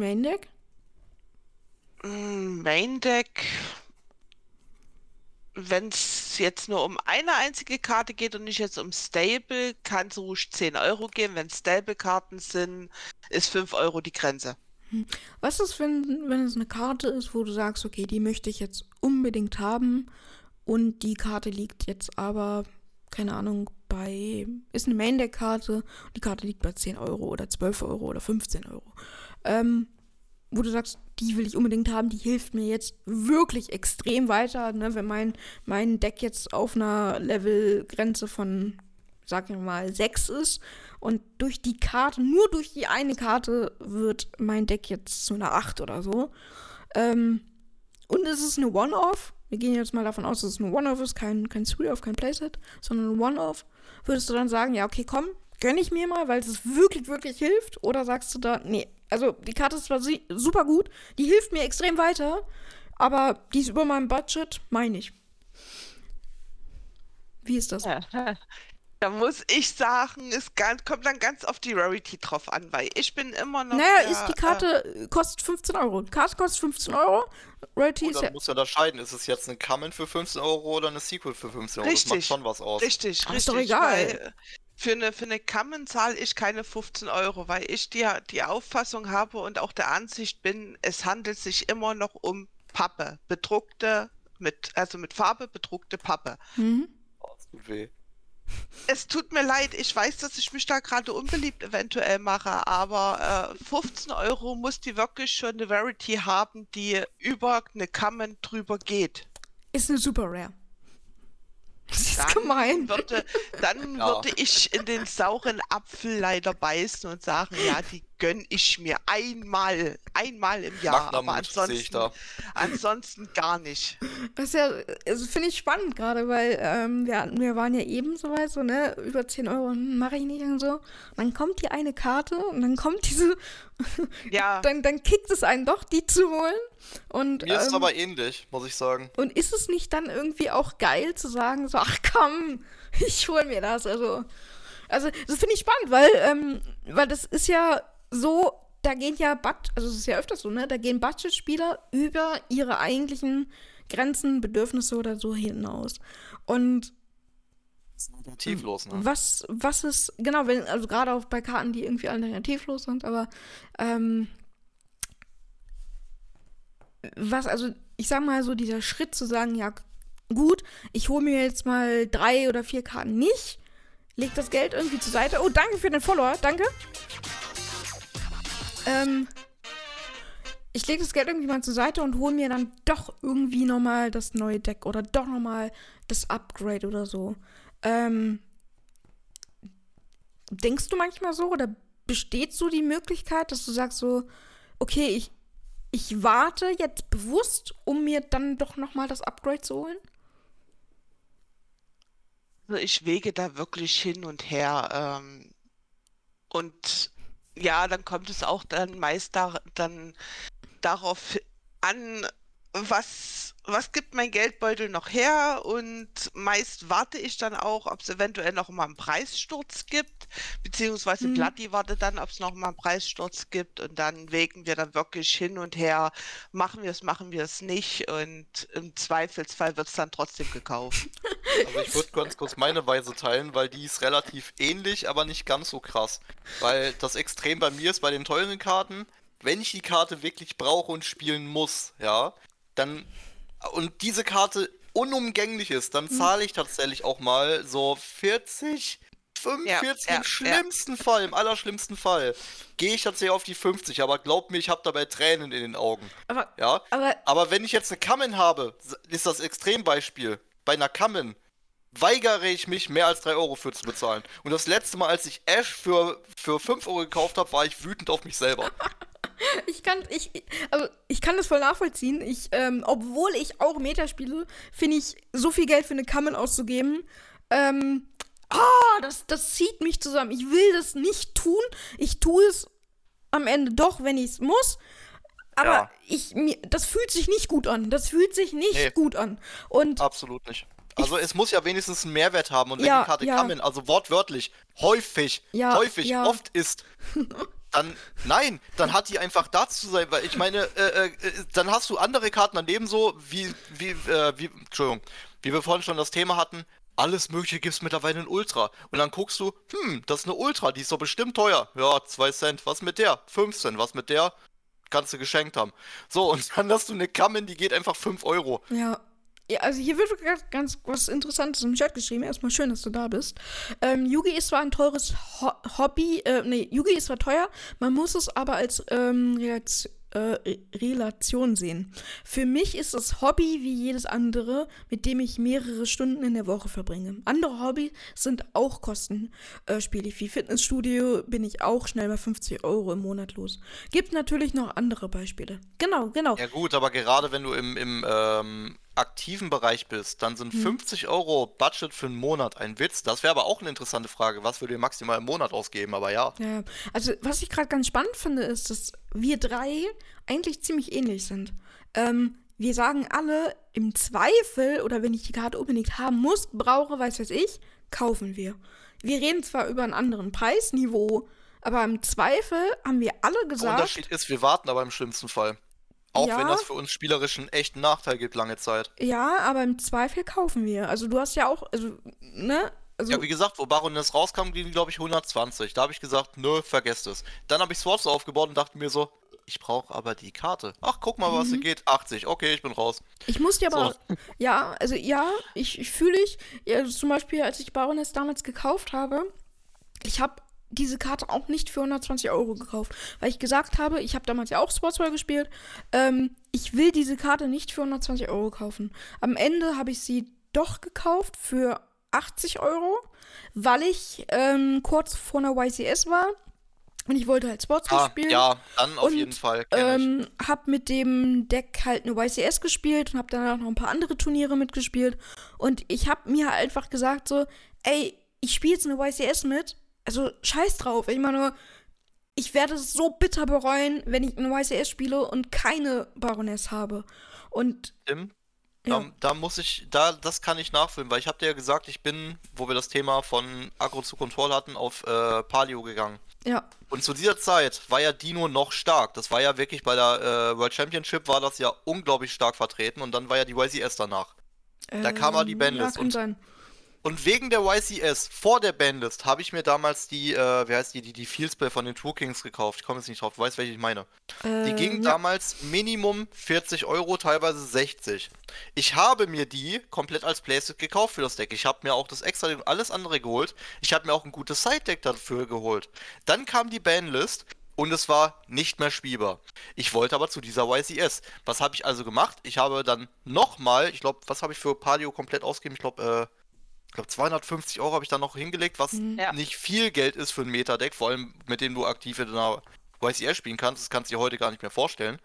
Main Deck? Wenn es jetzt nur um eine einzige Karte geht und nicht jetzt um Stable, kann es ruhig 10 Euro gehen. Wenn Stable-Karten sind, ist 5 Euro die Grenze. Was ist, wenn, wenn es eine Karte ist, wo du sagst, okay, die möchte ich jetzt unbedingt haben und die Karte liegt jetzt aber, keine Ahnung, bei, ist eine Main Deck Karte und die Karte liegt bei 10 Euro oder 12 Euro oder 15 Euro. Ähm, wo du sagst, die will ich unbedingt haben, die hilft mir jetzt wirklich extrem weiter, ne? wenn mein, mein Deck jetzt auf einer Levelgrenze von, sag ich mal, 6 ist und durch die Karte, nur durch die eine Karte wird mein Deck jetzt zu einer 8 oder so. Ähm, und es ist eine One-Off. Wir gehen jetzt mal davon aus, dass es eine One-Off ist, kein, kein Three-Off, kein Playset, sondern eine One-Off. Würdest du dann sagen, ja, okay, komm, gönn ich mir mal, weil es wirklich, wirklich hilft? Oder sagst du da, nee, also die Karte ist zwar super gut, die hilft mir extrem weiter, aber die ist über meinem Budget, meine ich. Wie ist das? Da muss ich sagen, es kommt dann ganz auf die Rarity drauf an, weil ich bin immer noch Naja, der, ist die äh, Karte, äh, kostet 15 Euro. Die Karte kostet 15 Euro. Und ist ja. dann musst du unterscheiden, ist es jetzt ein Common für 15 Euro oder eine Sequel für 15 Euro? Das macht Richtig. schon was aus. Richtig, richtig. ist doch egal. Weil für eine, für eine Common zahle ich keine 15 Euro, weil ich die, die Auffassung habe und auch der Ansicht bin, es handelt sich immer noch um Pappe, bedruckte, mit, also mit Farbe bedruckte Pappe. Mhm. Oh, das tut weh. Es tut mir leid, ich weiß, dass ich mich da gerade unbeliebt eventuell mache, aber äh, 15 Euro muss die wirklich schon eine Rarity haben, die über eine Common drüber geht. Ist eine Super Rare. Das ist Dann gemein. Würde, dann Ja. würde ich in den sauren Apfel leider beißen und sagen, ja, die gönn ich mir einmal, einmal im Jahr, aber ansonsten, da. ansonsten gar nicht. Das ist ja, also finde ich spannend gerade, weil ähm, wir, wir waren ja eben so weit, so, ne, über 10 Euro mache ich nicht und so. Und dann kommt die eine Karte und dann kommt diese, Ja, dann, dann kickt es einen doch, die zu holen. Und, Mir ist es ähm, aber ähnlich, muss ich sagen. und ist es nicht dann irgendwie auch geil zu sagen, so, ach komm, ich hol mir das, also. Also, das finde ich spannend, weil, ähm, weil das ist ja so, da gehen ja, Bud also es ist ja öfters so, ne? Da gehen Budgetspieler über ihre eigentlichen Grenzen, Bedürfnisse oder so hinaus. Und Alternativlos, ne? was, was ist, genau, wenn, also gerade auch bei Karten, die irgendwie alternativlos sind, aber ähm, was, also ich sag mal so, dieser Schritt zu sagen, ja, gut, ich hole mir jetzt mal drei oder vier Karten nicht, leg das Geld irgendwie zur Seite. Oh, danke für den Follower, danke. Ähm, ich lege das Geld irgendwie mal zur Seite und hole mir dann doch irgendwie nochmal das neue Deck oder doch nochmal das Upgrade oder so. Ähm, denkst du manchmal so oder besteht so die Möglichkeit, dass du sagst so, okay, ich, ich warte jetzt bewusst, um mir dann doch nochmal das Upgrade zu holen? also ich wege da wirklich hin und her. Ähm, und ja, dann kommt es auch dann meist da, dann darauf an, was, was gibt mein Geldbeutel noch her? Und meist warte ich dann auch, ob es eventuell noch mal einen Preissturz gibt, beziehungsweise Mhm. Platti wartet dann, ob es noch mal einen Preissturz gibt und dann wägen wir dann wirklich hin und her, machen wir es, machen wir es nicht und im Zweifelsfall wird es dann trotzdem gekauft. Also ich würde ganz kurz meine Weise teilen, weil die ist relativ ähnlich, aber nicht ganz so krass. Weil das Extrem bei mir ist bei den teuren Karten, wenn ich die Karte wirklich brauche und spielen muss, ja, dann und diese Karte unumgänglich ist, dann zahle ich tatsächlich auch mal so 40, 45 ja, im schlimmsten Fall, im allerschlimmsten Fall. Gehe ich tatsächlich auf die 50, aber glaub mir, ich habe dabei Tränen in den Augen. Aber, Ja, aber aber wenn ich jetzt eine Kammen habe, ist das Extrembeispiel. Bei einer Kammen weigere ich mich, mehr als 3 Euro für zu bezahlen. Und das letzte Mal, als ich Ash für, für 5 Euro gekauft habe, war ich wütend auf mich selber. ich kann, ich, also ich kann das voll nachvollziehen. Ich, ähm, obwohl ich auch Meta spiele, finde ich, so viel Geld für eine Kammen auszugeben, ähm, ah, das, das zieht mich zusammen. Ich will das nicht tun. Ich tue es am Ende doch, wenn ich es muss. Aber Ja. ich, mir, das fühlt sich nicht gut an. Das fühlt sich nicht Nee. gut an. Und Absolut nicht. Also es muss ja wenigstens einen Mehrwert haben. Und wenn Ja, die Karte ja. Kammen, also wortwörtlich, häufig, Ja, häufig, oft ist, dann, nein, dann hat die einfach dazu zu sein, weil ich meine, äh, äh, dann hast du andere Karten daneben so, wie, wie, äh, wie, Entschuldigung, wie wir vorhin schon das Thema hatten, alles mögliche gibt's mittlerweile in Ultra. Und dann guckst du, hm, das ist eine Ultra, die ist doch bestimmt teuer. Ja, 2 Cent. Was mit der? 5 Cent. Was mit der? Kannst du geschenkt haben. So, und dann hast du eine Kammen, die geht einfach 5 Euro. Ja. Ja, also hier wird ganz, was Interessantes im Chat geschrieben. Erstmal schön, dass du da bist. Ähm, Yugi ist zwar ein teures Ho Hobby, äh, nee, Yugi ist zwar teuer, man muss es aber als ähm, Relation, äh, Re- Relation sehen. Für mich ist das Hobby wie jedes andere, mit dem ich mehrere Stunden in der Woche verbringe. Andere Hobbys sind auch Kostenspiele. Wie Fitnessstudio bin ich auch schnell mal 50 Euro im Monat los. Gibt natürlich noch andere Beispiele. Genau, genau. Ja gut, aber gerade wenn du im, im ähm, aktiven Bereich bist, dann sind 50 Euro Budget für einen Monat ein Witz. Das wäre aber auch eine interessante Frage. Was würde ihr maximal im Monat ausgeben? Aber ja. Ja, also was ich gerade ganz spannend finde, ist, dass wir drei eigentlich ziemlich ähnlich sind. Ähm, wir sagen alle, im Zweifel oder wenn ich die Karte unbedingt haben muss, brauche, weiß weiß ich, kaufen wir. Wir reden zwar über einen anderen Preisniveau, aber im Zweifel haben wir alle Der gesagt, Unterschied ist, wir warten aber im schlimmsten Fall. Auch Ja. wenn das für uns spielerisch einen echten Nachteil gibt, lange Zeit. ja, aber im Zweifel kaufen wir. Also du hast ja auch, also, ne? Also, Ja, wie gesagt, wo Baroness rauskam, ging die, glaube ich, 120. Da habe ich gesagt, nö, vergesst es. Dann habe ich Swords aufgebaut und dachte mir so, ich brauche aber die Karte. Ach, guck mal, was hier geht. 80. Okay, ich bin raus. Ich muss dir aber, So. ja, also ja, ich, ich fühle ich, ja, zum Beispiel, als ich Baroness damals gekauft habe, ich habe diese Karte auch nicht für 120 Euro gekauft, weil ich gesagt habe, ich habe damals ja auch Sportsball gespielt, ähm, ich will diese Karte nicht für 120 Euro kaufen. Am Ende habe ich sie doch gekauft für 80 Euro, weil ich ähm, kurz vor einer YCS war und ich wollte halt Sportsball Ah, spielen. ja, dann auf Und, jeden Fall. Ähm, hab mit dem Deck halt eine YCS gespielt und hab danach noch ein paar andere Turniere mitgespielt. Und ich hab mir halt einfach gesagt so, ey, ich spiele jetzt eine YCS mit. Also scheiß drauf. Ich meine, ich werde es so bitter bereuen, wenn ich eine YCS spiele und keine Baroness habe. Und Tim, ja, da, da muss ich, da, das kann ich nachfüllen, weil ich habe dir ja gesagt, ich bin, wo wir das Thema von Agro zu Control hatten, auf äh, Palio gegangen. ja, Und zu dieser Zeit war ja Dino noch stark. Das war ja wirklich bei der äh, World Championship war das ja unglaublich stark vertreten und dann war ja die YCS danach. Da kam mal die ähm, Bandlist Ja, und- sein. Und wegen der YCS, vor der Bandlist, habe ich mir damals die, äh, wie heißt die, die, die Fieldspell von den True Kings gekauft. Ich komme jetzt nicht drauf, du weißt, welche ich meine. Die Ähm, ging ja. damals Minimum 40 Euro, teilweise 60. Ich habe mir die komplett als Playset gekauft für das Deck. Ich habe mir auch das extra und alles andere geholt. Ich habe mir auch ein gutes Side-Deck dafür geholt. Dann kam die Bandlist und es war nicht mehr spielbar. Ich wollte aber zu dieser YCS. Was habe ich also gemacht? Ich habe dann nochmal, ich glaube, was habe ich für Palio komplett ausgegeben? Ich glaube, äh, ich glaube 250 Euro habe ich da noch hingelegt, was Ja. nicht viel Geld ist für ein Meta-Deck, vor allem mit dem du aktiv in einer YCS spielen kannst. Das kannst du dir heute gar nicht mehr vorstellen.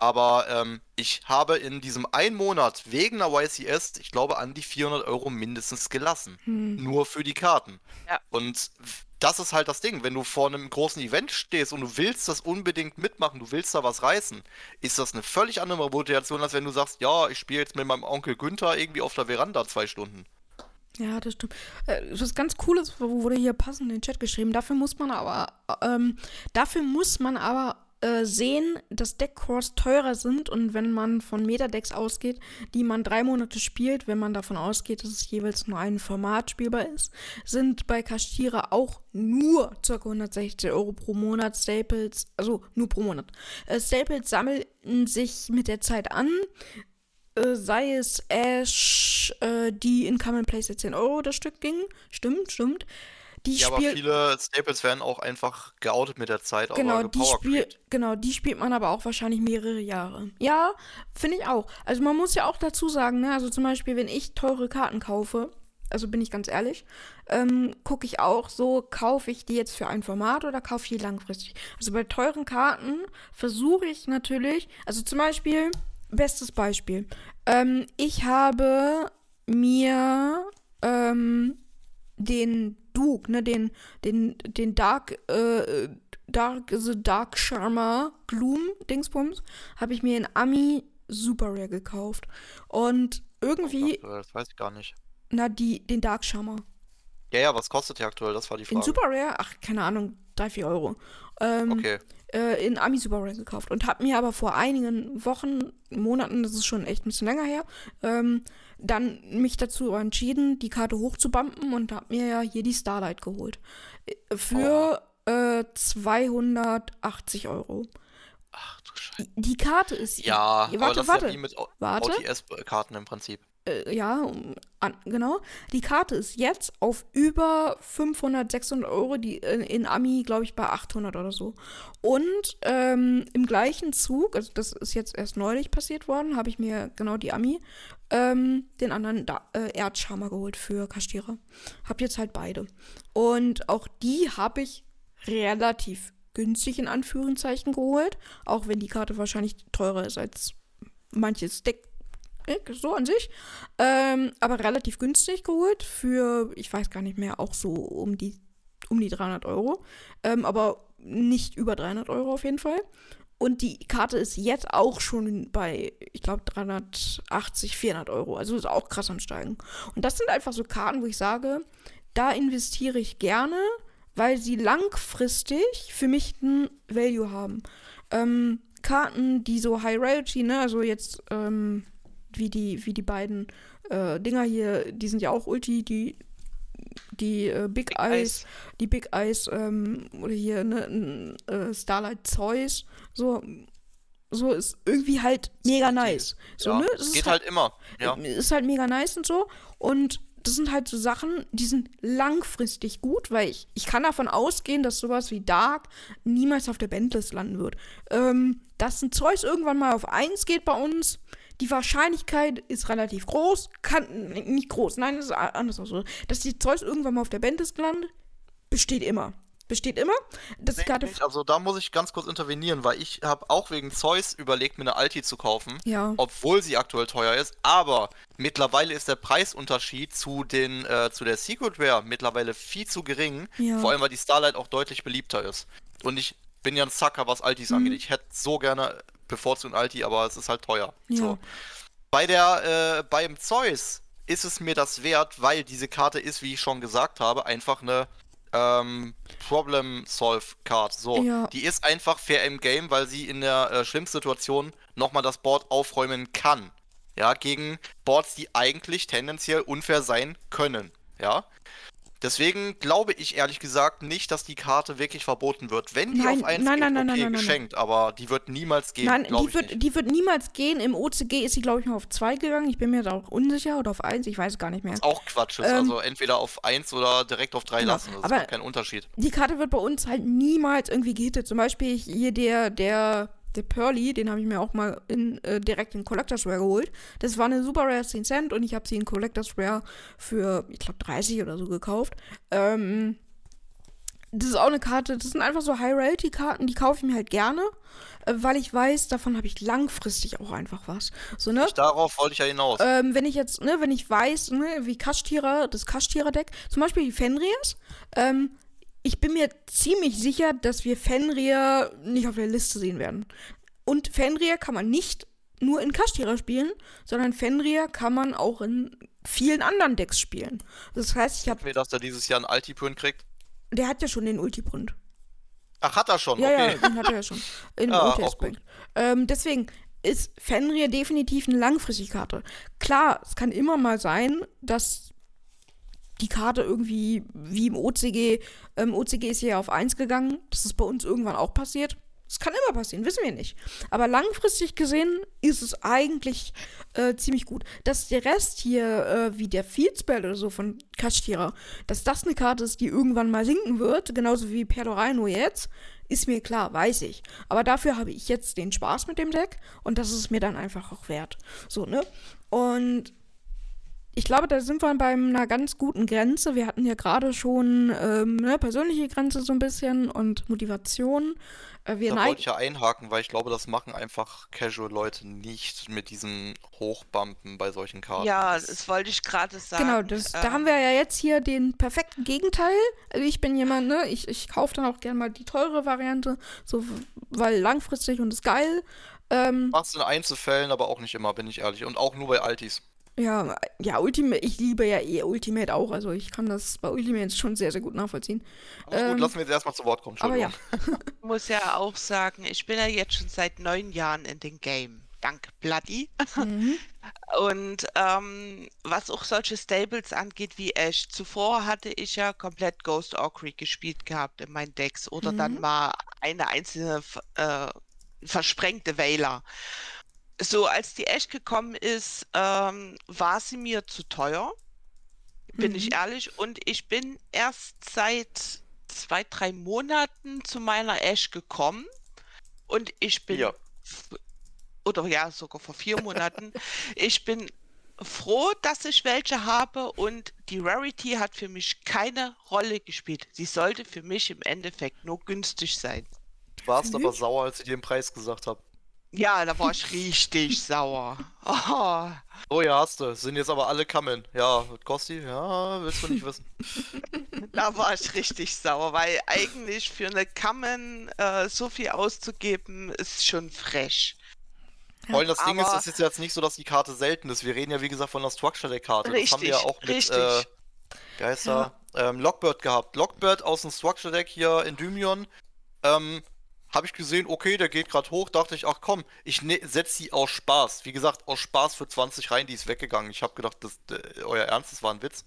Aber ähm, ich habe in diesem einen Monat wegen einer YCS, ich glaube, an die 400 Euro mindestens gelassen. Hm. Nur für die Karten. Ja. Und das ist halt das Ding. Wenn du vor einem großen Event stehst und du willst das unbedingt mitmachen, du willst da was reißen, ist das eine völlig andere Motivation, als wenn du sagst, ja, ich spiele jetzt mit meinem Onkel Günther irgendwie auf der Veranda zwei Stunden. Ja, das stimmt. Äh, was ganz Cooles wurde hier passend in den Chat geschrieben. Dafür muss man aber, ähm, dafür muss man aber äh, sehen, dass Deckcores teurer sind und wenn man von Metadecks ausgeht, die man drei Monate spielt, wenn man davon ausgeht, dass es jeweils nur ein Format spielbar ist, sind bei Kashtira auch nur ca. 160 Euro pro Monat Staples, also nur pro Monat. Äh, Staples sammeln sich mit der Zeit an. Äh, sei es Ash, äh, die in Common Place 10 Euro das Stück ging. Stimmt, stimmt. Die ja, aber viele Staples werden auch einfach geoutet mit der Zeit. Genau, die spiel, genau, die spielt man aber auch wahrscheinlich mehrere Jahre. Ja, finde ich auch. Also man muss ja auch dazu sagen, ne, also zum Beispiel, wenn ich teure Karten kaufe, also bin ich ganz ehrlich, ähm, gucke ich auch so, kaufe ich die jetzt für ein Format oder kaufe ich die langfristig? Also bei teuren Karten versuche ich natürlich, also zum Beispiel, bestes Beispiel, ähm, ich habe mir ähm, den Duke, ne, den, den, den Dark, äh, Dark, the Dark Charmer Gloom Dingsbums, habe ich mir in Ami Super Rare gekauft. Und irgendwie. Das weiß ich gar nicht. Na, die, den Dark Charmer. Ja, ja, was kostet der aktuell? Das war die Frage. In Super Rare? Ach, keine Ahnung, 3, 4 Euro. Ähm, okay. Äh, in Ami Super Rare gekauft und habe mir aber vor einigen Wochen, Monaten, das ist schon echt ein bisschen länger her, ähm, dann mich dazu entschieden, die Karte hochzubumpen und habe mir ja hier die Starlight geholt. Äh, für oh. äh, 280 Euro. Ach du Scheiße. Die Karte ist. Ja, warte, aber das warte. ist ja wie mit warte. OTS-Karten im Prinzip äh, ja, an, genau. Die Karte ist jetzt auf über 500, 600 Euro, die in, in Ami, glaube ich, bei 800 oder so. Und ähm, im gleichen Zug, also das ist jetzt erst neulich passiert worden, habe ich mir genau die Ami, ähm, den anderen da, äh, Erdschammer geholt für Kastierer. Hab jetzt halt beide. Und auch die habe ich relativ günstig in Anführungszeichen geholt, auch wenn die Karte wahrscheinlich teurer ist als manches Deck so an sich. Ähm, aber relativ günstig geholt für, ich weiß gar nicht mehr, auch so um die, um die 300 Euro. Ähm, aber nicht über 300 Euro auf jeden Fall. Und die Karte ist jetzt auch schon bei, ich glaube, 380, 400 Euro. Also ist auch krass am Steigen. Und das sind einfach so Karten, wo ich sage, da investiere ich gerne, weil sie langfristig für mich ein Value haben. Ähm, Karten, die so High Rarity, ne, also jetzt, ähm, wie die, wie die beiden äh, Dinger hier, die sind ja auch Ulti, die, die äh, Big, Big Eyes, Eyes, die Big Eyes, ähm, oder hier, ne, äh, Starlight Zeus, so, so ist irgendwie halt mega nice. So, ja, ne? Das geht halt, halt, immer. Ja. Ist halt mega nice und so. Und das sind halt so Sachen, die sind langfristig gut, weil ich, ich kann davon ausgehen, dass sowas wie Dark niemals auf der Bandlist landen wird. Ähm, dass ein Zeus irgendwann mal auf 1 geht bei uns, die Wahrscheinlichkeit ist relativ groß, kann nicht groß, nein, das ist anders so. Dass die Zeus irgendwann mal auf der Bandlist landet, besteht immer. Besteht immer. Das nee, nicht. Also da muss ich ganz kurz intervenieren, weil ich habe auch wegen Zeus überlegt, mir eine Alti zu kaufen, ja. obwohl sie aktuell teuer ist. Aber mittlerweile ist der Preisunterschied zu den äh, zu der Secret Rare mittlerweile viel zu gering. Ja. Vor allem, weil die Starlight auch deutlich beliebter ist. Und ich bin ja ein Sucker, was Altis mhm. angeht. Ich hätte so gerne bevorzugt Alti, aber es ist halt teuer. Ja. So. Bei der, äh, beim Zeus ist es mir das wert, weil diese Karte ist, wie ich schon gesagt habe, einfach eine ähm, Problem-Solve-Card. So, ja. die ist einfach fair im Game, weil sie in der äh, schlimmsten Situation nochmal das Board aufräumen kann. Ja, gegen Boards, die eigentlich tendenziell unfair sein können. Ja. Deswegen glaube ich ehrlich gesagt nicht, dass die Karte wirklich verboten wird. Wenn die nein, auf 1 nein, geht, nein, okay, nein, geschenkt, aber die wird niemals gehen. Nein, die wird, die wird niemals gehen. Im OCG ist sie, glaube ich, mal auf 2 gegangen. Ich bin mir da auch unsicher oder auf 1, ich weiß gar nicht mehr. Was auch Quatsch ist. Ähm, also entweder auf 1 oder direkt auf 3 genau, lassen. Das aber ist kein Unterschied. Die Karte wird bei uns halt niemals irgendwie gehittet. Zum Beispiel hier der, der der Pearly, den habe ich mir auch mal in, äh, direkt in Collectors Rare geholt. Das war eine Super Rare 10 Cent und ich habe sie in Collectors Rare für, ich glaube, 30 oder so gekauft. Ähm, das ist auch eine Karte, das sind einfach so High-Rarity-Karten, die kaufe ich mir halt gerne, äh, weil ich weiß, davon habe ich langfristig auch einfach was. So, ne? Ich, darauf wollte ich ja hinaus. Ähm, wenn ich jetzt, ne, wenn ich weiß, ne, wie Kaschtierer, das Kaschtierer-Deck, zum Beispiel die Fenris, ähm, ich bin mir ziemlich sicher, dass wir Fenrir nicht auf der Liste sehen werden. Und Fenrir kann man nicht nur in Kashtira spielen, sondern Fenrir kann man auch in vielen anderen Decks spielen. Das heißt, ich habe. Mir, dass er dieses Jahr einen Altiprint kriegt. Der hat ja schon den Ultiprint. Ach, hat er schon? Ja, okay. ja, den hat er ja schon. In OTS auch gut. Ähm, deswegen ist Fenrir definitiv eine langfristige Karte. Klar, es kann immer mal sein, dass die Karte irgendwie, wie im OCG, ähm, OCG ist ja auf 1 gegangen, dass es bei uns irgendwann auch passiert. Das kann immer passieren, wissen wir nicht. Aber langfristig gesehen ist es eigentlich äh, ziemlich gut. Dass der Rest hier, äh, wie der Fieldspell oder so von Kashtira, dass das eine Karte ist, die irgendwann mal sinken wird, genauso wie Perdoraino jetzt, ist mir klar, weiß ich. Aber dafür habe ich jetzt den Spaß mit dem Deck und das ist mir dann einfach auch wert. So, ne? Und ich glaube, da sind wir bei einer ganz guten Grenze. Wir hatten ja gerade schon ähm, ne, persönliche Grenze so ein bisschen und Motivation. Äh, wir Da wollte ich ja einhaken, weil ich glaube, das machen einfach Casual-Leute nicht mit diesen Hochbumpen bei solchen Karten. Ja, Das- wollte ich gerade sagen. Genau, das, da haben Ähm, wir ja jetzt hier den perfekten Gegenteil. Also ich bin jemand, ne, ich, ich kaufe dann auch gerne mal die teure Variante, so, weil langfristig und ist geil. Ähm, Machst in Einzelfällen, aber auch nicht immer, bin ich ehrlich. Und auch nur bei Altis. Ja, ja, Ultimate, ich liebe ja eh Ultimate auch, also ich kann das bei Ultimate schon sehr, sehr gut nachvollziehen. Aber Ähm, gut, lassen wir jetzt erstmal zu Wort kommen. Aber ja, Entschuldigung. muss ja auch sagen, ich bin ja jetzt schon seit neun Jahren in dem Game. Dank Bloody. mhm. Und ähm, was auch solche Stables angeht wie Ash, zuvor hatte ich ja komplett Ghost Orcry gespielt gehabt in meinen Decks oder dann Mhm. mal eine einzelne äh, versprengte Wähler. So, als die Ash gekommen ist, ähm, war sie mir zu teuer, bin ich Mhm. ehrlich. Und ich bin erst seit zwei, drei Monaten zu meiner Ash gekommen. Und ich bin Ja. oder ja, sogar vor vier Monaten. Ich bin froh, dass ich welche habe und die Rarity hat für mich keine Rolle gespielt. Sie sollte für mich im Endeffekt nur günstig sein. Du warst Für aber sauer, als ich dir den Preis gesagt habe. Ja, da war ich richtig sauer. Oh, Oh ja, hast du. Sind jetzt aber alle Kamen. Ja, was kostet die? Ja, willst du nicht wissen. da war ich richtig sauer, weil eigentlich für eine Kammen äh, so viel auszugeben, ist schon frech. Vor allem das Ding ist, aber- es ist jetzt nicht so, dass die Karte selten ist. Wir reden ja, wie gesagt, von der Structure der Karte. Das haben wir ja Richtig, auch mit, richtig. äh, wie heißt er? Ähm, Lockbird gehabt. Lockbird aus dem Structure Deck hier in Dymion. Ähm, habe ich gesehen, okay, der geht gerade hoch, dachte ich, ach komm, ich ne setze sie aus Spaß. Wie gesagt, aus Spaß für 20 rein, die ist weggegangen. Ich habe gedacht, das, äh, euer Ernst, das war ein Witz.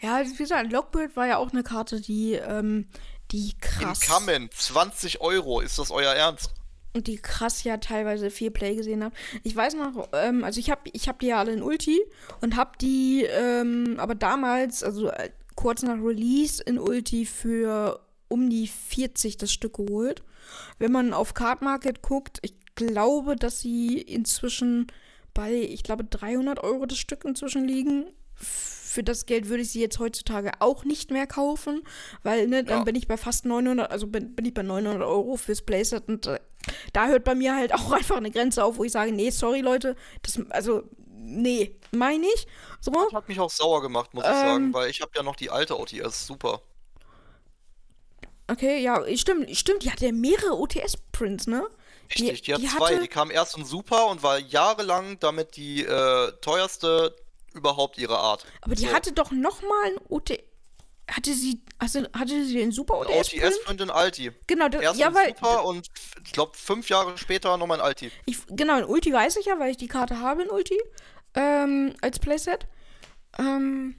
Ja, wie gesagt, Lockbird war ja auch eine Karte, die, ähm, die In krass. Kamen, 20 Euro, ist das euer Ernst? Und die krass ja teilweise viel Play gesehen hat. Ich weiß noch, ähm, also ich habe ich hab die ja alle in Ulti und habe die, ähm, aber damals, also äh, kurz nach Release in Ulti für um die 40 das Stück geholt. Wenn man auf Card Market guckt, ich glaube, dass sie inzwischen bei, ich glaube, 300 Euro das Stück inzwischen liegen. Für das Geld würde ich sie jetzt heutzutage auch nicht mehr kaufen, weil ne, dann Ja. bin ich bei fast 900, also bin, bin ich bei 900 Euro fürs Playset und äh, da hört bei mir halt auch einfach eine Grenze auf, wo ich sage, nee, sorry Leute, das, also, nee, meine ich. So, Das hat mich auch sauer gemacht, muss ich Ähm. sagen, weil ich habe ja noch die alte OTS, super. Okay, ja, stimmt, stimmt, die hat ja mehrere OTS-Prints, ne? Richtig, die, hat die zwei. hatte- Die kam erst in Super und war jahrelang damit die äh, teuerste überhaupt ihrer Art. Aber die So. hatte doch noch mal ein OTS, hatte sie, also, hatte sie den Super Ein OTS-Print? In Alti. Genau, das, Erst ja, in weil, Super und ich glaube fünf Jahre später nochmal in Alti. Ich, genau, in Ulti weiß ich ja, weil ich die Karte habe in Ulti. Ähm, als Playset. Ähm,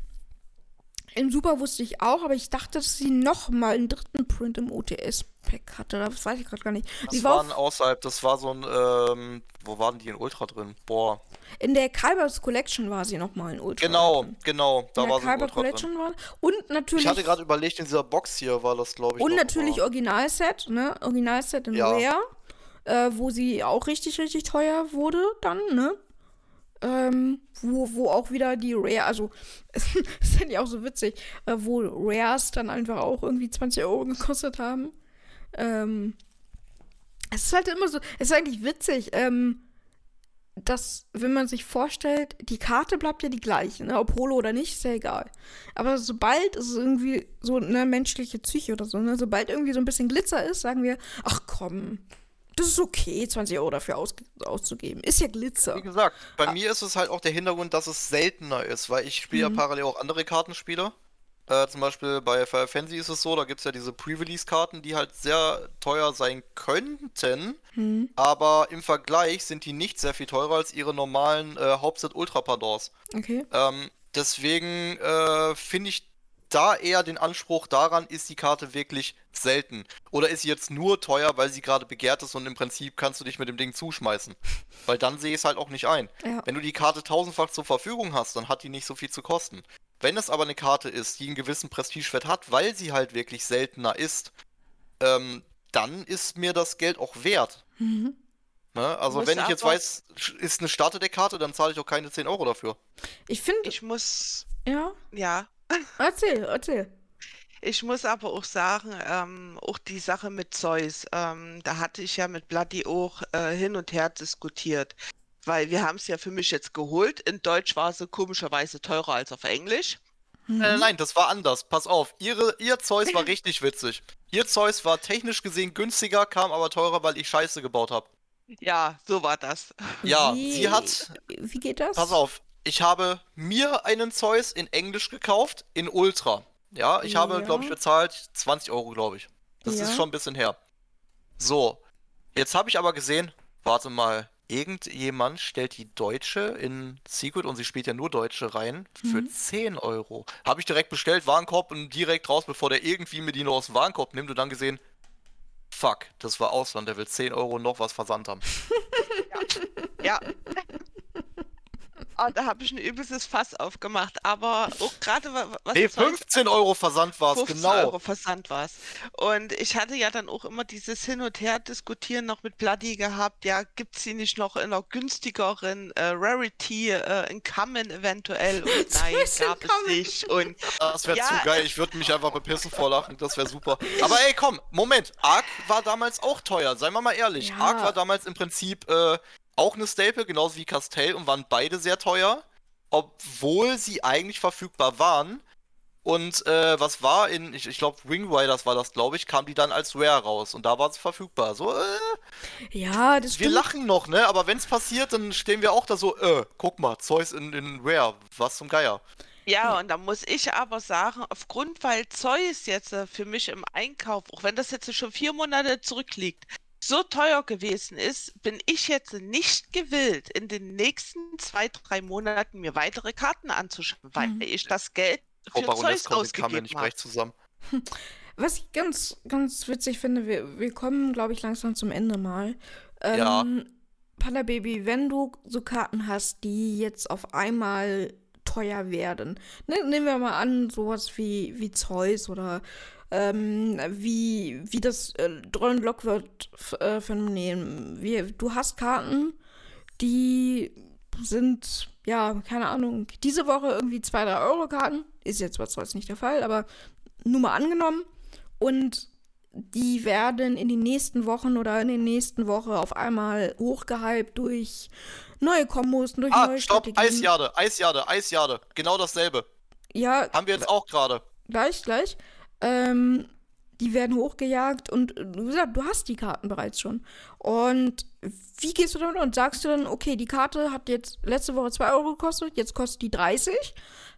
Im Super wusste ich auch, aber ich dachte, dass sie noch mal einen dritten Print im OTS-Pack hatte. Das weiß ich gerade gar nicht. Das Die war waren außerhalb, das war so ein, ähm, wo waren die in Ultra drin? Boah. in der Kalbers Collection war sie noch mal in Ultra. Genau, drin. genau, da in war der Kalber Ultra drin. Collection war und natürlich Ich hatte gerade überlegt, in dieser Box hier war das, glaube ich. und natürlich. Originalset, ne? Originalset in Ja. Rare, äh, wo sie auch richtig, richtig teuer wurde dann, ne? Ähm, wo, wo auch wieder die Rare, also, ist ja auch so witzig, äh, wo Rares dann einfach auch irgendwie 20 Euro gekostet haben. Ähm, es ist halt immer so, es ist eigentlich witzig, ähm, dass, wenn man sich vorstellt, die Karte bleibt ja die gleiche, ne? ob Holo oder nicht, ist ja egal. Aber sobald es irgendwie so eine menschliche Psyche oder so, ne? sobald irgendwie so ein bisschen Glitzer ist, sagen wir, ach komm, das ist okay, 20 Euro dafür aus, auszugeben. Ist ja Glitzer. Wie gesagt, bei ah. mir ist es halt auch der Hintergrund, dass es seltener ist, weil ich spiele mhm. ja parallel auch andere Kartenspiele. Äh, zum Beispiel bei Final Fantasy ist es so, da gibt es ja diese Pre-Release-Karten, die halt sehr teuer sein könnten, mhm. aber im Vergleich sind die nicht sehr viel teurer als ihre normalen äh, Hauptset Ultra Pardors. Okay. Ähm, deswegen äh, finde ich da eher den Anspruch daran, ist die Karte wirklich selten? Oder ist sie jetzt nur teuer, weil sie gerade begehrt ist und im Prinzip kannst du dich mit dem Ding zuschmeißen? Weil dann sehe ich es halt auch nicht ein. Ja. Wenn du die Karte tausendfach zur Verfügung hast, dann hat die nicht so viel zu kosten. Wenn es aber eine Karte ist, die einen gewissen Prestigewert hat, weil sie halt wirklich seltener ist, ähm, dann ist mir das Geld auch wert. Mhm. Ne? Also wenn ich jetzt weiß, ist eine Starterdeck-Karte, dann zahle ich auch keine 10 Euro dafür. Ich finde... Ich muss... Ja? Ja. Erzähl, erzähl. Ich muss aber auch sagen, ähm, auch die Sache mit Zeus, ähm, da hatte ich ja mit Bloody auch äh, hin und her diskutiert weil wir haben es ja für mich jetzt geholt. In Deutsch war sie komischerweise teurer als auf Englisch. Mhm. Äh, nein, das war anders. Pass auf, ihre, ihr Zeus war richtig witzig. Ihr Zeus war technisch gesehen günstiger, kam aber teurer, weil ich Scheiße gebaut habe. Ja, so war das. Ja, wie, sie hat. Wie geht das? Pass auf, ich habe mir einen Zeus in Englisch gekauft, in Ultra. Ja, ich ja. habe, glaube ich, bezahlt 20 Euro, glaube ich. Das ja. ist schon ein bisschen her. So, jetzt habe ich aber gesehen, warte mal, irgendjemand stellt die Deutsche in Secret und sie spielt ja nur Deutsche rein für mhm. 10 Euro. Habe ich direkt bestellt, Warenkorb und direkt raus, bevor der irgendwie mir die noch aus dem Warenkorb nimmt und dann gesehen, fuck, das war Ausland, der will 10 Euro noch was versandt haben. ja. ja. Oh, da habe ich ein übelstes Fass aufgemacht. Aber auch gerade was. Nee, 15 Euro Versand war es, genau. 15 Euro Versand war es. Und ich hatte ja dann auch immer dieses Hin und Her diskutieren noch mit Bloody gehabt. Ja, gibt es sie nicht noch in einer günstigeren äh, Rarity äh, in Common eventuell? Und nein, gab es nicht. Und, das wäre ja, zu geil. Ich würde mich einfach bepissen vor Lachen. Das wäre super. Aber ey, komm, Moment. Ark war damals auch teuer. Seien wir mal ehrlich. Ja. Ark war damals im Prinzip. Äh, auch eine Staple, genauso wie Castell und waren beide sehr teuer, obwohl sie eigentlich verfügbar waren. Und äh, was war in, ich, ich glaube, Wing Riders war das, glaube ich, kam die dann als Rare raus und da war es verfügbar. So, äh, ja, das Wir stimmt. lachen noch, ne? Aber wenn es passiert, dann stehen wir auch da so, äh, guck mal, Zeus in, in Rare, was zum Geier. Ja, und da muss ich aber sagen, aufgrund, weil Zeus jetzt äh, für mich im Einkauf, auch wenn das jetzt schon vier Monate zurückliegt, so teuer gewesen ist, bin ich jetzt nicht gewillt, in den nächsten zwei, drei Monaten mir weitere Karten anzuschaffen, weil mhm. ich das Geld für oh, Zeus ausgegeben nicht habe. zusammen. Was ich ganz, ganz witzig finde, wir, wir kommen, glaube ich, langsam zum Ende mal. Ähm, ja. Panda Baby, wenn du so Karten hast, die jetzt auf einmal teuer werden. Ne, nehmen wir mal an, sowas wie, wie Zeus oder ähm, wie, wie das äh, Drollen-Lockwood-Phänomen. Äh, du hast Karten, die sind, ja, keine Ahnung, diese Woche irgendwie 2, 3 Euro Karten. Ist jetzt zwar nicht der Fall, aber nur mal angenommen. Und die werden in den nächsten Wochen oder in den nächsten Woche auf einmal hochgehypt durch neue Kombos, durch ah, neue stopp, Strategien. Eisjade, Eisjade, Eisjade. Genau dasselbe. Ja. Haben wir jetzt auch gerade. Gleich, gleich. Ähm, die werden hochgejagt und du sagst, du hast die Karten bereits schon. Und wie gehst du damit und sagst du dann, okay, die Karte hat jetzt letzte Woche 2 Euro gekostet, jetzt kostet die 30.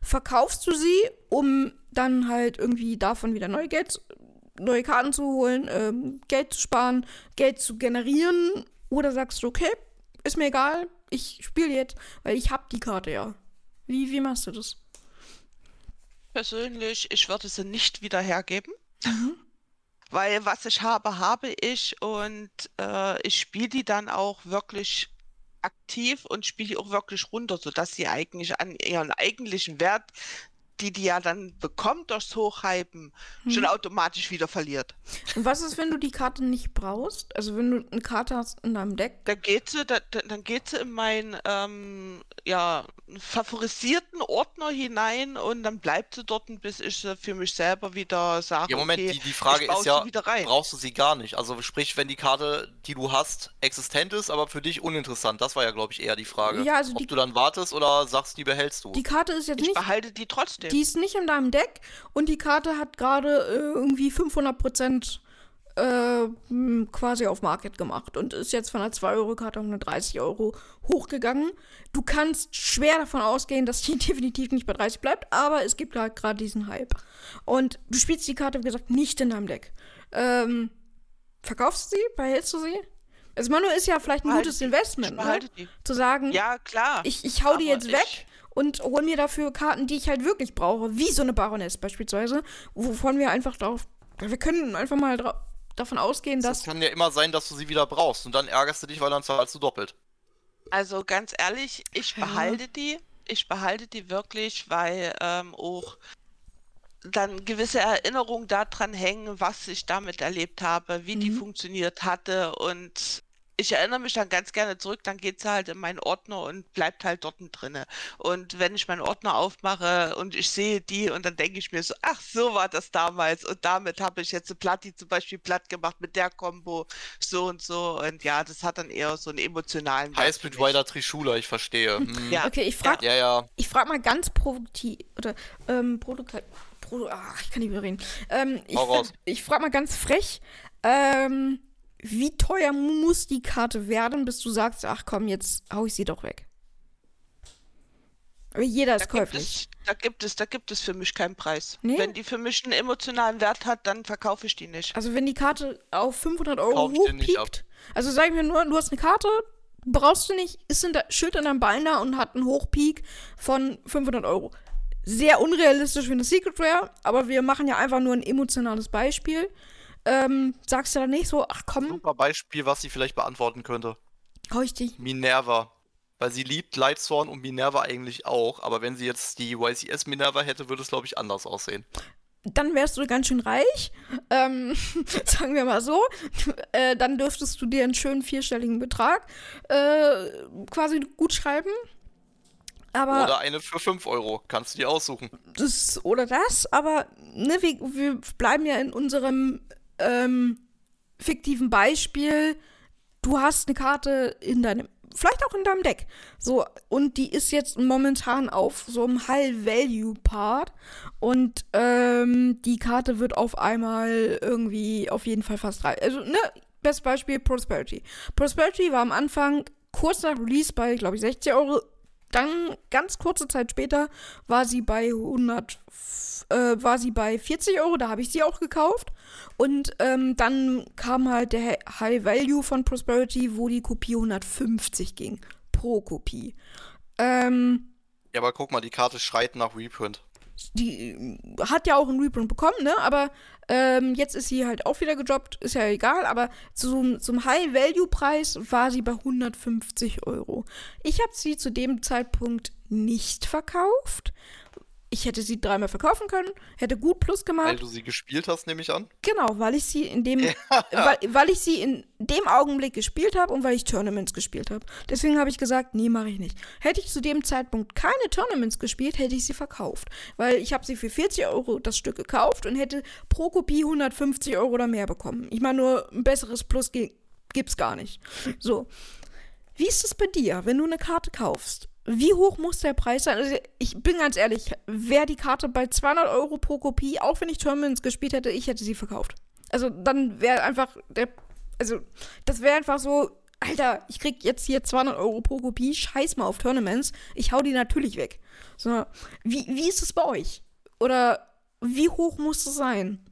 Verkaufst du sie, um dann halt irgendwie davon wieder neue Geld, neue Karten zu holen, ähm, Geld zu sparen, Geld zu generieren? Oder sagst du, okay, ist mir egal, ich spiele jetzt, weil ich habe die Karte ja. Wie, wie machst du das? Persönlich, ich würde sie nicht wieder hergeben. Mhm. Weil was ich habe, habe ich und äh, ich spiele die dann auch wirklich aktiv und spiele die auch wirklich runter, sodass sie eigentlich an ihren eigentlichen Wert die die ja dann bekommt durchs Hochhypen, schon Mhm. automatisch wieder verliert. Und was ist, wenn du die Karte nicht brauchst? Also wenn du eine Karte hast in deinem Deck? Dann geht sie, da, da, dann geht sie in meinen ähm, ja, favorisierten Ordner hinein und dann bleibt sie dort, bis ich sie für mich selber wieder sage, Ja, Moment, okay, die, die Frage ich ist ja, brauchst du sie gar nicht? Also sprich, wenn die Karte, die du hast, existent ist, aber für dich uninteressant. Das war ja, glaube ich, eher die Frage. Ja, also Ob die- du dann wartest oder sagst, die behältst du. Die Karte ist jetzt Ich nicht behalte die trotzdem. Die ist nicht in deinem Deck und die Karte hat gerade äh, irgendwie 500% äh, m, quasi auf Market gemacht und ist jetzt von einer 2-Euro-Karte auf eine 30 Euro hochgegangen. Du kannst schwer davon ausgehen, dass die definitiv nicht bei 30 bleibt, aber es gibt halt gerade diesen Hype. Und du spielst die Karte, wie gesagt, nicht in deinem Deck. Ähm, verkaufst du sie? Behältst du sie? Also Manu ist ja vielleicht ein Behalte gutes. Investment, ne? Zu sagen, Ja, klar. ich, ich hau die jetzt weg und hol mir dafür Karten, die ich halt wirklich brauche, wie so eine Baroness beispielsweise, wovon wir einfach drauf. Wir können einfach mal dra davon ausgehen, Das dass. kann ja immer sein, dass du sie wieder brauchst und dann ärgerst du dich, weil dann zahlst du doppelt. Also ganz ehrlich, ich Ja. behalte die. Ich behalte die wirklich, weil ähm, auch dann gewisse Erinnerungen daran hängen, was ich damit erlebt habe, wie die Mhm. funktioniert hatte. Und ich erinnere mich dann ganz gerne zurück, dann geht sie halt in meinen Ordner und bleibt halt dort drinne. Und wenn ich meinen Ordner aufmache und ich sehe die und dann denke ich mir so, ach, so war das damals. Und damit habe ich jetzt eine Platti zum Beispiel platt gemacht mit der Combo, so und so. Und ja, das hat dann eher so einen emotionalen Highspeed mich. Rider Trishula, ich verstehe. Hm. Ja. Okay, ich frage Ja, ja. ich frag mal ganz produktiv. Oder, ähm, Produka Produ ach, ich kann nicht mehr reden. Ähm, ich, Hau raus. ich frag mal ganz frech. Ähm, wie teuer muss die Karte werden, bis du sagst, ach komm, jetzt hau ich sie doch weg? Aber jeder ist Da gibt, käuflich. es, da, gibt es, da gibt es für mich keinen Preis. Nee? Wenn die für mich einen emotionalen Wert hat, dann verkaufe ich die nicht. Also wenn die Karte auf 500 Euro ich hochpiekt, also sagen wir nur, du hast eine Karte, brauchst du nicht, ist in der Schild in deinem Binder und hat einen Hochpeak von 500 Euro. Sehr unrealistisch für eine Secret Rare, aber wir machen ja einfach nur ein emotionales Beispiel. Ähm, sagst du dann nicht so, ach komm, Super Beispiel, was sie vielleicht beantworten könnte. dich. Minerva. Weil sie liebt Lightsworn und Minerva eigentlich auch. Aber wenn sie jetzt die YCS Minerva hätte, würde es, glaube ich, anders aussehen. Dann wärst du ganz schön reich, ähm, sagen wir mal so. Äh, dann dürftest du dir einen schönen vierstelligen Betrag äh, quasi gut schreiben. Aber Oder eine für 5 Euro. Kannst du dir aussuchen. das oder das, aber ne, wir, wir bleiben ja in unserem ähm, fiktiven Beispiel. Du hast eine Karte in deinem, vielleicht auch in deinem Deck. So, und die ist jetzt momentan auf so einem High-Value-Part. Und ähm, die Karte wird auf einmal irgendwie auf jeden Fall fast drei. Also, ne, bestes Beispiel Prosperity. Prosperity war am Anfang kurz nach Release bei, glaube ich, 60 Euro. Dann, ganz kurze Zeit später, war sie bei 100, f- äh, war sie bei 40 Euro, da habe ich sie auch gekauft. Und ähm, dann kam halt der Hi- High Value von Prosperity, wo die Kopie 150 ging. Pro Kopie. Ähm, Ja, aber guck mal, die Karte schreit nach Reprint. Die äh, hat ja auch einen Reprint bekommen, ne? Aber ähm, jetzt ist sie halt auch wieder gedroppt, ist ja egal. Aber zum, zum High-Value-Preis war sie bei 150 Euro. Ich habe sie zu dem Zeitpunkt nicht verkauft. Ich hätte sie dreimal verkaufen können, hätte gut Plus Weil gemacht. du sie gespielt hast, nehme ich an. Genau, weil ich sie in dem, weil, weil ich sie in dem Augenblick gespielt habe und weil ich Tournaments gespielt habe. Deswegen habe ich gesagt, nee, mache ich nicht. Hätte ich zu dem Zeitpunkt keine Tournaments gespielt, hätte ich sie verkauft. Weil ich habe sie für 40 Euro das Stück gekauft und hätte pro Kopie 150 Euro oder mehr bekommen. Ich meine, nur ein besseres Plus gibt's gar nicht. So. Wie ist es bei dir, wenn du eine Karte kaufst? Wie hoch muss der Preis sein? Also ich bin ganz ehrlich, wäre die Karte bei 200 Euro pro Kopie, auch wenn ich Tournaments gespielt hätte, ich hätte sie verkauft. Also dann wäre einfach der, also das wäre einfach so, Alter, ich krieg jetzt hier 200 Euro pro Kopie, scheiß mal auf Tournaments, ich hau die natürlich weg. So, wie, wie ist es bei euch? Oder wie hoch muss es sein?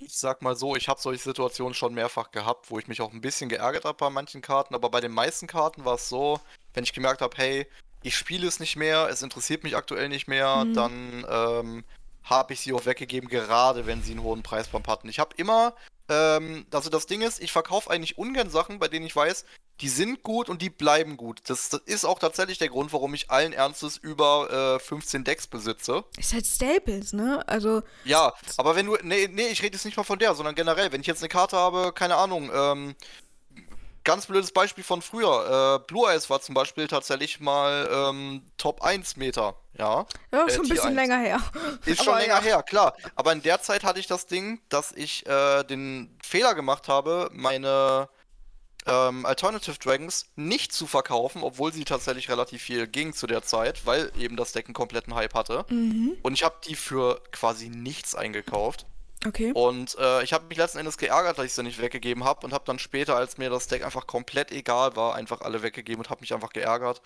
Ich sag mal so, ich habe solche Situationen schon mehrfach gehabt, wo ich mich auch ein bisschen geärgert habe bei manchen Karten, aber bei den meisten Karten war es so, wenn ich gemerkt habe, hey, ich spiele es nicht mehr, es interessiert mich aktuell nicht mehr, Mhm. dann ähm, habe ich sie auch weggegeben, gerade wenn sie einen hohen Preisbump hatten. Ich habe immer ähm, also das Ding ist, ich verkaufe eigentlich ungern Sachen, bei denen ich weiß, die sind gut und die bleiben gut. Das, das ist auch tatsächlich der Grund, warum ich allen Ernstes über äh, 15 Decks besitze. Ist halt Staples, ne? Also. Ja, aber wenn du. Nee, nee, ich rede jetzt nicht mal von der, sondern generell, wenn ich jetzt eine Karte habe, keine Ahnung, ähm, ganz blödes Beispiel von früher. Äh, Blue Eyes war zum Beispiel tatsächlich mal ähm, Top 1 Meter. Ja, ja äh, schon ein bisschen länger her. Ist schon länger her, klar. Aber in der Zeit hatte ich das Ding, dass ich äh, den Fehler gemacht habe, meine ähm, Alternative Dragons nicht zu verkaufen, obwohl sie tatsächlich relativ viel ging zu der Zeit, weil eben das Deck einen kompletten Hype hatte. Mhm. Und ich habe die für quasi nichts eingekauft. Okay. Und äh, ich habe mich letzten Endes geärgert, dass ich sie nicht weggegeben habe und habe dann später, als mir das Deck einfach komplett egal war, einfach alle weggegeben und habe mich einfach geärgert.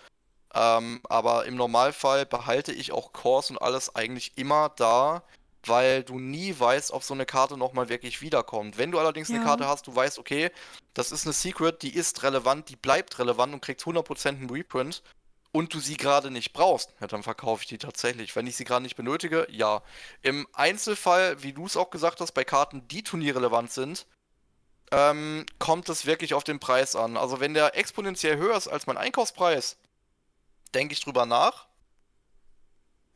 Ähm, aber im Normalfall behalte ich auch Cores und alles eigentlich immer da, weil du nie weißt, ob so eine Karte nochmal wirklich wiederkommt. Wenn du allerdings ja. eine Karte hast, du weißt, okay, das ist eine Secret, die ist relevant, die bleibt relevant und kriegt 100% einen Reprint und du sie gerade nicht brauchst, ja, dann verkaufe ich die tatsächlich. Wenn ich sie gerade nicht benötige, ja. Im Einzelfall, wie du es auch gesagt hast, bei Karten, die turnierrelevant sind, ähm, kommt es wirklich auf den Preis an. Also wenn der exponentiell höher ist als mein Einkaufspreis, denke ich drüber nach.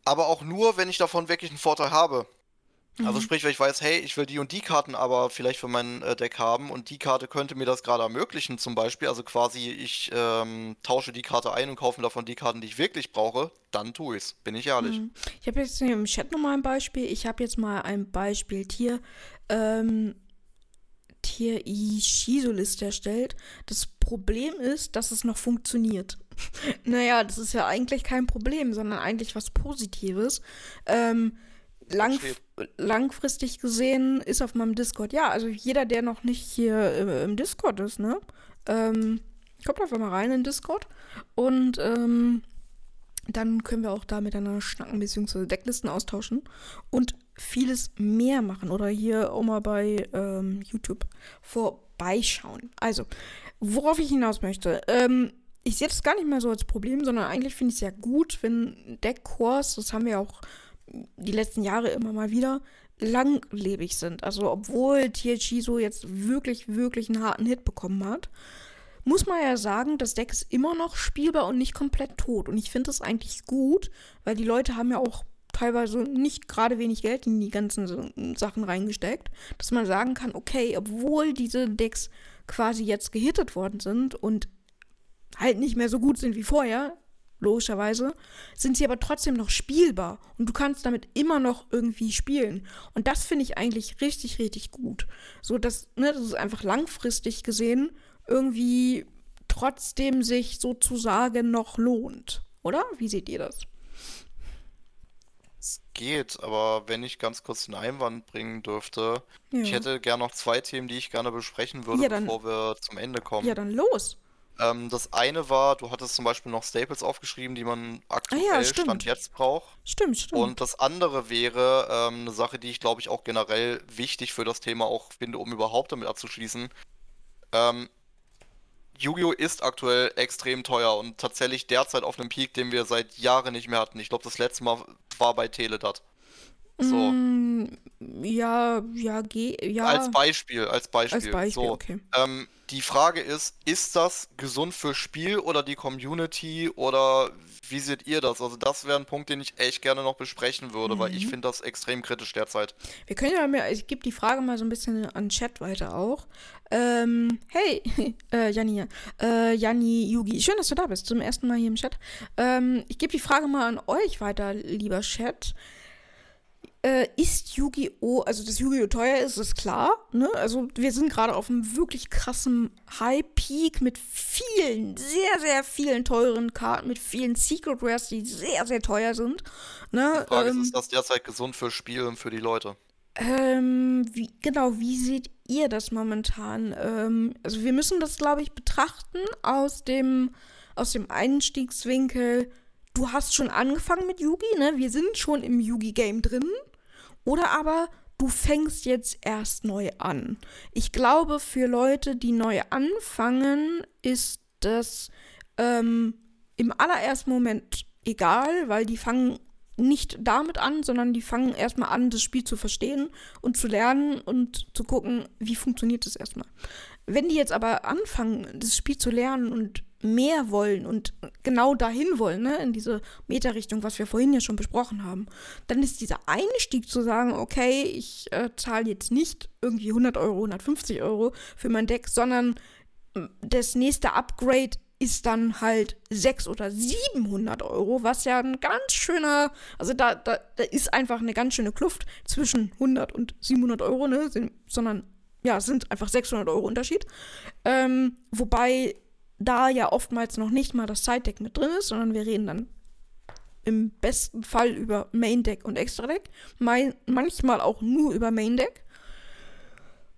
Aber auch nur, wenn ich davon wirklich einen Vorteil habe. Also mhm. sprich, wenn ich weiß, hey, ich will die und die Karten aber vielleicht für mein äh, Deck haben und die Karte könnte mir das gerade ermöglichen zum Beispiel, also quasi ich ähm, tausche die Karte ein und kaufe davon die Karten, die ich wirklich brauche, dann tue ich's, bin ich ehrlich. Mhm. Ich habe jetzt im Chat nochmal ein Beispiel. Ich habe jetzt mal ein Beispiel Tier, ähm, Tier Ishisolist erstellt. Das Problem ist, dass es noch funktioniert. naja, das ist ja eigentlich kein Problem, sondern eigentlich was Positives. Ähm, lang, langfristig gesehen ist auf meinem Discord, ja, also jeder, der noch nicht hier im, im Discord ist, ne, ähm, kommt einfach mal rein in Discord und ähm, dann können wir auch da miteinander schnacken bzw. Decklisten austauschen und vieles mehr machen oder hier auch mal bei ähm, YouTube vorbeischauen. Also, worauf ich hinaus möchte, ähm, ich sehe das gar nicht mehr so als Problem, sondern eigentlich finde ich es ja gut, wenn Deckkurs, das haben wir auch die letzten Jahre immer mal wieder langlebig sind. Also obwohl THG so jetzt wirklich, wirklich einen harten Hit bekommen hat, muss man ja sagen, das Deck ist immer noch spielbar und nicht komplett tot. Und ich finde das eigentlich gut, weil die Leute haben ja auch teilweise nicht gerade wenig Geld in die ganzen Sachen reingesteckt, dass man sagen kann, okay, obwohl diese Decks quasi jetzt gehittet worden sind und halt nicht mehr so gut sind wie vorher, logischerweise, sind sie aber trotzdem noch spielbar und du kannst damit immer noch irgendwie spielen. Und das finde ich eigentlich richtig, richtig gut. So, dass, ne, das ist einfach langfristig gesehen irgendwie trotzdem sich sozusagen noch lohnt. Oder? Wie seht ihr das? Es geht, aber wenn ich ganz kurz einen Einwand bringen dürfte, ja. ich hätte gerne noch zwei Themen, die ich gerne besprechen würde, ja, dann, bevor wir zum Ende kommen. Ja, dann los. Ähm, das eine war, du hattest zum Beispiel noch Staples aufgeschrieben, die man aktuell ah ja, Stand jetzt braucht. Stimmt, stimmt. Und das andere wäre ähm, eine Sache, die ich glaube ich auch generell wichtig für das Thema auch finde, um überhaupt damit abzuschließen. Ähm, Yu-Gi-Oh! ist aktuell extrem teuer und tatsächlich derzeit auf einem Peak, den wir seit Jahren nicht mehr hatten. Ich glaube, das letzte Mal war bei Teledat. So. Mm, ja, ja, geh, ja. Als Beispiel, als Beispiel. Als Beispiel, so. okay. Ähm, die Frage ist, ist das gesund fürs Spiel oder die Community oder wie seht ihr das? Also das wäre ein Punkt, den ich echt gerne noch besprechen würde, mhm. weil ich mhm. finde das extrem kritisch derzeit. Wir können ja mal, ich gebe die Frage mal so ein bisschen an Chat weiter auch. Ähm, hey, äh, Janni, äh, Janni Yugi, schön, dass du da bist, zum ersten Mal hier im Chat. Ähm, ich gebe die Frage mal an euch weiter, lieber Chat äh, ist Yu-Gi-Oh!, also dass Yu-Gi-Oh! teuer ist, ist klar. Ne? Also wir sind gerade auf einem wirklich krassen High-Peak mit vielen, sehr, sehr vielen teuren Karten, mit vielen Secret Rares, die sehr, sehr teuer sind. Ne? Die Frage ähm, ist, ist das derzeit gesund fürs Spiel und für die Leute? Ähm, wie, genau, wie seht ihr das momentan? Ähm, also wir müssen das, glaube ich, betrachten aus dem, aus dem Einstiegswinkel, du hast schon angefangen mit Yugi, ne? Wir sind schon im Yugi-Game drin. Oder aber du fängst jetzt erst neu an. Ich glaube, für Leute, die neu anfangen, ist das ähm, im allerersten Moment egal, weil die fangen nicht damit an, sondern die fangen erstmal an, das Spiel zu verstehen und zu lernen und zu gucken, wie funktioniert das erstmal. Wenn die jetzt aber anfangen, das Spiel zu lernen und mehr wollen und genau dahin wollen, ne, in diese Meta-Richtung, was wir vorhin ja schon besprochen haben, dann ist dieser Einstieg zu sagen, okay, ich äh, zahle jetzt nicht irgendwie 100 Euro, 150 Euro für mein Deck, sondern das nächste Upgrade ist dann halt 600 oder 700 Euro, was ja ein ganz schöner, also da, da, da ist einfach eine ganz schöne Kluft zwischen 100 und 700 Euro, ne, sondern ja, es sind einfach 600 Euro Unterschied. Ähm, wobei da ja oftmals noch nicht mal das Side-Deck mit drin ist, sondern wir reden dann im besten Fall über Main Deck und Extra Deck, mein, manchmal auch nur über Main Deck.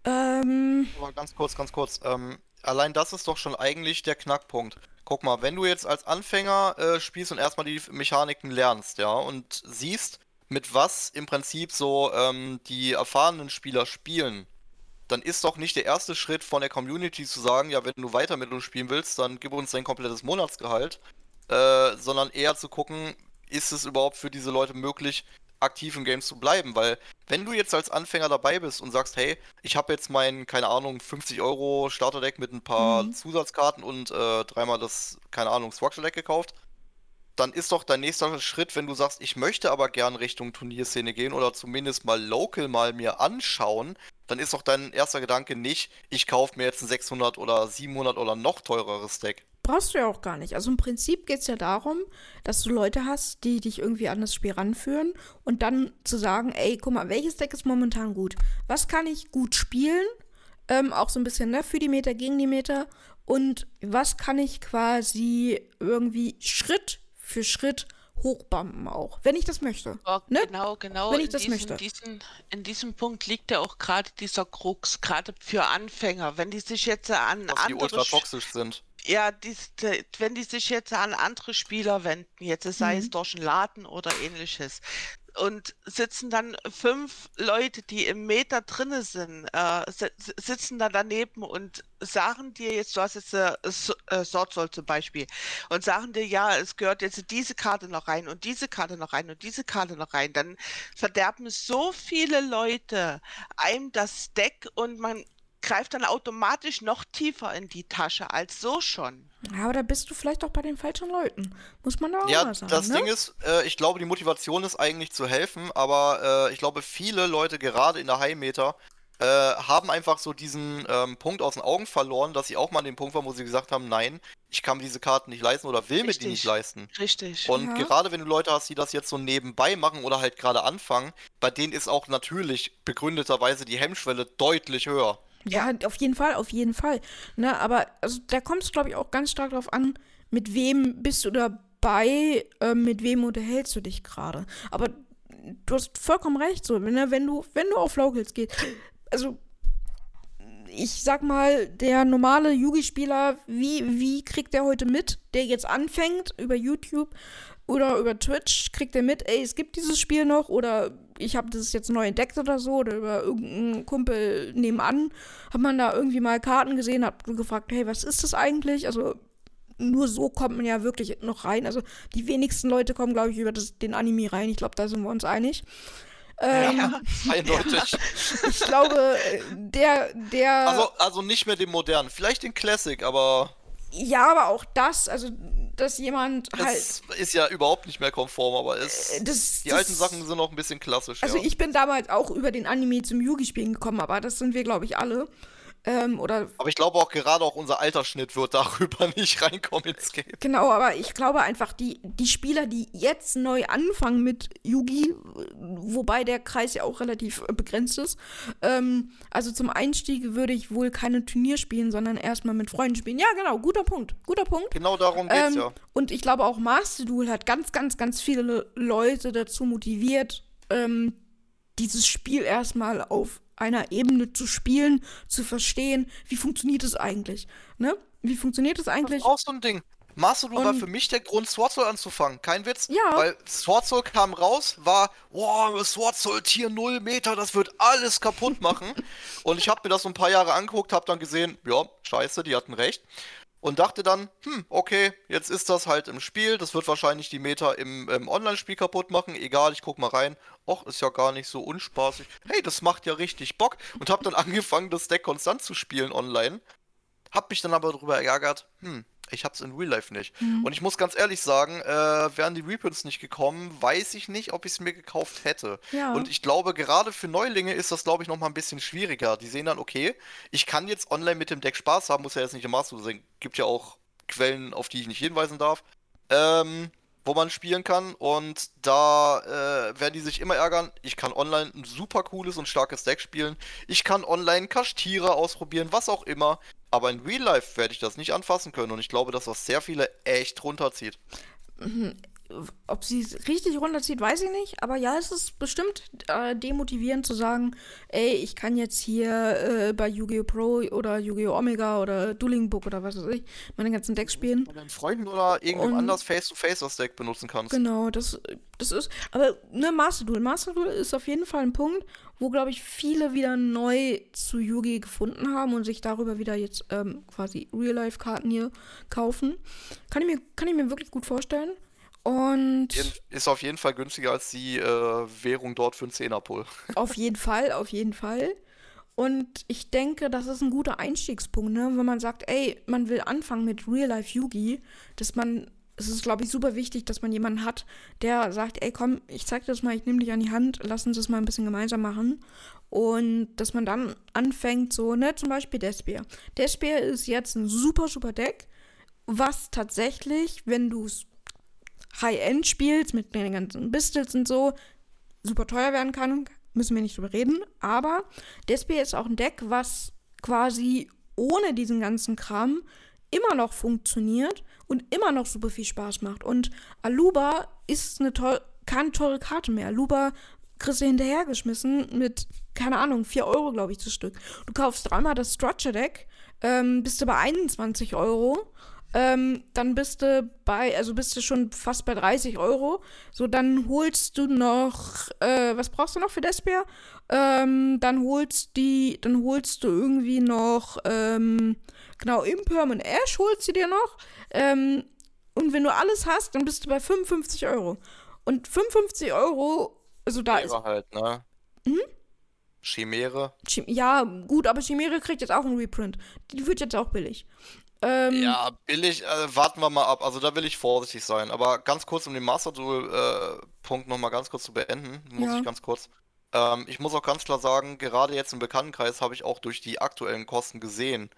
Ähm, Aber ganz kurz, ganz kurz. Ähm, allein das ist doch schon eigentlich der Knackpunkt. Guck mal, wenn du jetzt als Anfänger äh, spielst und erstmal die Mechaniken lernst, ja, und siehst, mit was im Prinzip so ähm, die erfahrenen Spieler spielen, dann ist doch nicht der erste Schritt von der Community zu sagen, ja, wenn du weiter mit uns spielen willst, dann gib uns dein komplettes Monatsgehalt, äh, sondern eher zu gucken, ist es überhaupt für diese Leute möglich, aktiv im Game zu bleiben, weil wenn du jetzt als Anfänger dabei bist und sagst, hey, ich habe jetzt mein, keine Ahnung, 50 Euro Starterdeck mit ein paar mhm. Zusatzkarten und äh, dreimal das, keine Ahnung, Structure Deck gekauft, dann ist doch dein nächster Schritt, wenn du sagst, ich möchte aber gern Richtung Turnierszene gehen oder zumindest mal local mal mir anschauen, dann ist doch dein erster Gedanke nicht, ich kaufe mir jetzt ein 600 oder 700 oder noch teureres Deck brauchst du ja auch gar nicht. Also im Prinzip geht es ja darum, dass du Leute hast, die dich irgendwie an das Spiel ranführen und dann zu sagen, ey, guck mal, welches Deck ist momentan gut? Was kann ich gut spielen? Ähm, auch so ein bisschen ne, für die Meter, gegen die Meter. Und was kann ich quasi irgendwie Schritt für Schritt hochbomben auch, wenn ich das möchte. Ja, ne? Genau, genau. Wenn ich das diesen, möchte. Diesen, in diesem Punkt liegt ja auch gerade dieser Krux, gerade für Anfänger, wenn die sich jetzt an Dass andere... die ultra toxisch sind. Ja, die, wenn die sich jetzt an andere Spieler wenden, jetzt sei mhm. es durch einen Laden oder ähnliches, und sitzen dann fünf Leute, die im Meter drinne sind, äh, sitzen da daneben und sagen dir jetzt, du hast jetzt äh, Swordsoul zum Beispiel, und sagen dir, ja, es gehört jetzt diese Karte noch rein und diese Karte noch rein und diese Karte noch rein, dann verderben so viele Leute einem das Deck und man greift dann automatisch noch tiefer in die Tasche als so schon. Ja, aber da bist du vielleicht auch bei den falschen Leuten. Muss man da auch ja, mal sagen. Das ne? Ding ist, äh, ich glaube, die Motivation ist eigentlich zu helfen, aber äh, ich glaube, viele Leute, gerade in der High-Meter, äh, haben einfach so diesen ähm, Punkt aus den Augen verloren, dass sie auch mal an dem Punkt waren, wo sie gesagt haben, nein, ich kann mir diese Karten nicht leisten oder will Richtig. mir die nicht leisten. Richtig. Und ja. gerade wenn du Leute hast, die das jetzt so nebenbei machen oder halt gerade anfangen, bei denen ist auch natürlich begründeterweise die Hemmschwelle deutlich höher. Ja, auf jeden Fall, auf jeden Fall. Ne, aber also, da kommt es, glaube ich, auch ganz stark darauf an, mit wem bist du dabei, äh, mit wem unterhältst du dich gerade. Aber du hast vollkommen recht, so, ne, wenn du, wenn du auf Locals gehst, also ich sag mal, der normale Yugi-Spieler, wie, wie kriegt der heute mit, der jetzt anfängt über YouTube oder über Twitch, kriegt er mit, ey, es gibt dieses Spiel noch oder ich habe das jetzt neu entdeckt oder so oder über irgendeinen Kumpel nebenan hat man da irgendwie mal Karten gesehen, hat gefragt, hey, was ist das eigentlich? Also nur so kommt man ja wirklich noch rein. Also die wenigsten Leute kommen, glaube ich, über das, den Anime rein. Ich glaube, da sind wir uns einig. Ähm, ja, eindeutig. ich glaube, der, der. Also, also nicht mehr den modernen, vielleicht den Classic, aber. Ja, aber auch das, also dass jemand halt. Das ist ja überhaupt nicht mehr konform, aber es, äh, das, die das, alten Sachen sind noch ein bisschen klassisch. Also ja. ich bin damals auch über den Anime zum Yugi-Spielen gekommen, aber das sind wir, glaube ich, alle. Ähm, oder aber ich glaube auch gerade auch unser Altersschnitt wird darüber nicht reinkommen ins Game. Genau, aber ich glaube einfach, die, die Spieler, die jetzt neu anfangen mit Yugi, wobei der Kreis ja auch relativ begrenzt ist, ähm, also zum Einstieg würde ich wohl keine Turnier spielen, sondern erstmal mit Freunden spielen. Ja, genau, guter Punkt, guter Punkt. Genau darum geht's ähm, ja. Und ich glaube auch Master Duel hat ganz, ganz, ganz viele Leute dazu motiviert, ähm, dieses Spiel erstmal auf einer Ebene zu spielen, zu verstehen, wie funktioniert es eigentlich, ne? Wie funktioniert es eigentlich? Das ist auch so ein Ding. Master war für mich der Grund, Sword Soul anzufangen. Kein Witz. Ja. Weil Sword Soul kam raus, war, wow, Sword Soul Tier 0 Meter, das wird alles kaputt machen. und ich habe mir das so ein paar Jahre angeguckt, habe dann gesehen, ja, scheiße, die hatten recht. Und dachte dann, hm, okay, jetzt ist das halt im Spiel, das wird wahrscheinlich die Meta im, im Online-Spiel kaputt machen, egal, ich guck mal rein. Och, ist ja gar nicht so unspaßig. Hey, das macht ja richtig Bock. Und hab dann angefangen, das Deck konstant zu spielen online. Hab mich dann aber darüber geärgert, hm, ich hab's in Real Life nicht. Mhm. Und ich muss ganz ehrlich sagen, äh, wären die Reprints nicht gekommen, weiß ich nicht, ob ich es mir gekauft hätte. Ja. Und ich glaube, gerade für Neulinge ist das, glaube ich, noch mal ein bisschen schwieriger. Die sehen dann, okay, ich kann jetzt online mit dem Deck Spaß haben, muss ja jetzt nicht im Master sein. Gibt ja auch Quellen, auf die ich nicht hinweisen darf, ähm, wo man spielen kann. Und da äh, werden die sich immer ärgern. Ich kann online ein super cooles und starkes Deck spielen. Ich kann online Kaschtierer ausprobieren, was auch immer. Aber in Real Life werde ich das nicht anfassen können. Und ich glaube, dass das sehr viele echt runterzieht. Ob sie es richtig runterzieht, weiß ich nicht. Aber ja, es ist bestimmt äh, demotivierend zu sagen, ey, ich kann jetzt hier äh, bei Yu-Gi-Oh! Pro oder Yu-Gi-Oh! Omega oder Dueling Book oder was weiß ich, meine ganzen Decks spielen. Mit deinen Freunden oder irgendwem Und- anders Face-to-Face das Deck benutzen kannst. Genau, das, das ist. Aber ne, Master Duel. Master Duel ist auf jeden Fall ein Punkt, wo, glaube ich, viele wieder neu zu Yugi gefunden haben und sich darüber wieder jetzt ähm, quasi Real-Life-Karten hier kaufen. Kann ich, mir, kann ich mir wirklich gut vorstellen. Und Ist auf jeden Fall günstiger als die äh, Währung dort für einen Zehnerpull. auf jeden Fall, auf jeden Fall. Und ich denke, das ist ein guter Einstiegspunkt, ne? wenn man sagt, ey, man will anfangen mit Real-Life Yugi, dass man, es ist, glaube ich, super wichtig, dass man jemanden hat, der sagt, ey, komm, ich zeig dir das mal, ich nehme dich an die Hand, lass uns das mal ein bisschen gemeinsam machen. Und dass man dann anfängt, so, ne, zum Beispiel Despear. Despear ist jetzt ein super, super Deck, was tatsächlich, wenn du es High-End spielst, mit den ganzen Pistols und so, super teuer werden kann, müssen wir nicht drüber reden. Aber Despair ist auch ein Deck, was quasi ohne diesen ganzen Kram immer noch funktioniert und immer noch super viel Spaß macht. Und Aluba ist eine toll, keine teure Karte mehr. Aluba kriegst du hinterhergeschmissen mit, keine Ahnung, 4 Euro, glaube ich, das Stück. Du kaufst dreimal das Structure Deck, ähm, bist du bei 21 Euro. Ähm, dann bist du bei, also bist du schon fast bei 30 Euro. So, dann holst du noch, äh, was brauchst du noch für Despair? Ähm, dann holst die, dann holst du irgendwie noch, ähm, genau, Imperm und Ash holst du dir noch. Ähm, und wenn du alles hast, dann bist du bei 55 Euro. Und 55 Euro, also da ist, Chimäre halt, ne? Mhm. Chimäre. Chim ja, gut, aber Chimere kriegt jetzt auch einen Reprint. Die wird jetzt auch billig. Ähm, Ja, billig, äh, warten wir mal ab. Also da will ich vorsichtig sein. Aber ganz kurz, um den Master Duel-Punkt nochmal ganz kurz zu beenden, muss Ja. ich ganz kurz. Ähm, ich muss auch ganz klar sagen, gerade jetzt im Bekanntenkreis habe ich auch durch die aktuellen Kosten gesehen,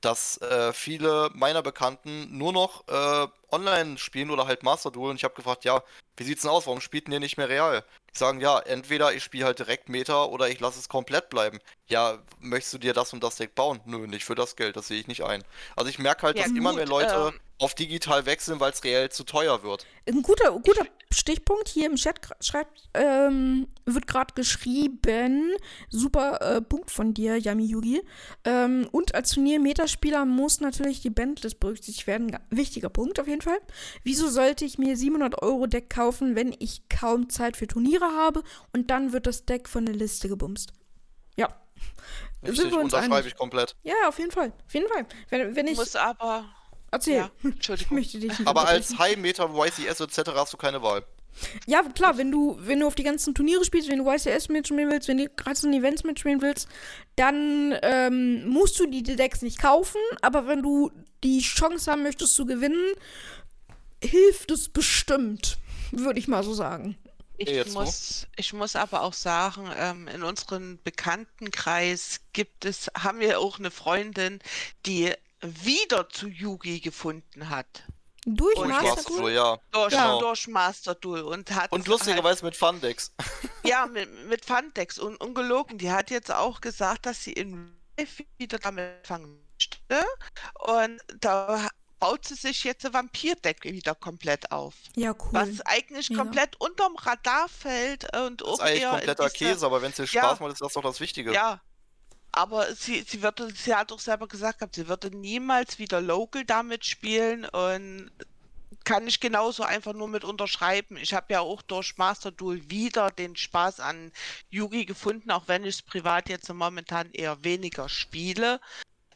dass äh, viele meiner Bekannten nur noch äh, online spielen oder halt Master Duel. Und ich habe gefragt, ja, wie sieht's denn aus? Warum spielt denn ihr nicht mehr real? Sagen, ja, entweder ich spiele halt direkt Meta oder ich lasse es komplett bleiben. Ja, möchtest du dir das und das Deck bauen? Nö, nicht für das Geld, das sehe ich nicht ein. Also ich merke halt, Ja, dass immer gut, mehr Leute ähm, auf digital wechseln, weil es reell zu teuer wird. Ein guter, guter Stichpunkt hier im Chat schreibt, ähm, wird gerade geschrieben. Super äh, Punkt von dir, Yami Yugi. Ähm, und als Turnier-Metaspieler muss natürlich die Bandlist berücksichtigt werden. Wichtiger Punkt auf jeden Fall. Wieso sollte ich mir 700 Euro Deck kaufen, wenn ich kaum Zeit für Turniere habe und dann wird das Deck von der Liste gebumst? Ja. Richtig, Sind wir uns unterschreibe einig? ich komplett. Ja, auf jeden Fall. Auf jeden Fall. Wenn, wenn ich. muss aber. Erzähl. Ja, Ich Entschuldigung. möchte dich nicht Aber als High Meta, YCS etc. hast du keine Wahl. Ja, klar, wenn du, wenn du auf die ganzen Turniere spielst, wenn du YCS mitspielen willst, wenn du ganzen Events mitspielen willst, dann ähm, musst du die Decks nicht kaufen, aber wenn du die Chance haben möchtest zu gewinnen, hilft es bestimmt, würde ich mal so sagen. Ich jetzt muss, ich muss aber auch sagen, ähm, in unserem Bekanntenkreis gibt es, haben wir auch eine Freundin, die wieder zu Yugi gefunden hat. Durch Und Durch Master Master Duel? Duel, ja. Durch, Genau. durch Master Duel und hat Und halt, lustigerweise mit Fundex. ja, mit, mit Fundex und ungelogen. Die hat jetzt auch gesagt, dass sie in Live wieder damit anfangen möchte. Und da baut sie sich jetzt ein Vampir-Deck wieder komplett auf. Ja, cool. Was eigentlich Mega. komplett unterm Radar fällt und Das auch ist eigentlich kompletter diese- Käse, aber wenn es dir Ja. Spaß macht, ist das doch das Wichtige. Ja, aber sie, sie würde, sie hat auch selber gesagt gehabt, sie würde niemals wieder Local damit spielen und kann ich genauso einfach nur mit unterschreiben. Ich habe ja auch durch Master Duel wieder den Spaß an Yugi gefunden, auch wenn ich es privat jetzt momentan eher weniger spiele.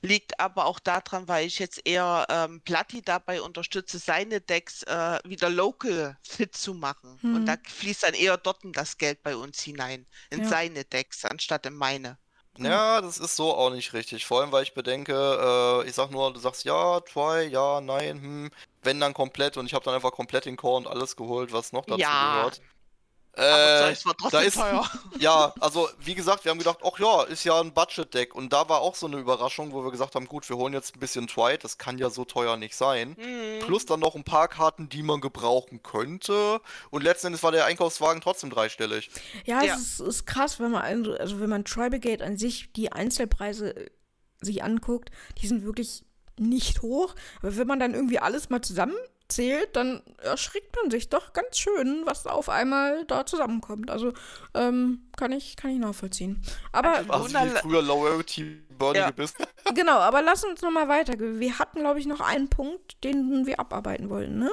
Liegt aber auch daran, weil ich jetzt eher ähm, Platti dabei unterstütze, seine Decks äh, wieder local fit zu machen. Hm. Und da fließt dann eher dort das Geld bei uns hinein, in Ja. seine Decks, anstatt in meine. Ja, das ist so auch nicht richtig. Vor allem, weil ich bedenke, äh, ich sag nur, du sagst ja, try, ja, nein, hm, wenn dann komplett und ich habe dann einfach komplett den Core und alles geholt, was noch dazu Ja. gehört. Aber Äh, es war da trotzdem ist, teuer. ja, also wie gesagt, wir haben gedacht, ach ja, ist ja ein Budget-Deck und da war auch so eine Überraschung, wo wir gesagt haben, gut, wir holen jetzt ein bisschen Twilight, das kann ja so teuer nicht sein. Mhm. Plus dann noch ein paar Karten, die man gebrauchen könnte. Und letzten Endes war der Einkaufswagen trotzdem dreistellig. Ja, Ja. es ist, ist krass, wenn man, also wenn man Tribegate an sich die Einzelpreise äh, sich anguckt, die sind wirklich nicht hoch. Aber wenn man dann irgendwie alles mal zusammenzählt, dann erschrickt man sich doch ganz schön, was auf einmal da zusammenkommt. Also ähm, kann ich kann ich nachvollziehen. Aber Also- wie früher Loyalty Bernie Ja. bist. genau, aber lass uns noch mal weitergehen. Wir hatten glaube ich noch einen Punkt, den wir abarbeiten wollten, ne?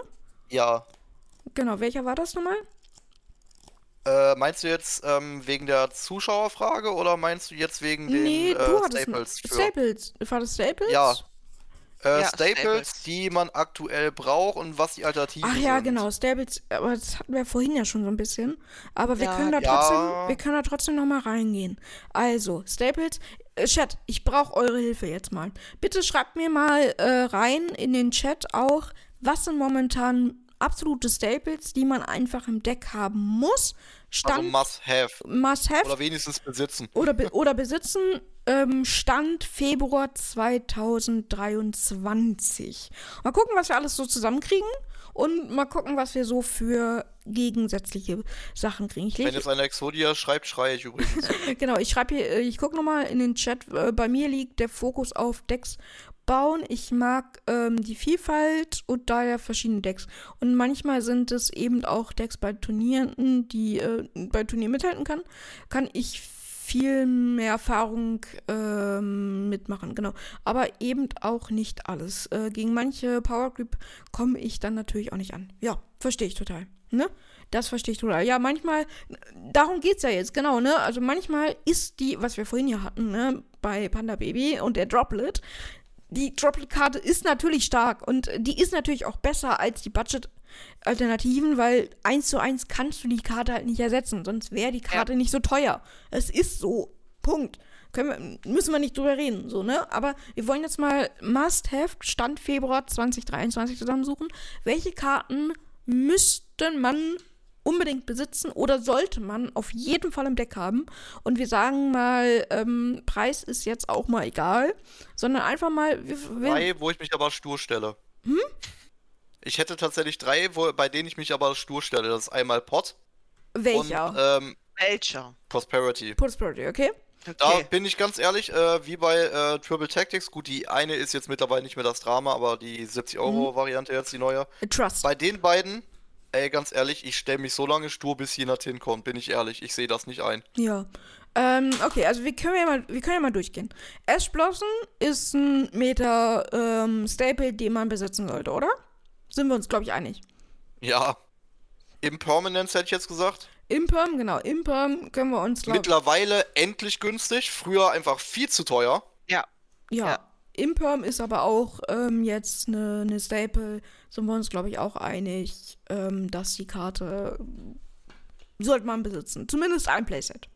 Ja. Genau, welcher war das nochmal? Äh, meinst du jetzt ähm, wegen der Zuschauerfrage oder meinst du jetzt wegen den nee, äh, du hattest Staples? Staples. War das Staples? Ja. Äh, Ja, Staples, Staples. die man aktuell braucht und was die Alternativen Ach ja, sind. genau, Staples, aber das hatten wir vorhin ja schon so ein bisschen. Aber wir Ja, können da ja. trotzdem, wir können da trotzdem noch mal reingehen. Also, Staples, äh, Chat, ich brauche eure Hilfe jetzt mal. Bitte schreibt mir mal äh, rein in den Chat auch, was sind momentan absolute Staples, die man einfach im Deck haben muss. Also Stand, must have. must have Oder wenigstens besitzen. oder, be oder besitzen. Ähm, Stand Februar 2023. Mal gucken, was wir alles so zusammenkriegen. Und mal gucken, was wir so für gegensätzliche Sachen kriegen. Ich Wenn jetzt einer Exodia schreibt, schreie ich übrigens. Genau, ich schreibe hier, äh, ich gucke nochmal in den Chat. äh, Bei mir liegt der Fokus auf Decks bauen. Ich mag ähm, die Vielfalt und daher verschiedene Decks. Und manchmal sind es eben auch Decks bei Turnieren, die äh, bei Turnieren mithalten kann. Kann ich viel mehr Erfahrung ähm, mitmachen, genau. Aber eben auch nicht alles. Äh, gegen manche Power Grip komme ich dann natürlich auch nicht an. Ja, verstehe ich total. Ne? Das verstehe ich total. Ja, manchmal, darum geht es ja jetzt, genau, ne? Also manchmal ist die, was wir vorhin ja hatten, ne, bei Panda Baby und der Droplet, die Droplet-Karte ist natürlich stark und die ist natürlich auch besser als die Budget-Alternativen, weil eins zu eins kannst du die Karte halt nicht ersetzen, sonst wäre die Karte nicht so teuer. Es ist so. Punkt. Können wir, müssen wir nicht drüber reden, so, ne? Aber wir wollen jetzt mal Must-Have Stand Februar 2023 zusammensuchen. Welche Karten müsste man unbedingt besitzen oder sollte man auf jeden Fall im Deck haben. Und wir sagen mal, ähm, Preis ist jetzt auch mal egal, sondern einfach mal. Wir, wir, drei, wo ich mich aber stur stelle. Hm? Ich hätte tatsächlich drei, wo, bei denen ich mich aber stur stelle. Das ist einmal Pot welcher? und ähm, Welcher? Prosperity. Prosperity, okay? Da Okay. bin ich ganz ehrlich, äh, wie bei äh, Triple Tactics, gut, die eine ist jetzt mittlerweile nicht mehr das Drama, aber die 70 Euro Variante jetzt, die neue. Äh, Trust. Bei den beiden, ey, ganz ehrlich, ich stelle mich so lange stur, bis jemand hinkommt, bin ich ehrlich. Ich sehe das nicht ein. Ja. Ähm, okay, also wir können ja mal, wir können ja mal durchgehen. Ash Blossom ist ein Meter ähm, Staple, den man besitzen sollte, oder? Sind wir uns, glaube ich, einig. Ja. Impermanence hätte ich jetzt gesagt. Imperm, genau, Imperm können wir uns, glaube Mittlerweile endlich günstig, früher einfach viel zu teuer. Ja. Ja. Ja. Imperm ist aber auch ähm, jetzt eine ne Staple. Sind wir uns, glaube ich, auch einig, ähm, dass die Karte sollte man besitzen. Zumindest ein Playset.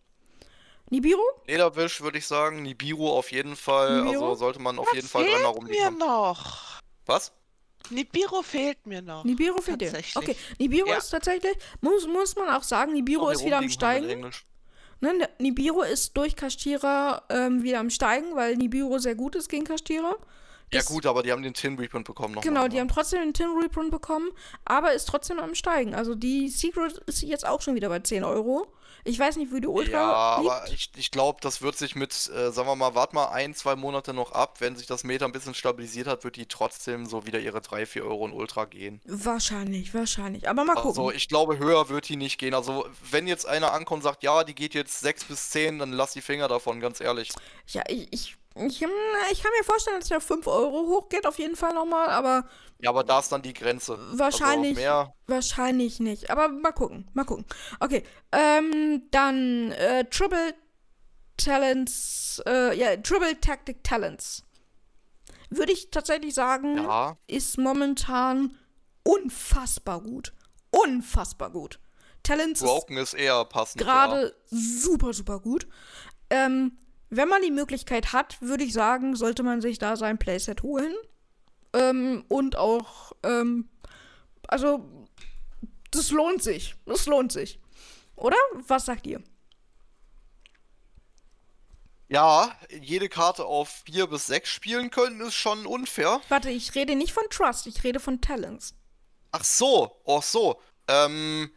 Nibiru? Lederwisch würde ich sagen, Nibiru auf jeden Fall. Nibiru? Also sollte man auf jeden Fall dreimal Fehlt mir noch. Was? Nibiru fehlt mir noch. Nibiru fehlt dir. Okay, Nibiru Ja. ist tatsächlich, muss, muss man auch sagen, Nibiru Auch ist wieder am Steigen. in Englisch. Ne, Nibiru ist durch Kastierer ähm, wieder am Steigen, weil Nibiru sehr gut ist gegen Kastierer. Ja gut, aber die haben den Tin Reprint bekommen noch. Genau, mal, die ne? haben trotzdem den Tin Reprint bekommen, aber ist trotzdem am Steigen. Also die Secret ist jetzt auch schon wieder bei 10 Euro. Ich weiß nicht, wie die Ultra Ja, liegt. aber ich, ich glaube, das wird sich mit, äh, sagen wir mal, wart mal ein, zwei Monate noch ab. Wenn sich das Meta ein bisschen stabilisiert hat, wird die trotzdem so wieder ihre 3, 4 Euro in Ultra gehen. Wahrscheinlich, wahrscheinlich. Aber mal gucken. Also ich glaube, höher wird die nicht gehen. Also wenn jetzt einer ankommt und sagt, ja, die geht jetzt 6 bis 10, dann lass die Finger davon, ganz ehrlich. Ja, ich, ich, ich, hm, ich kann mir vorstellen, dass der 5 Euro hochgeht, auf jeden Fall nochmal, aber Ja, aber da ist dann die Grenze. Wahrscheinlich. Also mehr. wahrscheinlich nicht. Aber mal gucken, mal gucken. Okay, ähm, dann äh, Triple Talents, äh, ja, Triple Tactic Talents. würde ich tatsächlich sagen, Ja. ist momentan unfassbar gut. Unfassbar gut. Talents ist Broken ist eher passend. ja. gerade super, super gut. Ähm, wenn man die Möglichkeit hat, würde ich sagen, sollte man sich da sein Playset holen. Ähm, und auch, ähm, also, das lohnt sich. Das lohnt sich. Oder? Was sagt ihr? Ja, jede Karte auf 4 bis 6 spielen können, ist schon unfair. Warte, ich rede nicht von Trust, ich rede von Talents. Ach so, ach so. Ähm,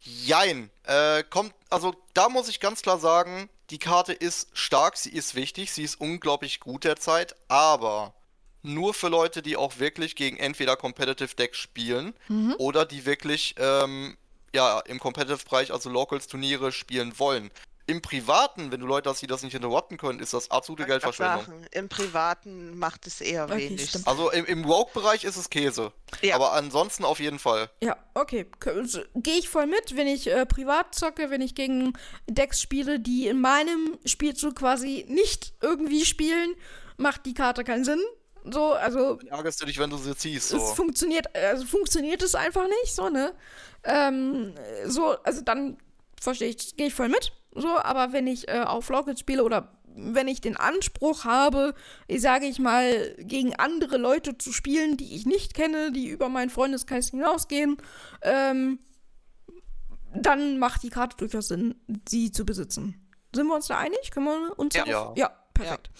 jein. Äh, kommt, also da muss ich ganz klar sagen, die Karte ist stark, sie ist wichtig, sie ist unglaublich gut derzeit, aber nur für Leute, die auch wirklich gegen entweder Competitive Decks spielen oder die wirklich ähm, ja, im Competitive-Bereich, also Locals-Turniere spielen wollen. Im Privaten, wenn du Leute hast, die das nicht interrupten können, ist das absolute Geldverschwendung. sagen, Im Privaten macht es eher Okay, wenig. stimmt. Also im, im Rogue-Bereich ist es Käse. Ja. Aber ansonsten auf jeden Fall. Ja, okay. Gehe ich voll mit, wenn ich äh, privat zocke, wenn ich gegen Decks spiele, die in meinem Spielzug quasi nicht irgendwie spielen, macht die Karte keinen Sinn. So, also Dann ärgerst du dich, wenn du sie ziehst. es So. funktioniert, also funktioniert es einfach nicht, so, ne? Ähm, so, also dann verstehe ich, gehe ich voll mit. So, aber wenn ich äh, auf Lockets spiele oder wenn ich den Anspruch habe, ich sage ich mal, gegen andere Leute zu spielen, die ich nicht kenne, die über meinen Freundeskreis hinausgehen, ähm, dann macht die Karte durchaus Sinn, sie zu besitzen. Sind wir uns da einig? Können wir uns Ja. darauf- ja perfekt.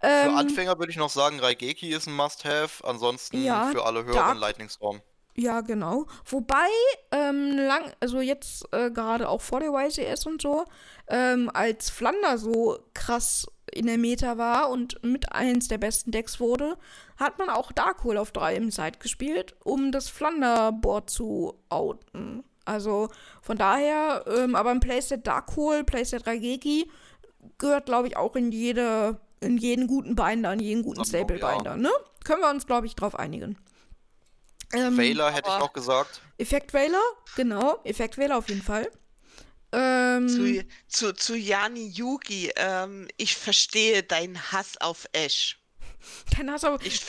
Für Ähm, Anfänger würde ich noch sagen, Raigeki ist ein Must-Have. Ansonsten Ja, für alle höheren Lightning-Storm. Ja, genau. Wobei, ähm, lang, also jetzt äh, gerade auch vor der YCS und so, ähm, als Flander so krass in der Meta war und mit eins der besten Decks wurde, hat man auch Darkhole auf 3 im Side gespielt, um das Flander-Board zu outen. Also von daher, ähm, aber ein Playset Darkhole, Playset Raigeki gehört, glaube ich, auch in jede, in jeden guten Binder, in jeden guten Stable-Binder, ne? Können wir uns, glaube ich, drauf einigen. Ähm, Veiler hätte ich noch gesagt. Effektwähler, genau, Effektwähler auf jeden Fall. Ähm, Zu, zu, zu Jani Yugi, ähm, ich verstehe deinen Hass auf Ash. dann hast du Ich,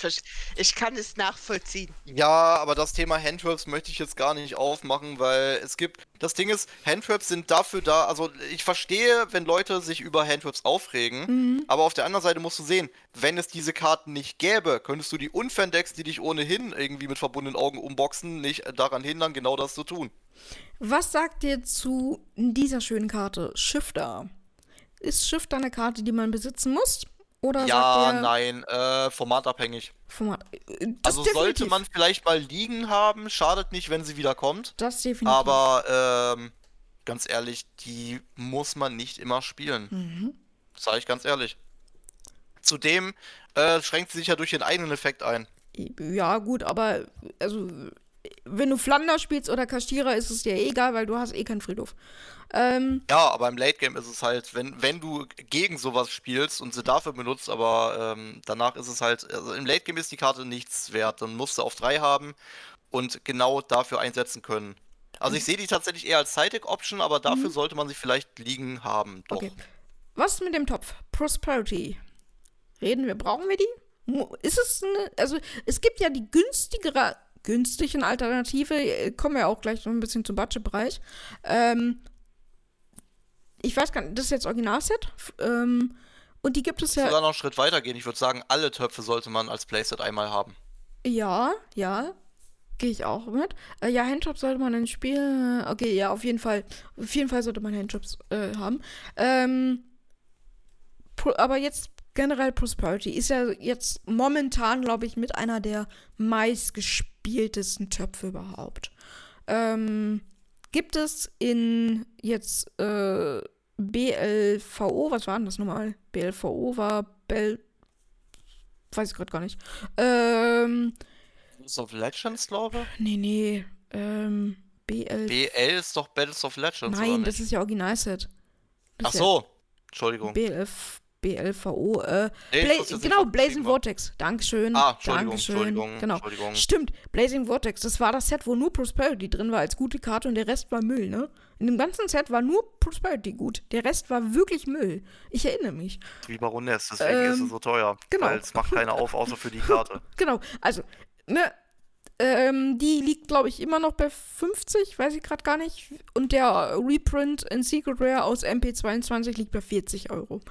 ich kann es nachvollziehen. Ja, aber das Thema Handtraps möchte ich jetzt gar nicht aufmachen, weil es gibt. Das Ding ist, Handtraps sind dafür da. Also, ich verstehe, wenn Leute sich über Handtraps aufregen, Mhm. aber auf der anderen Seite musst du sehen, wenn es diese Karten nicht gäbe, könntest du die Unfan-Decks, die dich ohnehin irgendwie mit verbundenen Augen umboxen, nicht daran hindern, genau das zu tun. was sagt ihr zu dieser schönen Karte? Shifter. Ist Shifter eine Karte, die man besitzen muss? Oder ja, ihr nein, äh, formatabhängig. Format? äh, Das Also definitiv. sollte man vielleicht mal liegen haben, schadet nicht, wenn sie wieder kommt. Das definitiv. Aber ähm, ganz ehrlich, die muss man nicht immer spielen. Mhm. Sag ich ganz ehrlich. Zudem äh, schränkt sie sich ja durch den eigenen Effekt ein. Ja, gut, aber also wenn du Flander spielst oder Kaschierer, ist es dir eh egal, weil du hast eh keinen Friedhof. Ähm, Ja, aber im Late Game ist es halt, wenn, wenn du gegen sowas spielst und sie dafür benutzt, aber ähm, danach ist es halt, also im Late Game ist die Karte nichts wert. Dann musst du auf 3 haben und genau dafür einsetzen können. Also Mhm. ich sehe die tatsächlich eher als Side-Deck-Option, aber dafür sollte man sie vielleicht liegen haben. Doch. Okay. Was mit dem Topf? Prosperity. Reden wir, brauchen wir die? Ist es eine, also es gibt ja die günstigere, günstigen Alternative, äh, kommen wir auch gleich noch ein bisschen zum Budgetbereich. Ähm, ich weiß gar nicht, das ist jetzt Originalset. Ähm, und die gibt es Ich würde ja, da noch einen Schritt weiter gehen. Ich würde sagen, alle Töpfe sollte man als Playset einmal haben. ja, ja, gehe ich auch mit. Äh, ja, Handjobs sollte man ins Spiel, okay, ja, auf jeden Fall, auf jeden Fall sollte man Handjobs äh, haben. Ähm, aber jetzt generell Prosperity ist ja jetzt momentan, glaube ich, mit einer der meistgespieltesten Töpfe überhaupt. Ähm, gibt es in jetzt äh, BLVO, was war denn das nochmal? BLVO war Bell. Weiß ich gerade gar nicht. Ähm, Battles of Legends, glaube ich. nee, nee. Ähm, BL. BL ist doch Battles of Legends, Nein, das ist ja Originalset. Das Ach ist ja so. Entschuldigung. BLF, BLVO. Äh, Nee, Bla genau, Blazing Vortex. Dankeschön. Ah, Entschuldigung, Dankeschön. Entschuldigung, Genau. Entschuldigung. Stimmt, Blazing Vortex, das war das Set, wo nur Prosperity drin war als gute Karte und der Rest war Müll, ne? In dem ganzen Set war nur Prosperity gut. Der Rest war wirklich Müll. Ich erinnere mich. Wie Baroness, deswegen ist Ähm, es so teuer. genau. Weil es macht keiner auf, außer für die Karte. Genau, also, ne, ähm, die liegt, glaube ich, immer noch bei 50, weiß ich gerade gar nicht. Und der Reprint in Secret Rare aus MP22 liegt bei 40 Euro.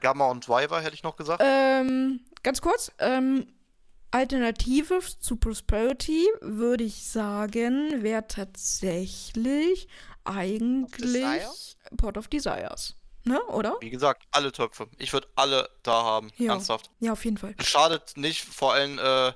Gamma und Driver hätte ich noch gesagt. Ähm, ganz kurz, ähm, Alternative zu Prosperity würde ich sagen, wäre tatsächlich eigentlich Desire? Port of Desires. Ne, oder? Wie gesagt, alle Töpfe. Ich würde alle da haben. Ja. Ernsthaft. Ja, auf jeden Fall. Schadet nicht, vor allem, äh,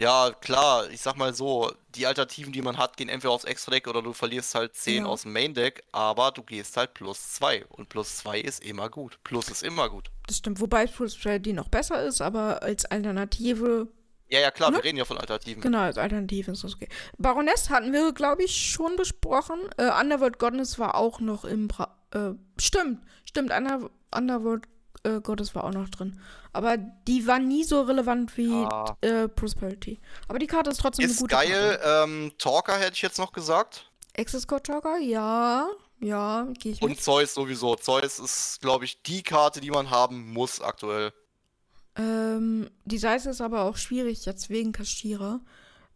ja, klar, ich sag mal so, die Alternativen, die man hat, gehen entweder aufs Extra-Deck oder du verlierst halt 10 Ja. aus dem Main-Deck, aber du gehst halt plus 2. Und plus 2 ist immer gut. Plus ist immer gut. Das stimmt, wobei Prosperity noch besser ist, aber als Alternative Ja, ja, klar, Ne? wir reden ja von Alternativen. Genau, als Alternative ist das okay. Baroness hatten wir, glaube ich, schon besprochen. Äh, Underworld Goddess war auch noch im. Bra äh, stimmt, stimmt, Under Underworld äh, Goddess war auch noch drin. Aber die war nie so relevant wie Ah. äh, Prosperity. Aber die Karte ist trotzdem eine Ist gute geil. Karte. Ähm, Talker hätte ich jetzt noch gesagt. Access Code Talker, ja. Ja, gehe ich mit. Und Zeus sowieso. Zeus ist, glaube ich, die Karte, die man haben muss aktuell. Ähm, die Seite ist aber auch schwierig jetzt wegen Kaschierer.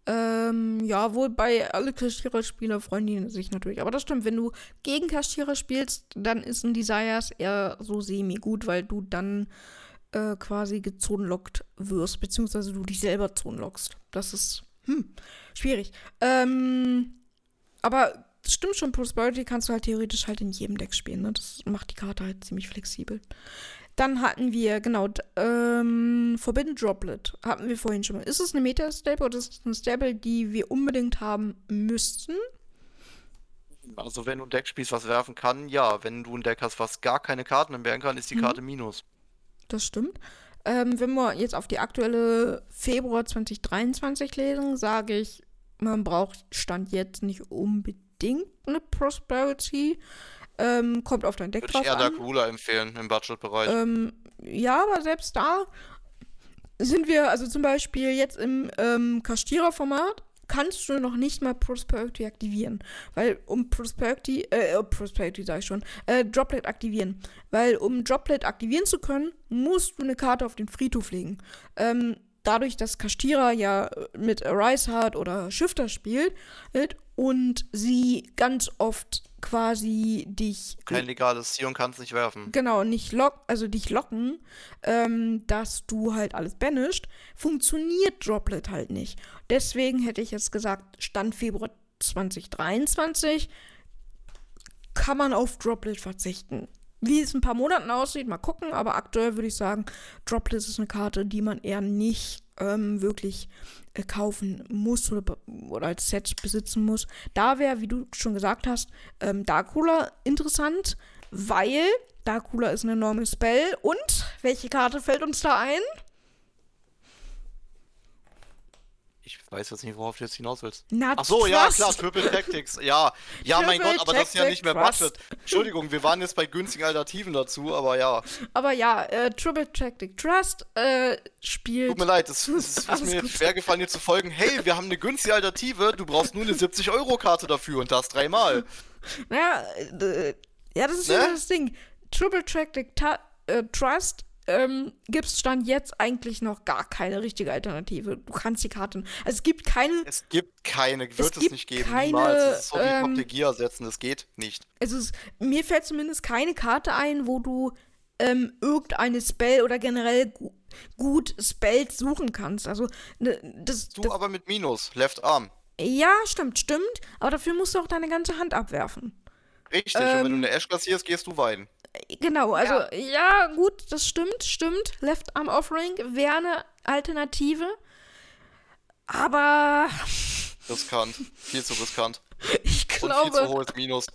Ähm, ja, wohl bei alle Kaschierer-Spieler freuen die sich natürlich. Aber das stimmt, wenn du gegen Kaschierer spielst, dann ist ein Desires eher so semi-gut, weil du dann äh, quasi gezonlockt wirst, beziehungsweise du dich selber zonlockst. Das ist, hm, schwierig. Ähm, aber stimmt schon, Prosperity kannst du halt theoretisch halt in jedem Deck spielen. Ne? Das macht die Karte halt ziemlich flexibel. Dann hatten wir, genau, ähm, Forbidden Droplet. Hatten wir vorhin schon mal. Ist es eine Meta-Stable oder ist es eine Stable, die wir unbedingt haben müssten? Also wenn du ein Deck spielst, was werfen kann, ja. Wenn du ein Deck hast, was gar keine Karten mehr werfen kann, ist die Mhm. Karte Minus. Das stimmt. Ähm, wenn wir jetzt auf die aktuelle Februar 2023 lesen, sage ich, man braucht Stand jetzt nicht unbedingt eine Prosperity. Ähm, kommt auf dein Deck Würde drauf ich eher an. Dark Ruler empfehlen im Budgetbereich. Ähm, ja, aber selbst da sind wir, also zum Beispiel jetzt im ähm, Kastierer-Format, kannst du noch nicht mal Prosperity aktivieren. Weil um Prosperity, äh, Prosperity sag ich schon, äh, Droplet aktivieren. Weil um Droplet aktivieren zu können, musst du eine Karte auf den Friedhof legen. Ähm, dadurch, dass Kastierer ja mit Arise hat oder Shifter spielt und sie ganz oft quasi dich Kein legales Ziel und kannst nicht werfen. genau, nicht lock, also dich locken, ähm, dass du halt alles banished, funktioniert Droplet halt nicht. Deswegen hätte ich jetzt gesagt, Stand Februar 2023 kann man auf Droplet verzichten. Wie es in ein paar Monaten aussieht, mal gucken, aber aktuell würde ich sagen, Droplet ist eine Karte, die man eher nicht ähm, wirklich äh, kaufen muss oder, oder als Set besitzen muss. Da wäre, wie du schon gesagt hast, ähm, Darkruler interessant, weil Darkruler ist ein enormes Spell. Und welche Karte fällt uns da ein? Ich weiß jetzt nicht, worauf du jetzt hinaus willst. Na, Ach so, ja, Trust. klar, Triple Tactics. Ja, ja, mein Gott, aber das ist ja nicht mehr Tactic Budget. Entschuldigung, wir waren jetzt bei günstigen Alternativen dazu, aber ja. Aber ja, äh, Triple Tactic Trust äh, spielt. Tut mir leid, es, es ist mir gut. schwer gefallen, dir zu folgen. Hey, wir haben eine günstige Alternative, du brauchst nur eine 70-Euro-Karte dafür und das dreimal. Naja, äh, ja, das ist Ne? ja das Ding. Triple Tactic Ta äh, Trust ähm, gibt es Stand jetzt eigentlich noch gar keine richtige Alternative. Du kannst die Karten. Also es gibt keine. Es gibt keine, wird es, gibt nicht geben. keine, Niemals. Es ist so wie ähm, Pop the Gear setzen, das geht nicht. Also es, mir fällt zumindest keine Karte ein, wo du ähm, irgendeine Spell oder generell gu gut Spells suchen kannst. Also ne, das, Du das aber mit Minus, Left Arm. ja, stimmt, stimmt. Aber dafür musst du auch deine ganze Hand abwerfen. Richtig, und wenn du Ähm, eine Ash kassierst, gehst du weinen. Genau, also ja. gut, das stimmt, stimmt. Left Arm Offering wäre eine Alternative. Aber Riskant. Viel zu riskant. ich Und viel zu glaube, hohes Minus.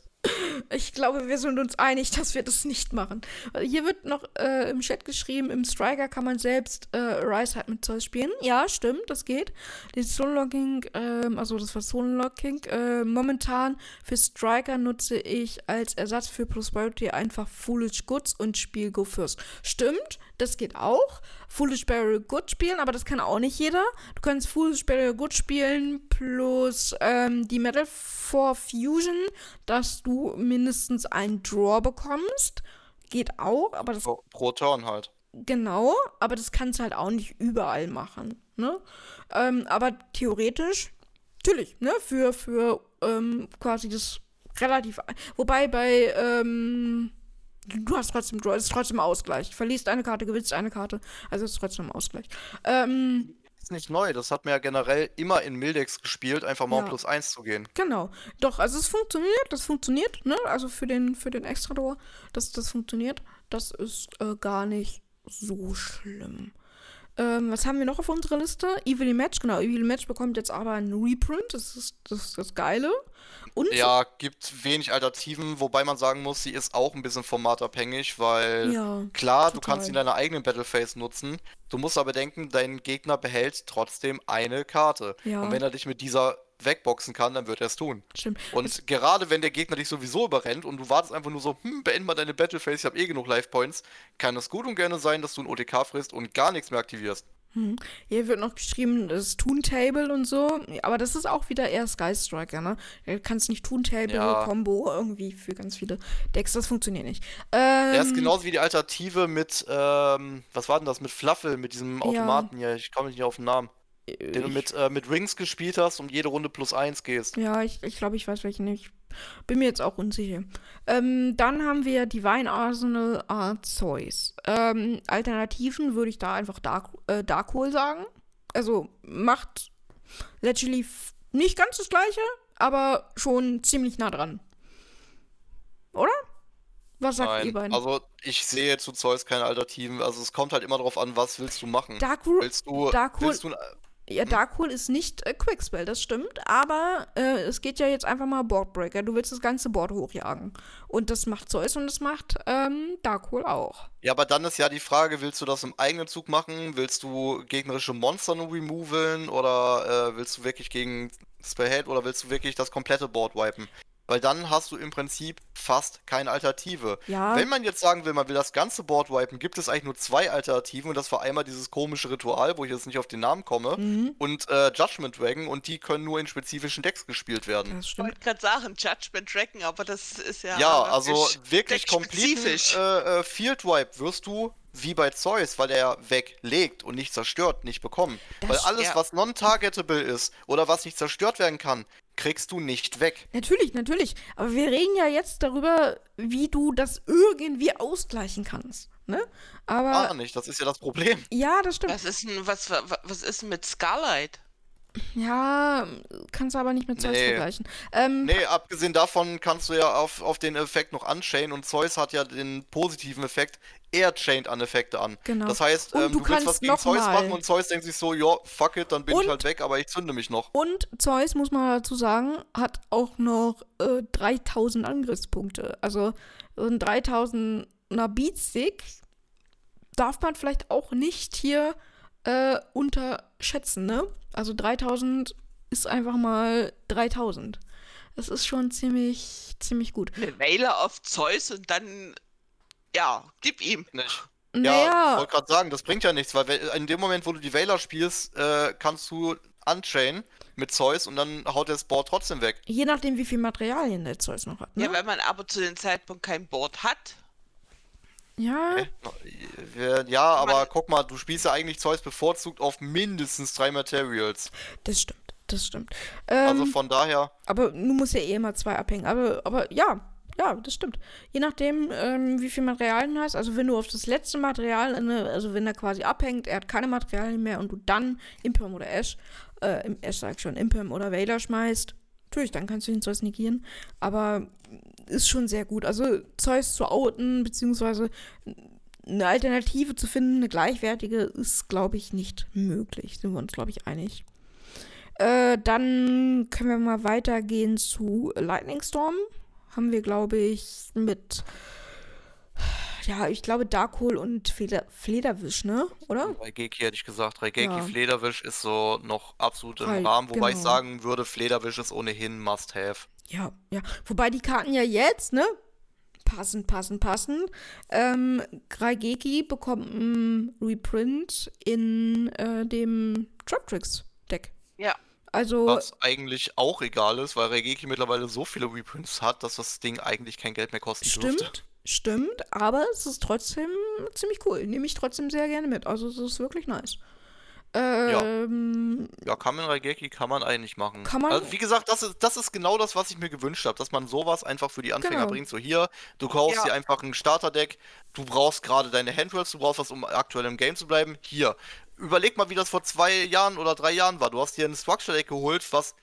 Ich glaube, wir sind uns einig, dass wir das nicht machen. Hier wird noch äh, im Chat geschrieben, im Striker kann man selbst äh, Rise halt mit Zeus spielen. Ja, stimmt, das geht. Die Solo-Locking, äh, also das war Solo-Locking. Äh, momentan für Striker nutze ich als Ersatz für Prosperity einfach Foolish Goods und Spiel Go First. Stimmt, das geht auch. Foolish Barrel Good spielen, aber das kann auch nicht jeder. Du kannst Foolish Barrel Good spielen plus ähm, die Metal for Fusion, dass du mindestens einen Draw bekommst. Geht auch, aber das. Pro, pro Turn halt. Genau, aber das kannst du halt auch nicht überall machen. Ne? Ähm, aber theoretisch, natürlich, ne, für, für ähm, quasi das relativ. Wobei bei, ähm, du hast trotzdem Draw, es ist trotzdem Ausgleich. Verlierst eine Karte, gewinnst eine Karte, also es ist trotzdem Ausgleich. Ähm, ist nicht neu, das hat man ja generell immer in Mildex gespielt, einfach mal Ja. um plus 1 zu gehen. Genau. Doch, also es funktioniert, das funktioniert, ne? Also für den, für den Extra-Door, das, das funktioniert. Das ist äh, gar nicht so schlimm. Ähm, was haben wir noch auf unserer Liste? Evil Match, genau. Evil Match bekommt jetzt aber einen Reprint. Das ist das, ist das Geile. Und Ja, gibt wenig Alternativen, wobei man sagen muss, sie ist auch ein bisschen formatabhängig, weil ja, klar, du total. kannst sie in deiner eigenen Battleface nutzen. Du musst aber denken, dein Gegner behält trotzdem eine Karte. Ja. Und wenn er dich mit dieser wegboxen kann, dann wird er es tun. stimmt. Und gerade wenn der Gegner dich sowieso überrennt und du wartest einfach nur so, hm, beend mal deine Battleface, ich habe eh genug Life Points, kann es gut und gerne sein, dass du ein OTK frisst und gar nichts mehr aktivierst. Hm. Hier wird noch geschrieben, das Toon-Table und so. Aber das ist auch wieder eher Sky Striker, ne? Du kannst nicht Toon-Table, Ja. Combo irgendwie für ganz viele Decks. Das funktioniert nicht. Ähm, Der ist genauso wie die Alternative mit, ähm, was war denn das, mit Fluffel, mit diesem Ja. Automaten hier, ich komme nicht auf den Namen. Den du mit, äh, mit Rings gespielt hast und jede Runde plus eins gehst. Ja, ich, ich glaube, ich weiß welchen. Ich bin mir jetzt auch unsicher. Ähm, dann haben wir Divine Arsenal Art Zeus. Ähm, Alternativen würde ich da einfach Dark, äh, Darkhold sagen. Also macht literally nicht ganz das gleiche, aber schon ziemlich nah dran. Oder? Was sagt ihr beiden? also ich sehe zu Zeus keine Alternativen. Also es kommt halt immer darauf an, was willst du machen. Darkhold, Willst du, Darkhold- willst du, ja, Darkhold ist nicht äh, Quickspell, das stimmt, aber äh, es geht ja jetzt einfach mal Boardbreaker. Du willst das ganze Board hochjagen. Und das macht Zeus und das macht ähm, Darkhold auch. ja, aber dann ist ja die Frage, willst du das im eigenen Zug machen? Willst du gegnerische Monster nur removen? Oder äh, willst du wirklich gegen Spellhead oder willst du wirklich das komplette Board wipen? Weil dann hast du im Prinzip fast keine Alternative. Ja, Wenn man jetzt sagen will, man will das ganze Board wipen, gibt es eigentlich nur zwei Alternativen und das war einmal dieses komische Ritual, wo ich jetzt nicht auf den Namen komme, mhm, und äh, Judgment Dragon und die können nur in spezifischen Decks gespielt werden. das Ich wollte gerade sagen, Judgment Dragon, aber das ist ja. Ja, also wirklich deckspezifisch. äh, äh, Field Wipe wirst du wie bei Zeus, weil er weglegt und nicht zerstört, nicht bekommen. Das weil alles, ja. was non-targetable ist oder was nicht zerstört werden kann, kriegst du nicht weg. Natürlich, natürlich. Aber wir reden ja jetzt darüber, wie du das irgendwie ausgleichen kannst. Ne? Aber Gar nicht, das ist ja das Problem. ja, das stimmt. Was ist denn, was, was, was ist denn mit Scarlight? Ja, kannst du aber nicht mit Zeus Nee. vergleichen. Ähm, Nee, abgesehen davon kannst du ja auf, auf den Effekt noch unchainen und Zeus hat ja den positiven Effekt, er chaint an Effekte an. Genau. Das heißt, ähm, du du, willst was gegen Zeus mal- machen und Zeus denkt sich so, ja, fuck it, dann bin Und- ich halt weg, aber ich zünde mich noch. Und Zeus, muss man dazu sagen, hat auch noch äh, 3000 Angriffspunkte. Also so ein 3000er Beatstick darf man vielleicht auch nicht hier äh, unterschätzen, ne? Also 3000 ist einfach mal 3000. Das ist schon ziemlich, ziemlich gut. Eine Wähler auf Zeus und dann. Ja, gib ihm. Nicht. Ja, ich Naja, wollte gerade sagen, das bringt ja nichts, weil we- in dem Moment, wo du die Wähler spielst, äh, kannst du unchain mit Zeus und dann haut der Board trotzdem weg. je nachdem, wie viel Materialien der Zeus noch hat, ne? Ja, wenn man aber zu dem Zeitpunkt kein Board hat. Ja, Äh, Ja, aber guck mal, du spielst ja eigentlich Zeus bevorzugt auf mindestens drei Materials. das stimmt. Das stimmt. Also Ähm, von daher, Aber du musst ja eh immer zwei abhängen. Aber, aber ja, ja, das stimmt. Je nachdem, ähm, wie viel Materialien du hast. Also wenn du auf das letzte Material, also wenn er quasi abhängt, er hat keine Materialien mehr und du dann Imperm oder Ash, äh, im Ash sag ich schon, Imperm oder Veiler schmeißt, natürlich, dann kannst du den Zeus negieren. Aber ist schon sehr gut. Also Zeus zu outen, beziehungsweise eine Alternative zu finden, eine gleichwertige, ist, glaube ich, nicht möglich. Sind wir uns, glaube ich, einig. Äh, dann können wir mal weitergehen zu Lightning Storm. haben wir, glaube ich, mit ja, ich glaube Darkhold und Fleder Flederwisch, ne? Oder? Raigeki hätte ich gesagt. Raigeki Ja. Flederwisch ist so noch absolut im Halt, Rahmen, wobei ich genau. sagen würde, Flederwisch ist ohnehin Must-Have. Ja, ja. Wobei die Karten ja jetzt, ne? Passend, passend, passend. Ähm, Raigeki bekommt ein Reprint in äh, dem Trap-Tricks-Deck. Ja. Also, Was eigentlich auch egal ist, weil Raigeki mittlerweile so viele Reprints hat, dass das Ding eigentlich kein Geld mehr kosten dürfte. Stimmt, aber es ist trotzdem ziemlich cool. Nehme ich trotzdem sehr gerne mit. Also, es ist wirklich nice. Ähm, Ja, Kamen Raigeki kann man eigentlich machen. Kann man- Also, wie gesagt, das ist, das ist genau das, was ich mir gewünscht habe, dass man sowas einfach für die Anfänger Genau. bringt. So hier, du kaufst Ja. dir einfach ein Starterdeck, du brauchst gerade deine Handrolls, du brauchst was, um aktuell im Game zu bleiben. Hier, überleg mal, wie das vor zwei Jahren oder drei Jahren war. Du hast dir ein Structure-Deck geholt, was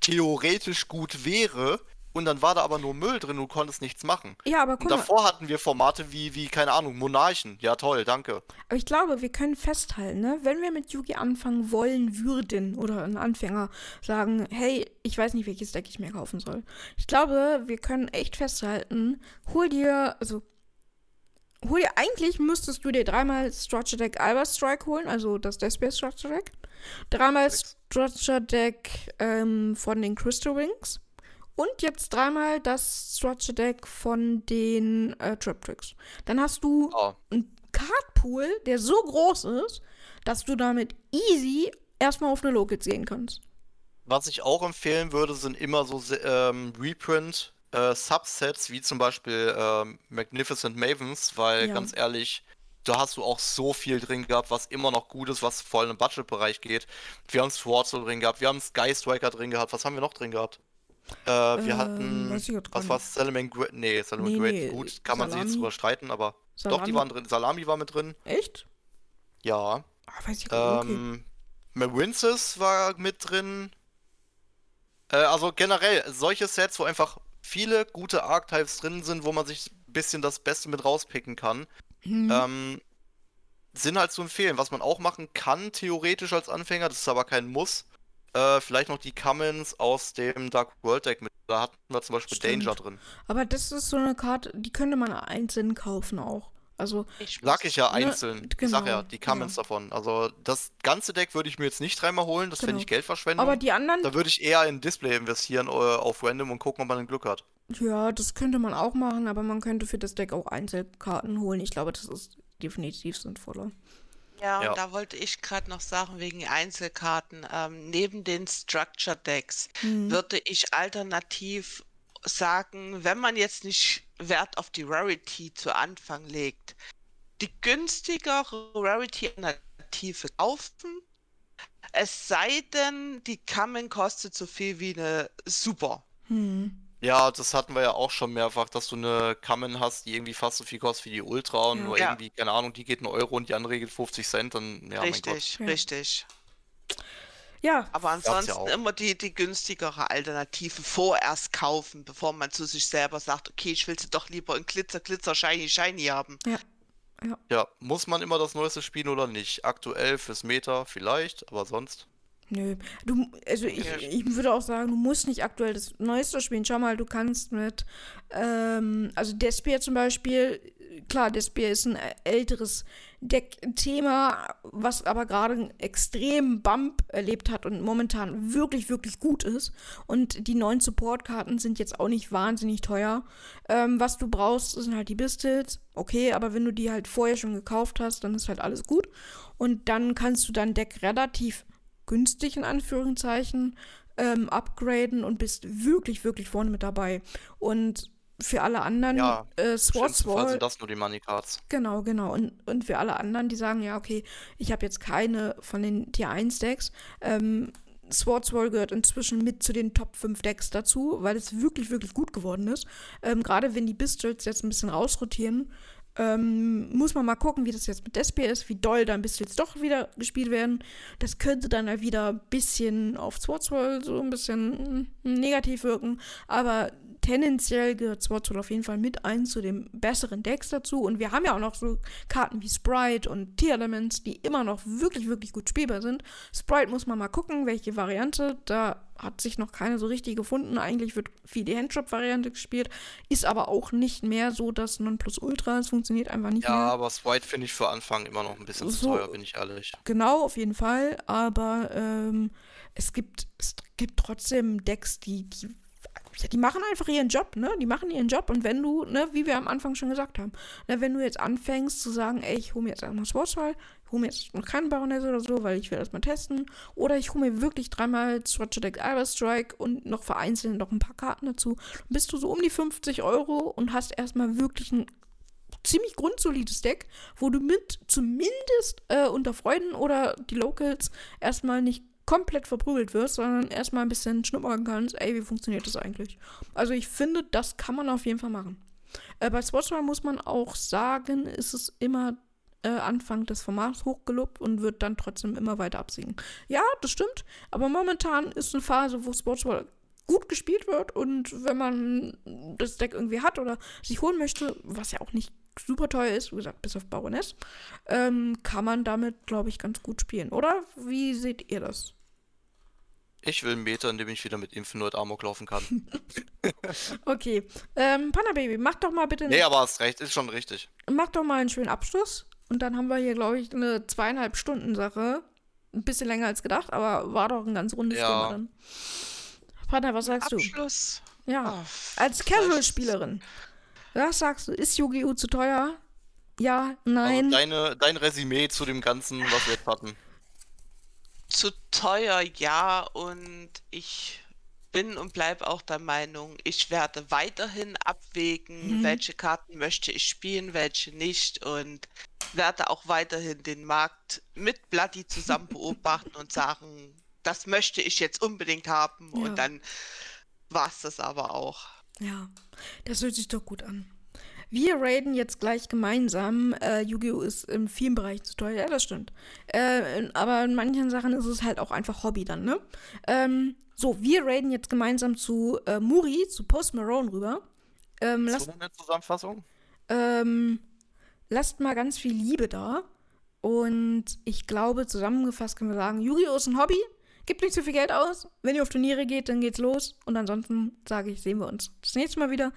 theoretisch gut wäre, und dann war da aber nur Müll drin, du konntest nichts machen. ja, aber Und guck mal. davor hatten wir Formate wie, wie, keine Ahnung, Monarchen. Ja, toll, danke. Aber ich glaube, wir können festhalten, ne? wenn wir mit Yugi anfangen wollen würden oder ein Anfänger sagen, hey, ich weiß nicht, welches Deck ich mir kaufen soll. Ich glaube, wir können echt festhalten, hol dir, also, hol dir, eigentlich müsstest du dir dreimal Structure Deck Alba Strike holen, also das Deathspace Structure Deck. Dreimal. Structure Deck ähm, von den Crystal Wings. Und jetzt dreimal das Structure Deck von den äh, Trap Tricks. Dann hast du Ja. ein Cardpool, der so groß ist, dass du damit easy erstmal auf eine Locals gehen kannst. Was ich auch empfehlen würde, sind immer so ähm, Reprint äh, Subsets, wie zum Beispiel ähm, Magnificent Mavens, weil Ja. ganz ehrlich, da hast du auch so viel drin gehabt, was immer noch gut ist, was voll im Budget-Bereich geht. Wir haben Swordsel drin gehabt, wir haben Sky Striker drin gehabt, was haben wir noch drin gehabt? Äh, wir Ähm, hatten, weiß ich was war Salaman Great? Nee, Salaman Nee, Great, nee, gut, kann man sich jetzt Salami. drüber streiten, aber doch, Salami. die waren drin. Salami war mit drin, Echt? ja. Ah, weiß ich gar nicht. Okay. Ähm, Marinces war mit drin. Äh, also generell solche Sets, wo einfach viele gute Archetypes drin sind, wo man sich ein bisschen das Beste mit rauspicken kann, Hm. ähm, sind halt zu empfehlen. Was man auch machen kann, theoretisch als Anfänger, das ist aber kein Muss. Äh, vielleicht noch die Commons aus dem Dark World Deck mit. Da hatten wir zum Beispiel Stimmt. Danger drin. Aber das ist so eine Karte, die könnte man einzeln kaufen auch. Also, Ich Sag ich ja Ne, einzeln. Ich sag ja, genau, die Commons davon. Also das ganze Deck würde ich mir jetzt nicht dreimal holen, das Genau. finde ich Geldverschwendung. aber die anderen, Da würde ich eher in Display investieren äh, auf Random und gucken, ob man ein Glück hat. ja, das könnte man auch machen, aber man könnte für das Deck auch Einzelkarten holen. Ich glaube, das ist definitiv sinnvoller. Ja, und Ja. da wollte ich gerade noch sagen, wegen Einzelkarten. Ähm, neben den Structure Decks Hm. würde ich alternativ sagen, wenn man jetzt nicht Wert auf die Rarity zu Anfang legt, die günstigere Rarity-Alternative kaufen. Es sei denn, die Kamen kostet so viel wie eine Super. Hm. Ja, das hatten wir ja auch schon mehrfach, dass du eine Common hast, die irgendwie fast so viel kostet wie die Ultra und Ja. nur Ja. irgendwie, keine Ahnung, die geht einen Euro und die andere geht 50 Cent, dann, ja, mein Gott. richtig, Ja. richtig. Ja, Aber ja ansonsten auch. immer die, die günstigere Alternative vorerst kaufen, bevor man zu sich selber sagt, okay, ich will sie doch lieber in Glitzer, Glitzer, Shiny, Shiny haben. Ja, muss man immer das Neueste spielen oder nicht? Aktuell fürs Meta vielleicht, aber sonst. Nö. Du, also ich, Ja. ich würde auch sagen, du musst nicht aktuell das Neueste spielen. Schau mal, du kannst mit, ähm, also Despair zum Beispiel, klar, Despair ist ein älteres Deck-Thema, was aber gerade einen extremen Bump erlebt hat und momentan wirklich, wirklich gut ist. Und die neuen Support-Karten sind jetzt auch nicht wahnsinnig teuer. Ähm, was du brauchst, sind halt die Bistils. Okay, aber wenn du die halt vorher schon gekauft hast, dann ist halt alles gut. Und dann kannst du dein Deck relativ günstig in Anführungszeichen ähm, upgraden und bist wirklich, wirklich vorne mit dabei. Und für alle anderen, Ja, äh, Im Swords schlimmsten Fall Wall, sind das nur die Money Cards. genau, genau. Und, und für alle anderen, die sagen, ja, okay, ich habe jetzt keine von den Tier 1 Decks, ähm, Swords Wall gehört inzwischen mit zu den Top 5 Decks dazu, weil es wirklich, wirklich gut geworden ist. Ähm, Gerade wenn die Bistils jetzt ein bisschen rausrotieren, ähm, muss man mal gucken, wie das jetzt mit Despair ist, wie doll dann Bistils doch wieder gespielt werden. Das könnte dann halt wieder ein bisschen auf Swordswall so ein bisschen mm, negativ wirken, aber tendenziell gehört Swordswall auf jeden Fall mit ein zu den besseren Decks dazu. Und wir haben ja auch noch so Karten wie Sprite und Tier Elements, die immer noch wirklich, wirklich gut spielbar sind. Sprite muss man mal gucken, welche Variante. Da hat sich noch keine so richtig gefunden. Eigentlich wird viel die Handjob-Variante gespielt, ist aber auch nicht mehr so, dass Nonplusultra, es funktioniert einfach nicht Ja, mehr. aber Sprite finde ich für Anfang immer noch ein bisschen zu So. teuer, bin ich ehrlich. Genau, auf jeden Fall. Aber ähm, es gibt es gibt trotzdem Decks, die, die, die machen einfach ihren Job, ne? Die machen ihren Job. Und wenn du, ne, wie wir am Anfang schon gesagt haben, ne, wenn du jetzt anfängst zu sagen, ey, ich hole mir jetzt erstmal Sportsfall, ich hole mir jetzt noch keinen Baroness oder so, weil ich will das mal testen. Oder ich hole mir wirklich dreimal Deck Albert Strike und noch vereinzelt noch ein paar Karten dazu. Dann bist du so um die 50 Euro und hast erstmal wirklich ein ziemlich grundsolides Deck, wo du mit zumindest äh, unter Freunden oder die Locals erstmal nicht komplett verprügelt wirst, sondern erstmal ein bisschen schnuppern kannst, ey, wie funktioniert das eigentlich? Also ich finde, das kann man auf jeden Fall machen. Äh, bei Sportsman muss man auch sagen, ist es immer äh, Anfang des Formats hochgelobt und wird dann trotzdem immer weiter absinken. Ja, das stimmt, aber momentan ist eine Phase, wo Sportsball gut gespielt wird und wenn man das Deck irgendwie hat oder sich holen möchte, was ja auch nicht super teuer ist, wie gesagt, bis auf Baroness, ähm, kann man damit, glaube ich, ganz gut spielen. Oder wie seht ihr das? Ich will einen Meter, in dem ich wieder mit Infinite Amok laufen kann. Okay, ähm, Panda Baby, mach doch mal bitte, nee, aber hast recht, ist schon richtig. mach doch mal einen schönen Abschluss und dann haben wir hier, glaube ich, eine zweieinhalb Stunden Sache. Ein bisschen länger als gedacht, aber war doch ein ganz rundes Ja. Thema dann. Panda, was sagst du? Abschluss. Ja. Ah, Als Casual-Spielerin. Was sagst du? Ist Yu-Gi-Oh! zu teuer? Ja, nein. Also deine, dein Resümee zu dem Ganzen, was wir jetzt hatten. zu teuer, ja, und ich bin und bleibe auch der Meinung, ich werde weiterhin abwägen, Mhm. welche Karten möchte ich spielen, welche nicht und werde auch weiterhin den Markt mit Bloody zusammen beobachten und sagen, das möchte ich jetzt unbedingt haben Ja. und dann war es das aber auch. Ja, das hört sich doch gut an. Wir raiden jetzt gleich gemeinsam. Äh, Yu-Gi-Oh! ist in vielen Bereichen zu teuer. Ja, das stimmt. Äh, aber in manchen Sachen ist es halt auch einfach Hobby dann, ne? Ähm, so, wir raiden jetzt gemeinsam zu äh, Muri, zu Post Malone rüber. Ähm, lasst, So eine Zusammenfassung? ähm, lasst mal ganz viel Liebe da. Und ich glaube, zusammengefasst können wir sagen, Yu-Gi-Oh! ist ein Hobby. Gibt nicht zu viel Geld aus. Wenn ihr auf Turniere geht, dann geht's los. Und ansonsten sage ich, sehen wir uns das nächste Mal wieder.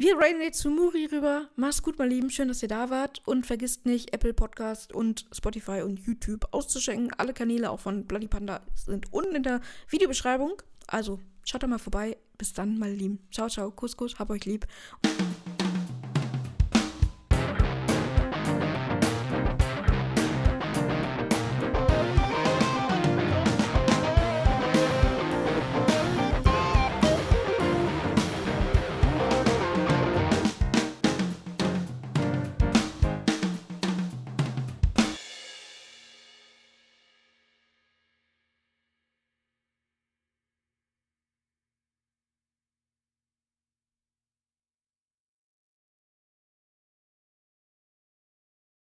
Wir raiden jetzt zu Muri rüber. Mach's gut, mein Lieben. Schön, dass ihr da wart. Und vergisst nicht, Apple Podcast und Spotify und YouTube auszuschenken. Alle Kanäle auch von Bloody Panda sind unten in der Videobeschreibung. Also, schaut da mal vorbei. Bis dann, meine Lieben. Ciao, ciao. Kuss, Kuss. Hab euch lieb.